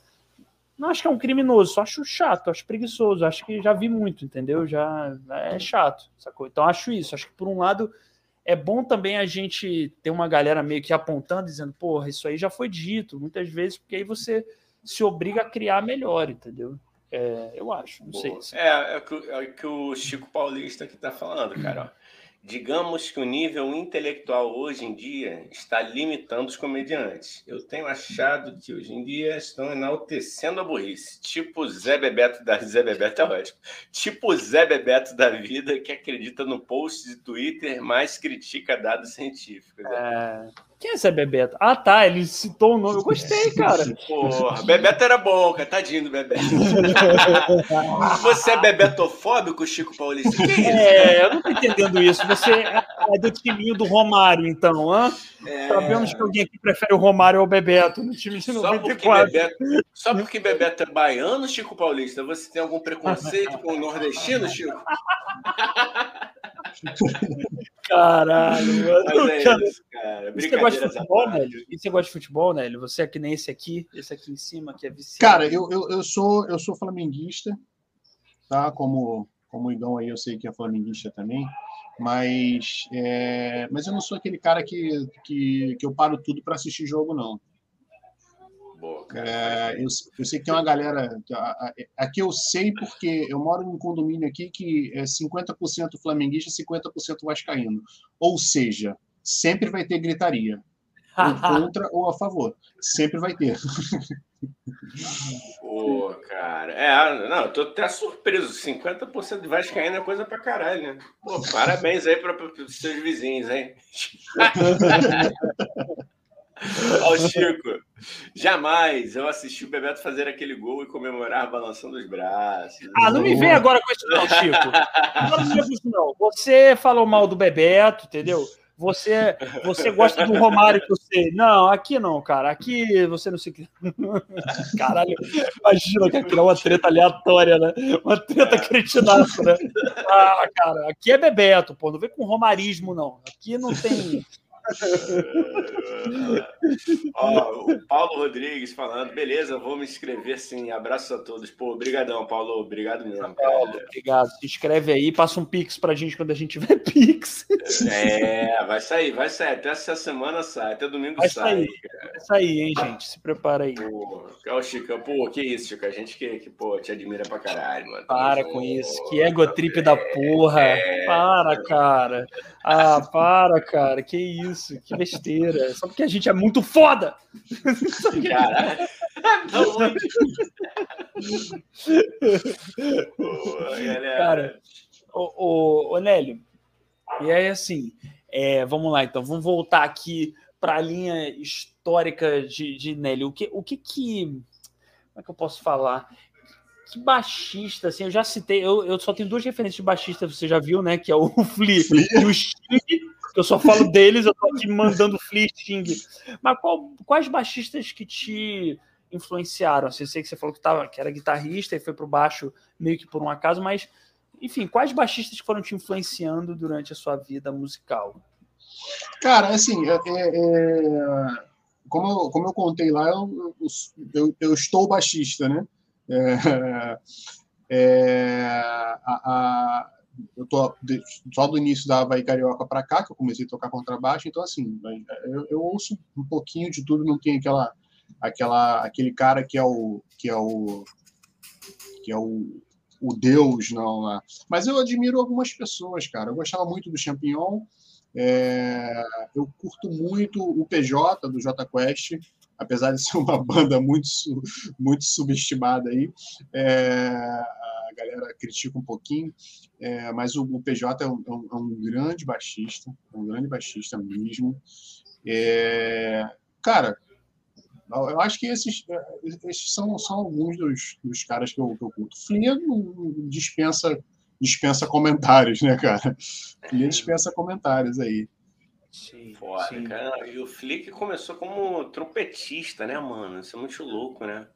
não acho que é um criminoso, só acho chato, acho preguiçoso, acho que já vi muito, entendeu? Já é chato, sacou? Então acho isso. Acho que por um lado é bom também a gente ter uma galera meio que apontando, dizendo, porra, isso aí já foi dito, muitas vezes, porque aí você se obriga a criar melhor, entendeu? É, eu acho, não Boa. sei. É, é, é o que o Chico Paulista que tá falando, cara. Ó. Digamos que o nível intelectual hoje em dia está limitando os comediantes. Eu tenho achado que hoje em dia estão enaltecendo a burrice. Tipo Zé Bebeto da Zé Bebeto é ótimo. Tipo Zé Bebeto da vida que acredita no post de Twitter, mas critica dados científicos. É... Quem é Zé Bebeto? Ah, tá, ele citou o nome. Eu gostei, cara. Porra, Bebeto era bom, cara. Tadinho do Bebeto. Você é bebetofóbico, Chico Paulista? Que é, isso, é, eu não tô entendendo isso. Você é do timinho do Romário, então, hã? É... Sabemos que alguém aqui prefere o Romário ao Bebeto no time de 94. Só porque Bebeto, só porque Bebeto é baiano, Chico Paulista, você tem algum preconceito com o nordestino, Chico? Caralho, mano. É cara. Isso, cara. Você gosta de futebol, Nélio? E você gosta de futebol, Nélio? Você é que nem esse aqui, esse aqui em cima, que é viciado. Cara, eu, eu, eu, sou, eu sou flamenguista, tá? Como, como o Igão aí, eu sei que é flamenguista também. Mas, é, mas eu não sou aquele cara que, que, que eu paro tudo para assistir jogo, não. Boa, é, eu, eu, sei que tem uma galera. Aqui eu sei porque eu moro num condomínio aqui que é 50% flamenguista e 50% vascaíno. Ou seja, sempre vai ter gritaria. ou contra ou a favor. Sempre vai ter. Pô, cara. É, não, eu tô até surpreso. 50% de Vascaíno é coisa pra caralho, né? Pô, parabéns aí para os seus vizinhos, hein? Ó, Chico, jamais eu assisti o Bebeto fazer aquele gol e comemorar balançando os braços. Ah, não me vem agora com isso, não, Chico. Não. Você falou mal do Bebeto, entendeu? Você, você gosta do Romário que eu sei. Não, aqui não, cara. Aqui você não se. Caralho, imagina que aquilo é uma treta aleatória, né? Uma treta cretinaça, né? Ah, cara, aqui é Bebeto, pô. Não vem com romarismo, não. Aqui não tem. Ó, o Paulo Rodrigues falando, beleza, vou me inscrever sim. Abraço a todos. Pô, obrigadão, Paulo. Obrigado mesmo. Paulo, obrigado. Se inscreve aí, passa um pix pra gente quando a gente tiver pix. É, vai sair, vai sair. Até essa semana sai, até domingo vai sai. Sair. Vai sair, hein, gente? Se prepara aí. Pô, Chica, pô, que isso, Chica? A gente que, que pô, te admira pra caralho, mano. Para com isso. Que ego trip da porra. É... Para, cara. Ah, para, cara. Que isso, que besteira. Só porque a gente é muito foda. Caralho. cara, ô, ô, ô Nélio, e aí assim, é, vamos lá então, vamos voltar aqui para a linha histórica de, de Nélio. O que, o que que. Como é que eu posso falar? que baixista, assim, eu já citei, eu, eu só tenho duas referências de baixista, você já viu, né? Que é o Flea e o Sting, que eu só falo deles, eu tô aqui mandando Flea Sting. Mas qual, quais baixistas que te influenciaram? Assim, eu sei que você falou que, tava, que era guitarrista e foi pro baixo meio que por um acaso, mas, enfim, quais baixistas foram te influenciando durante a sua vida musical? Cara, assim, é, é, é como, eu, como eu contei lá, eu, eu, eu estou baixista, né? É, é, a, a, eu tô só do início da Havaí Carioca para cá, que eu comecei a tocar contrabaixo, então assim, eu, eu, ouço um pouquinho de tudo, não tem aquela, aquela, aquele cara que é o que é o que é o, o Deus, não lá. Mas eu admiro algumas pessoas, cara. Eu gostava muito do Champignon, é, eu curto muito o PJ do J Quest apesar de ser uma banda muito, muito subestimada aí, é, a galera critica um pouquinho, é, mas o, o PJ é um, é, é um, grande baixista, é um grande baixista mesmo. É, cara, eu acho que esses, esses são, são alguns dos, dos caras que eu, que eu curto. Dispensa, dispensa comentários, né, cara? Flia dispensa comentários aí. Sim, Foda, sim. cara. E o Flick começou como trompetista, né, mano? Isso é muito louco, né?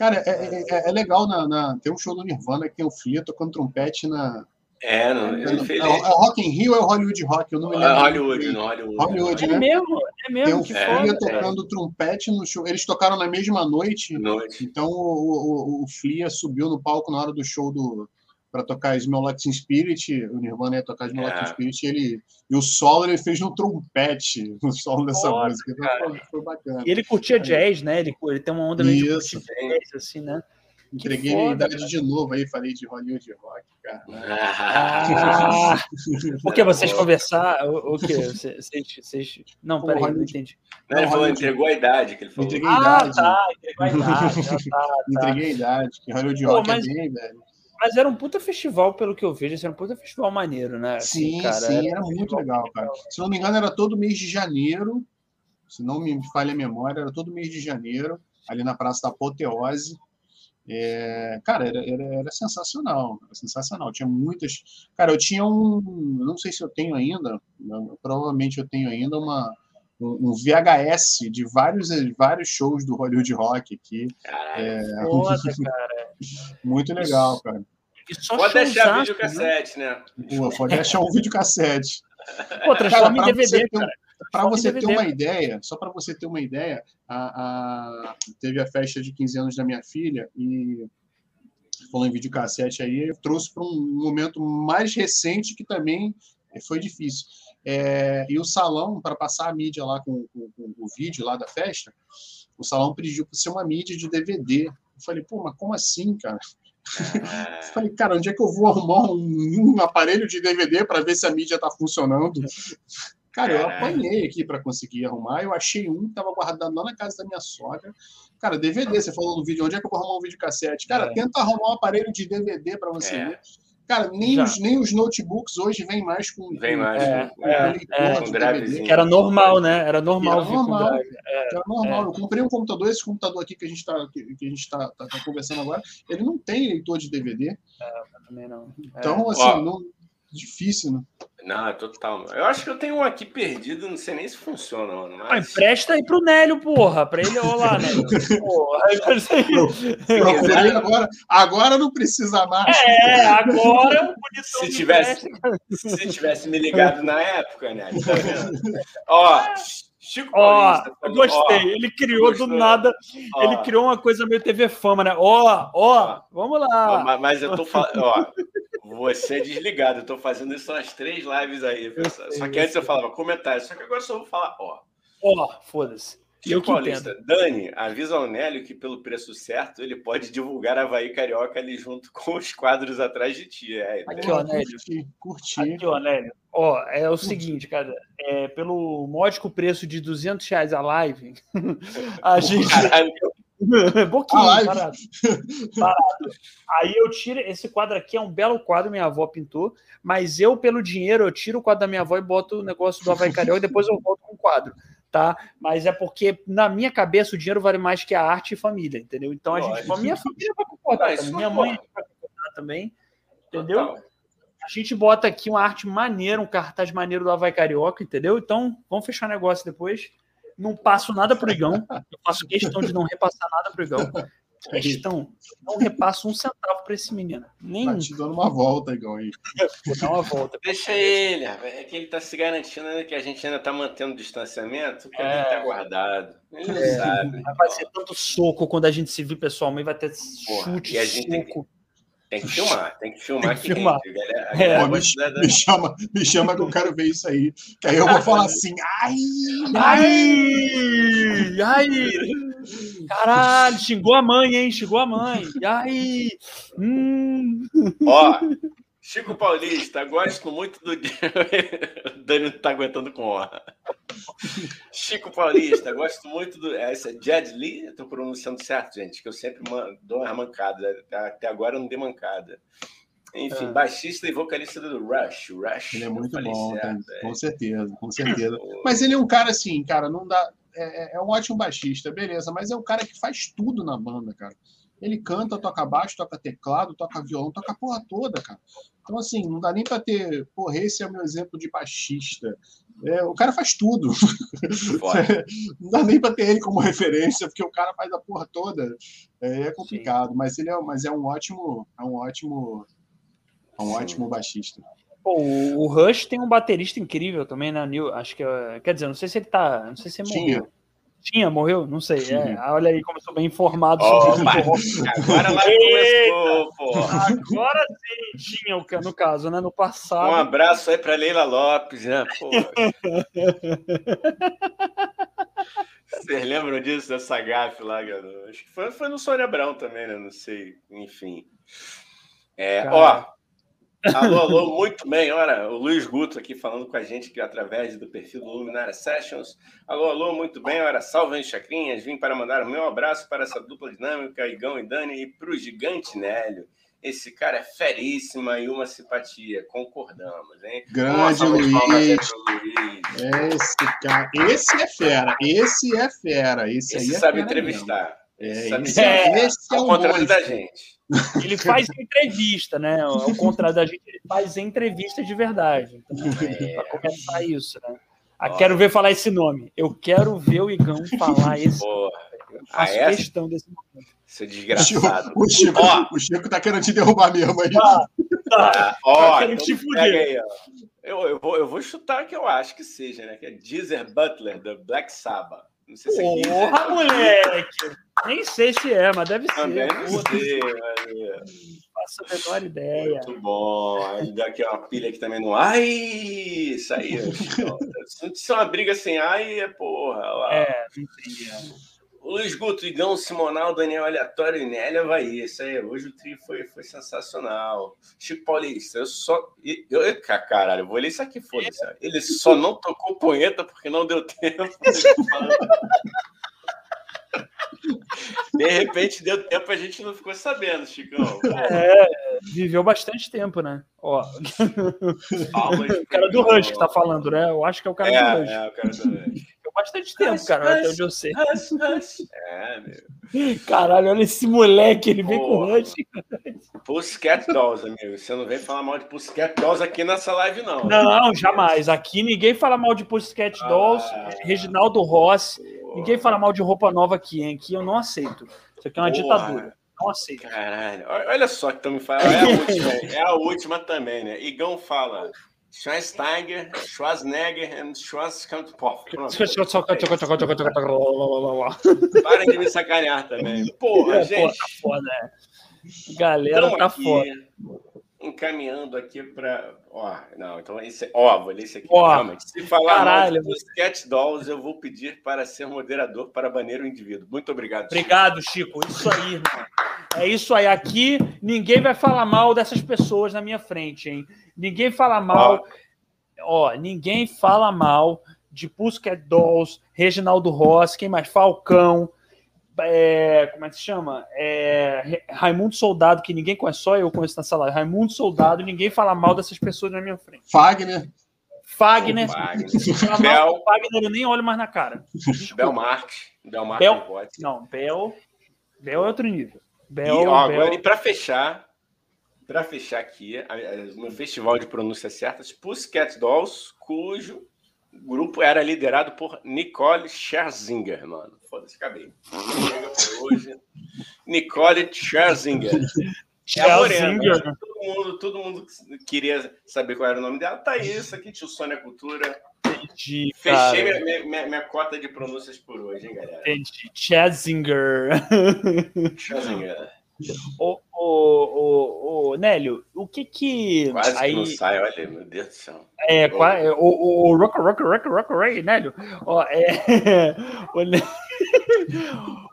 Cara, é, é, é, é legal na, na, Tem um show do Nirvana que tem o Flick tocando trompete na. É, não, é, ele fez... é, é Rock in Rio ou é Hollywood Rock? Eu não me lembro. É Hollywood, no Hollywood. Hollywood, né? É mesmo, é mesmo. Tem o Flia tocando trompete no show. Eles tocaram na mesma noite. noite. Então o, o, o Flia subiu no palco na hora do show do, para tocar Smell Like Teen Spirit, o Nirvana ia tocar Smell Like Teen é. Spirit, e, ele, e o solo ele fez no trompete, no solo dessa Nossa, música, então foi, foi, bacana. E ele curtia jazz, né? Ele, ele tem uma onda meio de jazz, assim, né? Entreguei foda, a idade cara. de novo aí, falei de Hollywood Rock, cara. Ah, porque vocês conversar, o, o que? Vocês, vocês... Não, peraí, não entendi. Não, ele falou, entregou a idade que ele falou. Entreguei a ah, idade. Tá, entregou a idade. tá, tá. Entreguei a idade, que Hollywood Rock Pô, mas... é bem, velho. Mas era um puta festival, pelo que eu vejo, era um puta festival maneiro, né? Assim, sim, cara, sim, era, era muito legal, cara. Se não me engano, era todo mês de janeiro, se não me falha a memória, era todo mês de janeiro, ali na Praça da Apoteose. É, cara, era, era, era, sensacional, era sensacional. Tinha muitas. Cara, eu tinha um. Não sei se eu tenho ainda, provavelmente eu tenho ainda uma, um, VHS de vários, vários shows do Hollywood Rock aqui. Caralho, é... foda, cara. Muito legal, cara. Pode deixar né? videocassete, né? Pô, pode deixar um videocassete. Pô, transforma em DVD, cara. Para você ter uma ideia, só para você ter uma ideia, a, a, teve a festa de 15 anos da minha filha e falou em videocassete aí, eu trouxe para um momento mais recente que também foi difícil. É, e o salão, para passar a mídia lá com, com, com, o vídeo lá da festa, o salão pediu para ser uma mídia de DVD. Eu falei, pô, mas como assim, cara? É. Falei, cara, onde é que eu vou arrumar um, um aparelho de DVD para ver se a mídia está funcionando? Cara, eu apanhei aqui para conseguir arrumar. Eu achei um que tava guardado lá na casa da minha sogra. Cara, DVD, você falou no vídeo, onde é que eu vou arrumar um videocassete? Cara, é. tenta arrumar um aparelho de DVD para você é. ver. Cara, nem os, nem os notebooks hoje vêm mais com. Vem mais. É, com, é, é, que era normal, né? Era normal. Era normal. É, era normal. Eu comprei um computador, esse computador aqui que a gente está que, que, a gente tá, tá, tá, conversando agora, ele não tem leitor de DVD. É, também não. Então, assim, não, difícil, né? Não, é total. Eu acho que eu tenho um aqui perdido, não sei nem se funciona, mano. Mas... Ah, empresta aí pro Nélio, porra, pra ele rolar, né? Porra, Procurei agora, agora não precisa mais. É, agora o bonitão se tivesse, se tivesse me ligado na época, né? Tá Ó, Chico. Ó, gostei. Ó, ele criou do nada. Ó. Ele criou uma coisa meio TV Fama, né? Ó, ó, vamos lá. Mas, mas eu tô falando, ó, você é desligado. Eu tô fazendo isso nas três lives aí. Só que antes eu falava comentário, só que agora só vou falar, ó. Ó, foda-se. Chico Paulista, Dani, avisa ao Nélio que pelo preço certo ele pode divulgar Havaí Carioca ali junto com os quadros atrás de ti. É, Aqui, ó, Nélio. Curti, curti. Aqui, ó, Nélio. Ó, é o curti. seguinte, cara. É, pelo módico preço de 200 reais a live, a gente... Caralho. Pouquinho, parado. parado. Aí eu tiro. Esse quadro aqui é um belo quadro, minha avó pintou. Mas eu, pelo dinheiro, eu tiro o quadro da minha avó e boto o negócio do Havaí Carioca e depois eu volto com o quadro tá? Mas é porque, na minha cabeça, o dinheiro vale mais que a arte e família, entendeu? Então, a, gente, a minha família vai concordar, não, minha mãe vai concordar também, entendeu? Total. A gente bota aqui uma arte maneira, um cartaz maneiro do Havaí Carioca, entendeu? Então, vamos fechar negócio depois. Não passo nada pro Igão, eu faço questão de não repassar nada pro Igão questão. Não repasso um centavo para esse menino. Nem... Tá te dando uma volta, igual aí. Vou dar uma volta. Deixa ele, é que ele tá se garantindo né, que a gente ainda tá mantendo o distanciamento, que é. ele tá guardado. Ele é. sabe. Vai ser tanto soco quando a gente se vir pessoalmente, vai ter Porra, chute, e a gente soco. Tem que filmar, tem que filmar. Tem que filmar. é, Pô, me, me, chama, me chama que eu quero ver isso aí. Que aí eu vou falar assim, ai, ai, ai, caralho, xingou a mãe, hein, xingou a mãe, ai, hum. Ó, Chico Paulista, gosto muito do. o Dani não tá aguentando com honra. Chico Paulista, gosto muito do. Essa é Jed Lee, estou pronunciando certo, gente, que eu sempre dou uma mancada. Até agora eu não dei mancada. Enfim, é. baixista e vocalista do Rush. Rush ele é muito bom, certo, é. com certeza, com certeza. Mas ele é um cara assim, cara, não dá. É, é, é um ótimo baixista, beleza, mas é um cara que faz tudo na banda, cara. Ele canta, toca baixo, toca teclado, toca violão, toca a porra toda, cara. Então, assim, não dá nem para ter. Porra, esse é o meu exemplo de baixista. É, o cara faz tudo. não dá nem para ter ele como referência, porque o cara faz a porra toda. É, é complicado, mas ele é, mas é um ótimo, é um ótimo, é um Sim. ótimo baixista. Pô, o Rush tem um baterista incrível também, né? New, acho que é, quer dizer, não sei se ele tá, não sei se ele morreu. Tinha, morreu? Não sei. É, olha aí como eu sou bem informado oh, sobre isso. Agora lá começou, pô. Agora sim tinha, no caso, né? No passado. Um abraço aí para Leila Lopes, né? Pô. Vocês lembram disso, dessa gafe lá? Acho que foi, foi no Sônia Abrão também, né? Não sei. Enfim. É, ó, Alô, alô, muito bem. Olha, o Luiz Guto aqui falando com a gente aqui através do perfil do Luminária Sessions. Alô, alô, muito bem. Olha, salve chacrinhas. Vim para mandar o meu abraço para essa dupla dinâmica, Igão e Dani, e para o gigante Nélio. Esse cara é feríssima e uma simpatia. Concordamos, hein? Grande Luiz. Luiz. Esse cara, esse é fera. Esse é fera. Esse, esse aí é sabe entrevistar. É, esse, é, esse é, ao contrário da gente. Ele faz entrevista, né? Ao contrário da gente, ele faz entrevista de verdade. Então, é. Para começar isso, né? Ah, quero ver falar esse nome. Eu quero ver o Igão falar esse Porra. Eu faço ah, questão desse momento. Isso é desgraçado. O Chico, o Chico tá querendo te derrubar mesmo aí. Tá, tá. Ah, ó, tá então te fuder. Aí, eu, eu, vou, eu vou chutar que eu acho que seja, né? Que é Deezer Butler, do Black Sabbath. Não sei se é Porra, moleque! Nem sei se é, mas deve Também ser. Não sei. Faço a menor ideia. Muito bom. Ainda aqui uma pilha aqui também no. Ai! Isso aí. Se é uma briga sem ai, é porra. Lá. É, não tem. Luiz Guto, Igão, Simonal, Daniel Aleatório e Nélia Havaí. Isso aí, hoje o trio foi, foi sensacional. Chico Paulista, eu só. Eu, eu, caralho, eu vou ler isso aqui, foda-se. Ele só não tocou punheta porque não deu tempo. De repente deu tempo, a gente não ficou sabendo, Chicão. É, viveu bastante tempo, né? Ó. o cara do Rush que tá falando, né? Eu acho que é o cara é, do Rush. É, o cara do Rush. Bastante tempo, Rush, cara, Rush, até onde eu sei. Rush. É, meu. Caralho, olha esse moleque, ele vem com Porra. Rush. Pussycat Dolls, amigo. Você não vem falar mal de Pussycat Dolls aqui nessa live, não. Não, jamais. Aqui ninguém fala mal de Pussycat Dolls, Ah. Reginaldo Rossi. Ninguém fala mal de roupa nova aqui, hein? Aqui eu não aceito. Isso aqui é uma Porra. ditadura. Não aceito. Caralho, olha só que estão me falando. É a última, é a última também, né? Igão fala Schweinsteiger, Schwarzenegger e. Pronto. Parem de me sacanear também. Porra, É, gente. tá foda, né? Galera Então tá aqui, foda. Encaminhando aqui para. Ó, não, então esse. Ó, vou ler isso aqui. Ó, realmente. Se falar caralho. mal dos Cat Dolls, eu vou pedir para ser moderador para banir o indivíduo. Muito obrigado. Chico. Obrigado, Chico. Isso aí, irmão. É isso aí. Aqui ninguém vai falar mal dessas pessoas na minha frente, hein? Ninguém fala mal. Ó, ninguém fala mal de Pussycat Dolls, Reginaldo Rossi, quem mais? Falcão. é, como é que se chama? É, Raimundo Soldado, que ninguém conhece, só eu conheço nessa live. Raimundo Soldado, ninguém fala mal dessas pessoas na minha frente. Fagner. Fagner, mal Bel. Fagner, eu nem olho mais na cara. Belmark. Belmark Bel- bote. Não, Bel. Bel é outro nível. Bel, E, ó, Bel- agora, e para fechar, para fechar aqui, a- a- o meu festival de pronúncias certas, Pussycat Dolls, cujo grupo era liderado por Nicole Scherzinger, mano. Foda-se, acabei. Chega por hoje. Nicole Scherzinger. É a morena. Scherzinger. Todo mundo, todo mundo queria saber qual era o nome dela. Tá isso aqui, tio Sônia Cultura. Entendi, Fechei minha, minha, minha cota de pronúncias por hoje, hein, galera? Entendi. Chazinger. Scherzinger. ô, ô, ô, ô, Nélio, o que que. Quase que aí, não sai, olha, meu Deus do céu. é, qua- é, o, o, o Rock, Rock, Rock, Rock Ray, Nélio. Ó, é,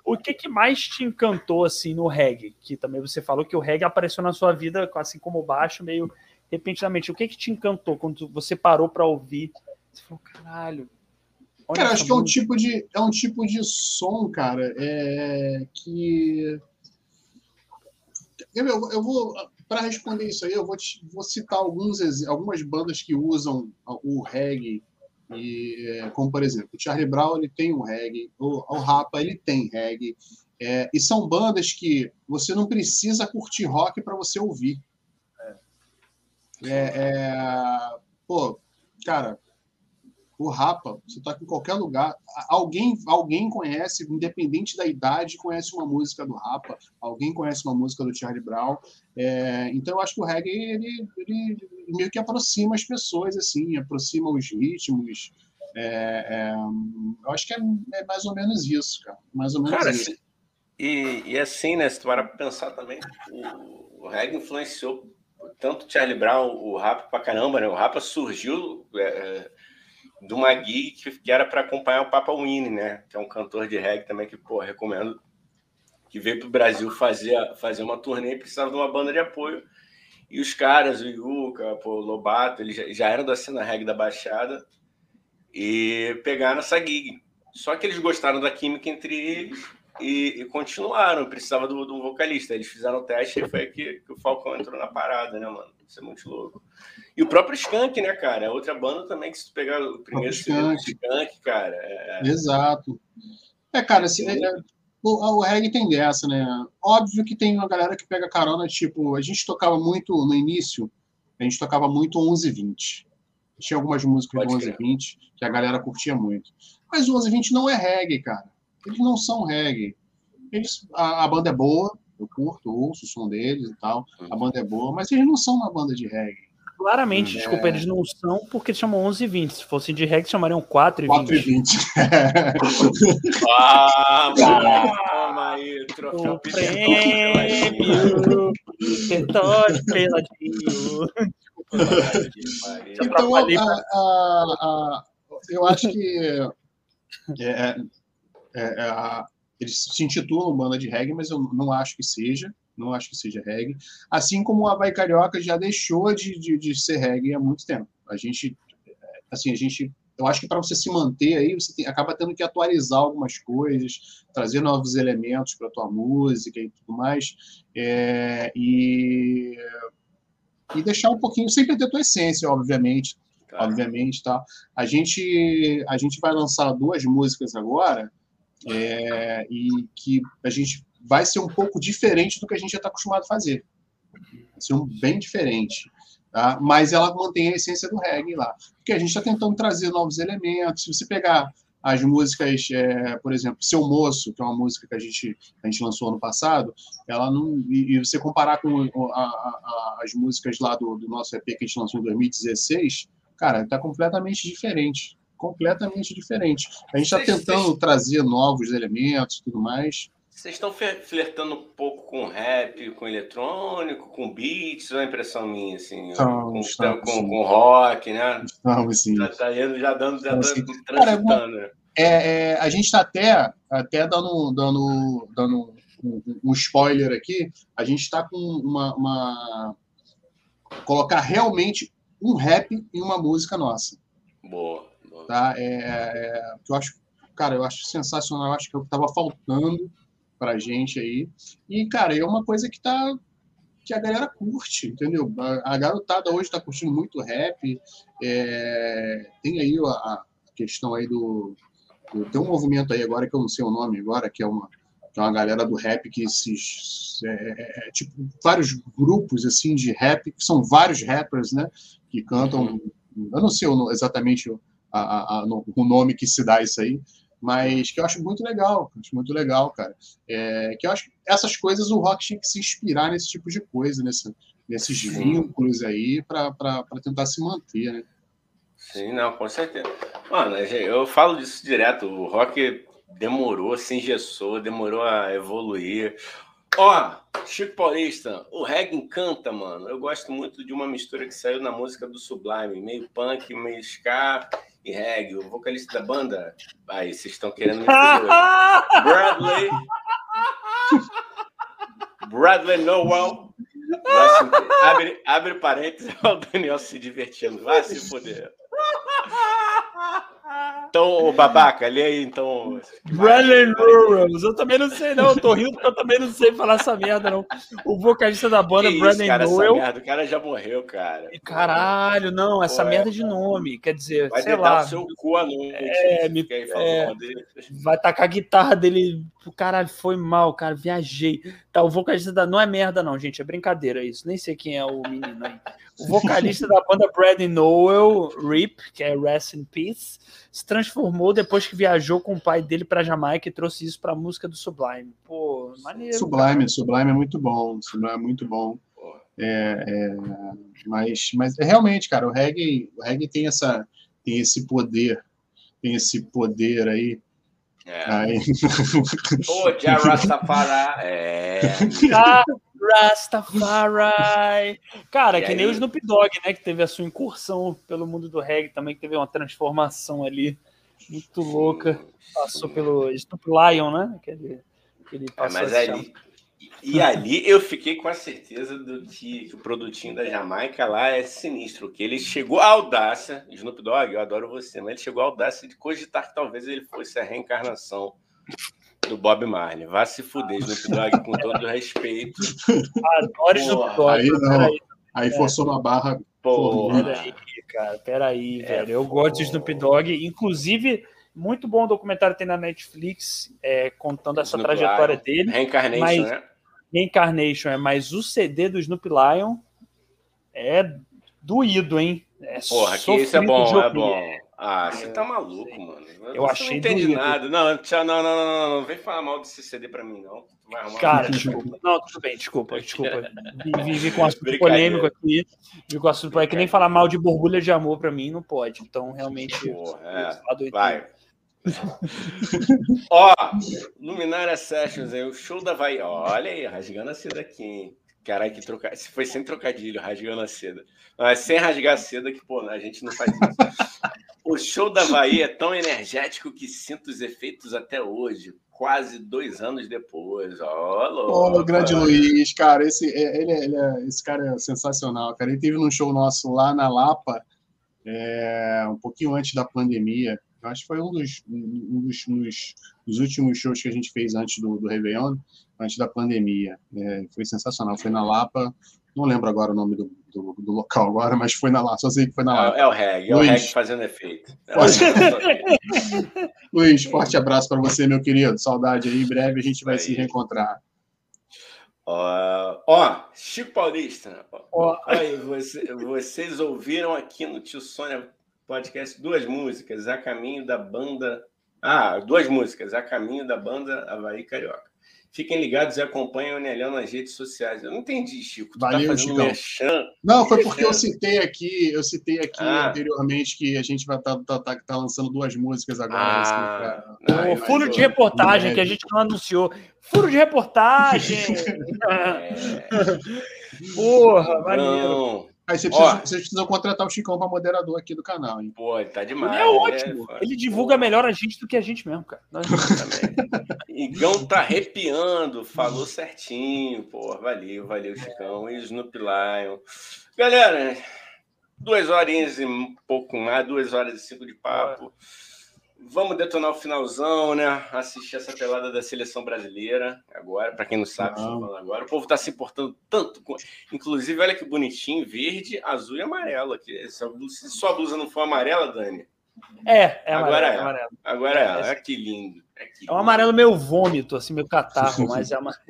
o, o que que mais te encantou, assim, no reggae? Que também você falou que o reggae apareceu na sua vida, assim como o baixo, meio repentinamente. O que que te encantou quando você parou pra ouvir? Você falou, caralho. Cara, acho que é um música." tipo de, é um tipo de som, cara, é, que. Eu, eu- eu vou. Para responder isso aí, eu vou, te- vou citar alguns, algumas bandas que usam o reggae, e, é, como por exemplo, o Charlie Brown ele tem um reggae, o, o Rapa ele tem reggae, é, e são bandas que você não precisa curtir rock para você ouvir. É, é, pô, cara, o Rapa, você toca em qualquer lugar, alguém, alguém conhece, independente da idade, conhece uma música do Rapa, alguém conhece uma música do Charlie Brown. É, então eu acho que o reggae ele, ele meio que aproxima as pessoas, assim, aproxima os ritmos. É, é, eu acho que é, é mais ou menos isso, cara. Mais ou menos Cara, isso. se- e, e assim, né? Se tu parar pra pensar também, o, o reggae influenciou tanto o Charlie Brown, o rap pra caramba, né? O rap surgiu é, é, de uma gig que, era para acompanhar o Papa Winnie, né? Que é um cantor de reggae também que, pô, recomendo. Que veio pro Brasil fazer, fazer uma turnê e precisava de uma banda de apoio. E os caras, o Yuka, pô, o Lobato, eles já, já eram da cena reggae da Baixada e pegaram essa gig. Só que eles gostaram da química entre eles e, e continuaram. Precisava do, do vocalista. Eles fizeram o teste e foi aqui que o Falcão entrou na parada, né, mano? Isso é muito louco. E o próprio Skank, né, cara? É outra banda também que se tu pegar o primeiro do Skank. Skank, cara. É... Exato. É, cara, assim, é- é- o, o reggae tem dessa, né? Óbvio que tem uma galera que pega carona, tipo, a gente tocava muito no início, a gente tocava muito 11 e 20. Tinha algumas músicas Pode do 11 e crer. 20 que a galera curtia muito. Mas o 11 e 20 não é reggae, cara. Eles não são reggae. Eles, a, a banda é boa, eu curto, ouço o som deles e tal. A banda é boa, mas eles não são uma banda de reggae. Claramente, É. desculpa, eles não são porque eles chamam 11 e 20. Se fossem de reggae, chamariam 4 e 4 e 20. 20. Ah, toma aí, troféu O prêmio Território Peladinho. Maria. Então, Então, a- a- a- eu acho que é, é, é, a- eles se intitulam banda de reggae, mas eu não acho que seja, não acho que seja reggae. Assim como o Havaí Carioca já deixou de, de, de ser reggae há muito tempo. A gente, assim, a gente eu acho que para você se manter aí, você tem, acaba tendo que atualizar algumas coisas, trazer novos elementos para a tua música e tudo mais, é, e, e deixar um pouquinho, sempre ter tua essência, obviamente, obviamente, tá? A gente, a gente vai lançar duas músicas agora, é, e que a gente vai ser um pouco diferente do que a gente já está acostumado a fazer. Vai ser um bem diferente. Tá? Mas ela mantém a essência do reggae lá. Porque a gente está tentando trazer novos elementos. Se você pegar as músicas, é, por exemplo, Seu Moço, que é uma música que a gente, a gente lançou ano passado, ela não. E, e você comparar com a, a, a, as músicas lá do, do, nosso EP que a gente lançou em 2016, cara, está completamente diferente. Completamente diferente. A gente está tentando trazer novos elementos e tudo mais. Vocês estão flertando um pouco com rap, com eletrônico, com beats, é impressão minha, assim? Estamos, com, estamos, com, com, rock, né? Estamos, sim. Já, tá indo, já dando, já dando, transitando. Cara, é, é, a gente está até, até dando, dando, dando um, um spoiler aqui, a gente está com uma, uma... colocar realmente um rap em uma música nossa. Boa. Tá? É, é, eu acho, cara, eu acho sensacional, eu acho que é o que estava faltando pra gente aí. E, cara, é uma coisa que tá que a galera curte, entendeu? A, a garotada hoje está curtindo muito rap. É, tem aí a, a, questão aí do, do, Tem um movimento aí agora que eu não sei o nome agora, que é uma, que é uma galera do rap que esses. É, é, é tipo, vários grupos assim de rap, que são vários rappers, né? Que cantam. Eu não sei exatamente a, o nome que se dá isso aí, mas que eu acho muito legal, acho muito legal, cara. É, que eu acho que essas coisas o rock tinha que se inspirar nesse tipo de coisa, nesse, nesses Sim. vínculos aí, para tentar se manter, né? Sim, não, com certeza. Mano, eu falo disso direto, o rock demorou, se engessou, demorou a evoluir. Ó, Chico Paulista, o reggae encanta, mano. Eu gosto muito de uma mistura que saiu na música do Sublime, meio punk, meio ska e reggae. O vocalista da banda, aí vocês estão querendo me Bradley. Bradley Noel. Abre, abre parênteses, o Daniel se divertindo. Vai se foder. Então, babaca, ali aí, então. Bradley Rurals. Eu também não sei, não. Eu tô rindo porque eu também não sei falar essa merda, não. O vocalista da banda, que Bradley Noel. Merda, o cara já morreu, cara. Caralho, não, essa Pô, merda é... de nome. Quer dizer, vai sei lá. o seu cu à noite. É, me... é... vai tacar a guitarra dele. Caralho, foi mal, cara. Viajei. Tá, o vocalista da. Não é merda, não, gente. É brincadeira isso. Nem sei quem é o menino aí. O vocalista da banda Brad Noel, Rip, que é Rest in Peace, se transformou depois que viajou com o pai dele para Jamaica e trouxe isso para a música do Sublime. Pô, maneiro. Sublime, cara. Sublime é muito bom, Sublime é muito bom. É, é, mas, mas é realmente, cara, o reggae, o reggae tem essa, tem esse poder, tem esse poder aí. É. Aí... Ô, Jarastafara, é. Ah, Rastafari. Cara, e que aí? nem o Snoop Dogg, né? Que teve a sua incursão pelo mundo do reggae também, que teve uma transformação ali muito louca. Passou pelo Snoop Lion, né? Que ele, que ele é, passou mas ali, e ali eu fiquei com a certeza do que, que, o produtinho da Jamaica lá é sinistro, que ele chegou à audácia, Snoop Dogg, eu adoro você, mas ele chegou à audácia de cogitar que talvez ele fosse a reencarnação do Bob Marley. Vá se fuder, Snoop Dogg, com todo respeito. Adoro Snoop Dogg. Aí não. Aí forçou uma barra. Porra. Peraí, cara, peraí, é, velho. Eu porra. gosto de Snoop Dogg. Inclusive, muito bom documentário tem na Netflix é, contando essa Snoop trajetória Lion. dele. Reincarnation, mas, né? Reincarnation, é, mas o CD do Snoop Lion é doído, hein? É Porra, que isso é bom, é bom. Ah, você tá maluco, mano. Eu você achei. Não entende doído. nada. Não, tchau, não, não, não, não, Vem falar mal desse CD pra mim, não. Cara, desculpa. Não, tudo bem, desculpa, desculpa. Vivi com um assunto polêmico aqui. Vivi com um assunto polêmico. Que nem falar mal de borbulha de amor pra mim não pode. Então, realmente. Porra, é. Vai. Ó, Luminária Sessions aí, o show da Vai. Olha aí, rasgando a seda aqui, hein? Caralho, que troca... Se foi sem trocadilho, rasgando a seda. Mas sem rasgar a seda, que, pô, a gente não faz isso. o show da Bahia é tão energético que sinto os efeitos até hoje. quase dois anos depois. Ó, oh, oh, grande Luiz, cara, esse, é, ele, é, ele é, esse cara é sensacional, cara. Ele teve num show nosso lá na Lapa, é, um pouquinho antes da pandemia. Eu acho que foi um dos, um dos, um dos, dos últimos shows que a gente fez antes do, do Réveillon, antes da pandemia. É, foi sensacional. Foi na Lapa, não lembro agora o nome do, do, do, local agora, mas foi na Lapa, só sei que foi na Lapa. É, é o reggae, é Luiz, o reggae fazendo efeito. É forte... Luiz, forte abraço para você, meu querido. Saudade aí, em breve a gente vai aí. se reencontrar. Ó, ó, Chico Paulista, ó, aí, você, vocês ouviram aqui no Tio Sônia podcast duas músicas, A Caminho da Banda. Ah, duas músicas, A Caminho da Banda Havaí Carioca. Fiquem ligados e acompanhem o Nelhão nas redes sociais. Eu não entendi, Chico. Tu tá Valeu, tá Chicão. Merchan, não, foi porque eu citei aqui, eu citei aqui ah. anteriormente que a gente vai estar tá, tá, tá, lançando duas músicas agora. Ah, assim, o furo de reportagem que a gente não anunciou. Furo de reportagem! é. Porra, maneiro. Aí você precisa, vocês precisam contratar o Chicão para moderador aqui do canal, hein? Pô, ele tá demais. Ele é ótimo. Né? Ele divulga Pô. melhor a gente do que a gente mesmo, cara. Nós Igão tá arrepiando, falou certinho. Pô, valeu, valeu, Chicão. E Snoop Lion. Galera, duas horinhas e um pouco mais, duas horas e cinco de papo. É. Vamos detonar o finalzão, né? Assistir essa pelada da seleção brasileira agora, para quem não sabe, não. agora. O povo está se importando tanto com. Inclusive, olha que bonitinho, verde, azul e amarelo aqui. Se sua blusa não for amarela, Dani. É, é agora é. Amarelo. Agora é. Olha que lindo. É, que é um amarelo meio vômito, assim, meio catarro, mas é amarelo.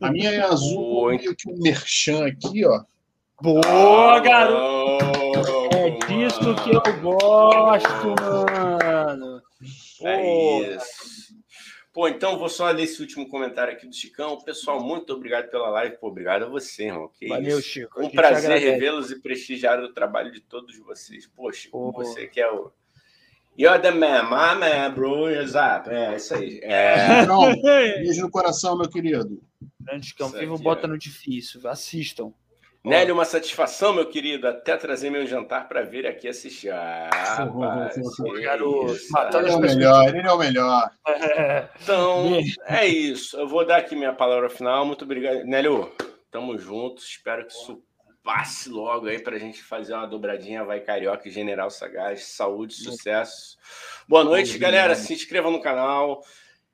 A minha é azul, meio que um merchan aqui, ó. Boa, garoto! É disso que eu gosto, mano. É isso. Pô, então vou só ler esse último comentário aqui do Chicão. Pessoal, muito obrigado pela live. Pô, obrigado a você, irmão. Que Valeu, isso. Chico. Um prazer revê-los e prestigiar o trabalho de todos vocês. Pô, Chico, Pô. você que é o. You're the man, my man, bro. Exato. É, isso aí. É... Não, beijo no coração, meu querido. Grande Chicão, vivo bota no difícil. Assistam. Nélio, uma satisfação, meu querido, até trazer meu jantar para vir aqui assistir. Ah, rapaz, garoto, ele é o melhor, ele é o melhor. Então, é isso. Eu vou dar aqui minha palavra final. Muito obrigado. Nélio, tamo junto. Espero que isso passe logo aí para a gente fazer uma dobradinha. Vai Carioca e General Sagaz. Saúde, sucesso. Boa noite, galera. Se inscrevam no canal,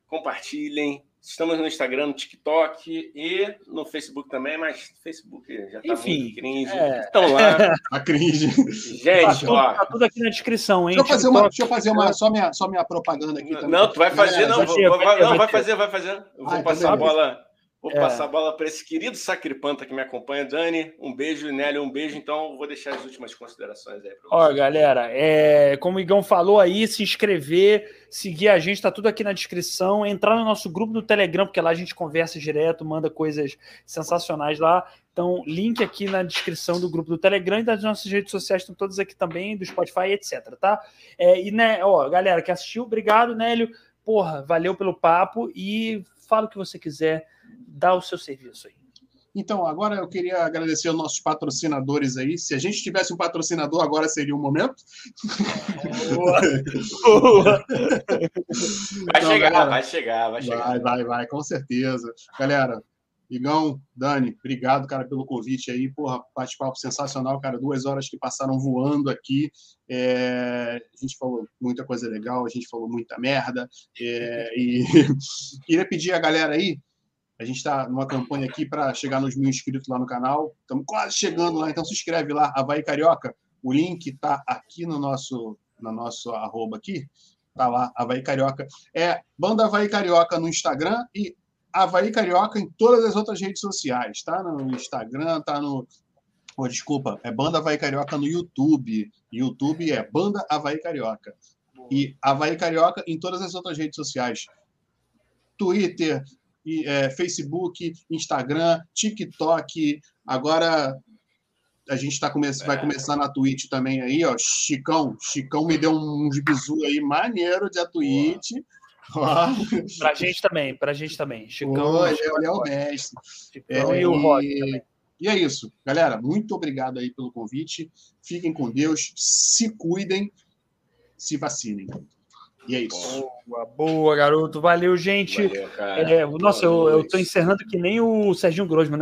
compartilhem Estamos no Instagram, no TikTok e no Facebook também, mas Facebook já tá Enfim, muito cringe. É... Estão lá. A cringe. Gente, tá, ó. Tá tudo aqui na descrição, hein? Deixa eu fazer, uma, deixa eu fazer uma, só, minha, só minha propaganda aqui também. Não, tu vai fazer, é, não, vou, vai, não, vai fazer, vai fazer. Eu vou ah, passar a bola. Vou é. passar a bola para esse querido sacripanta que me acompanha, Dani. Um beijo, Nélio, um beijo. Então, vou deixar as últimas considerações aí para Ó, galera, é, como o Igão falou aí, se inscrever, seguir a gente, tá tudo aqui na descrição. Entrar no nosso grupo do Telegram, porque lá a gente conversa direto, manda coisas sensacionais lá. Então, link aqui na descrição do grupo do Telegram e das nossas redes sociais estão todas aqui também, do Spotify, etc, tá? É, e, né, ó, galera que assistiu, obrigado, Nélio. Porra, valeu pelo papo e fala o que você quiser dá o seu serviço aí. Então, agora eu queria agradecer aos nossos patrocinadores aí. Se a gente tivesse um patrocinador, agora seria o momento. Boa. Boa. Vai então, chegar, galera, vai chegar, vai chegar. Vai, vai, vai, com certeza. Galera, Igão, Dani, obrigado, cara, pelo convite aí. Porra, bate-papo sensacional, cara. Duas horas que passaram voando aqui. É... A gente falou muita coisa legal, a gente falou muita merda. É... E queria pedir a galera aí a gente está numa campanha aqui para chegar nos mil inscritos lá no canal. Estamos quase chegando lá, então se inscreve lá, Havaí Carioca. O link está aqui no nosso, no nosso arroba aqui. Tá lá, Havaí Carioca. É Banda Havaí Carioca no Instagram e Havaí Carioca em todas as outras redes sociais. Tá no Instagram, tá no. Oh, desculpa, é Banda Havaí Carioca no YouTube. YouTube é Banda Havaí Carioca. E Havaí Carioca em todas as outras redes sociais. Twitter, é, Facebook, Instagram, TikTok. Agora a gente tá come vai é. começar na Twitch também aí, ó. Chicão, Chicão me deu um bizu aí maneiro de a Twitch. Pra gente também, pra gente também. Chicão. Pô, ele, é, o mestre. Chicão é, e o Rock também. E é isso, galera. Muito obrigado aí pelo convite. Fiquem com Deus, se cuidem, se vacinem. E é isso. Boa, boa, garoto. Valeu, gente. Valeu. É, nossa, eu, eu tô encerrando que nem o Serginho Grosman, né?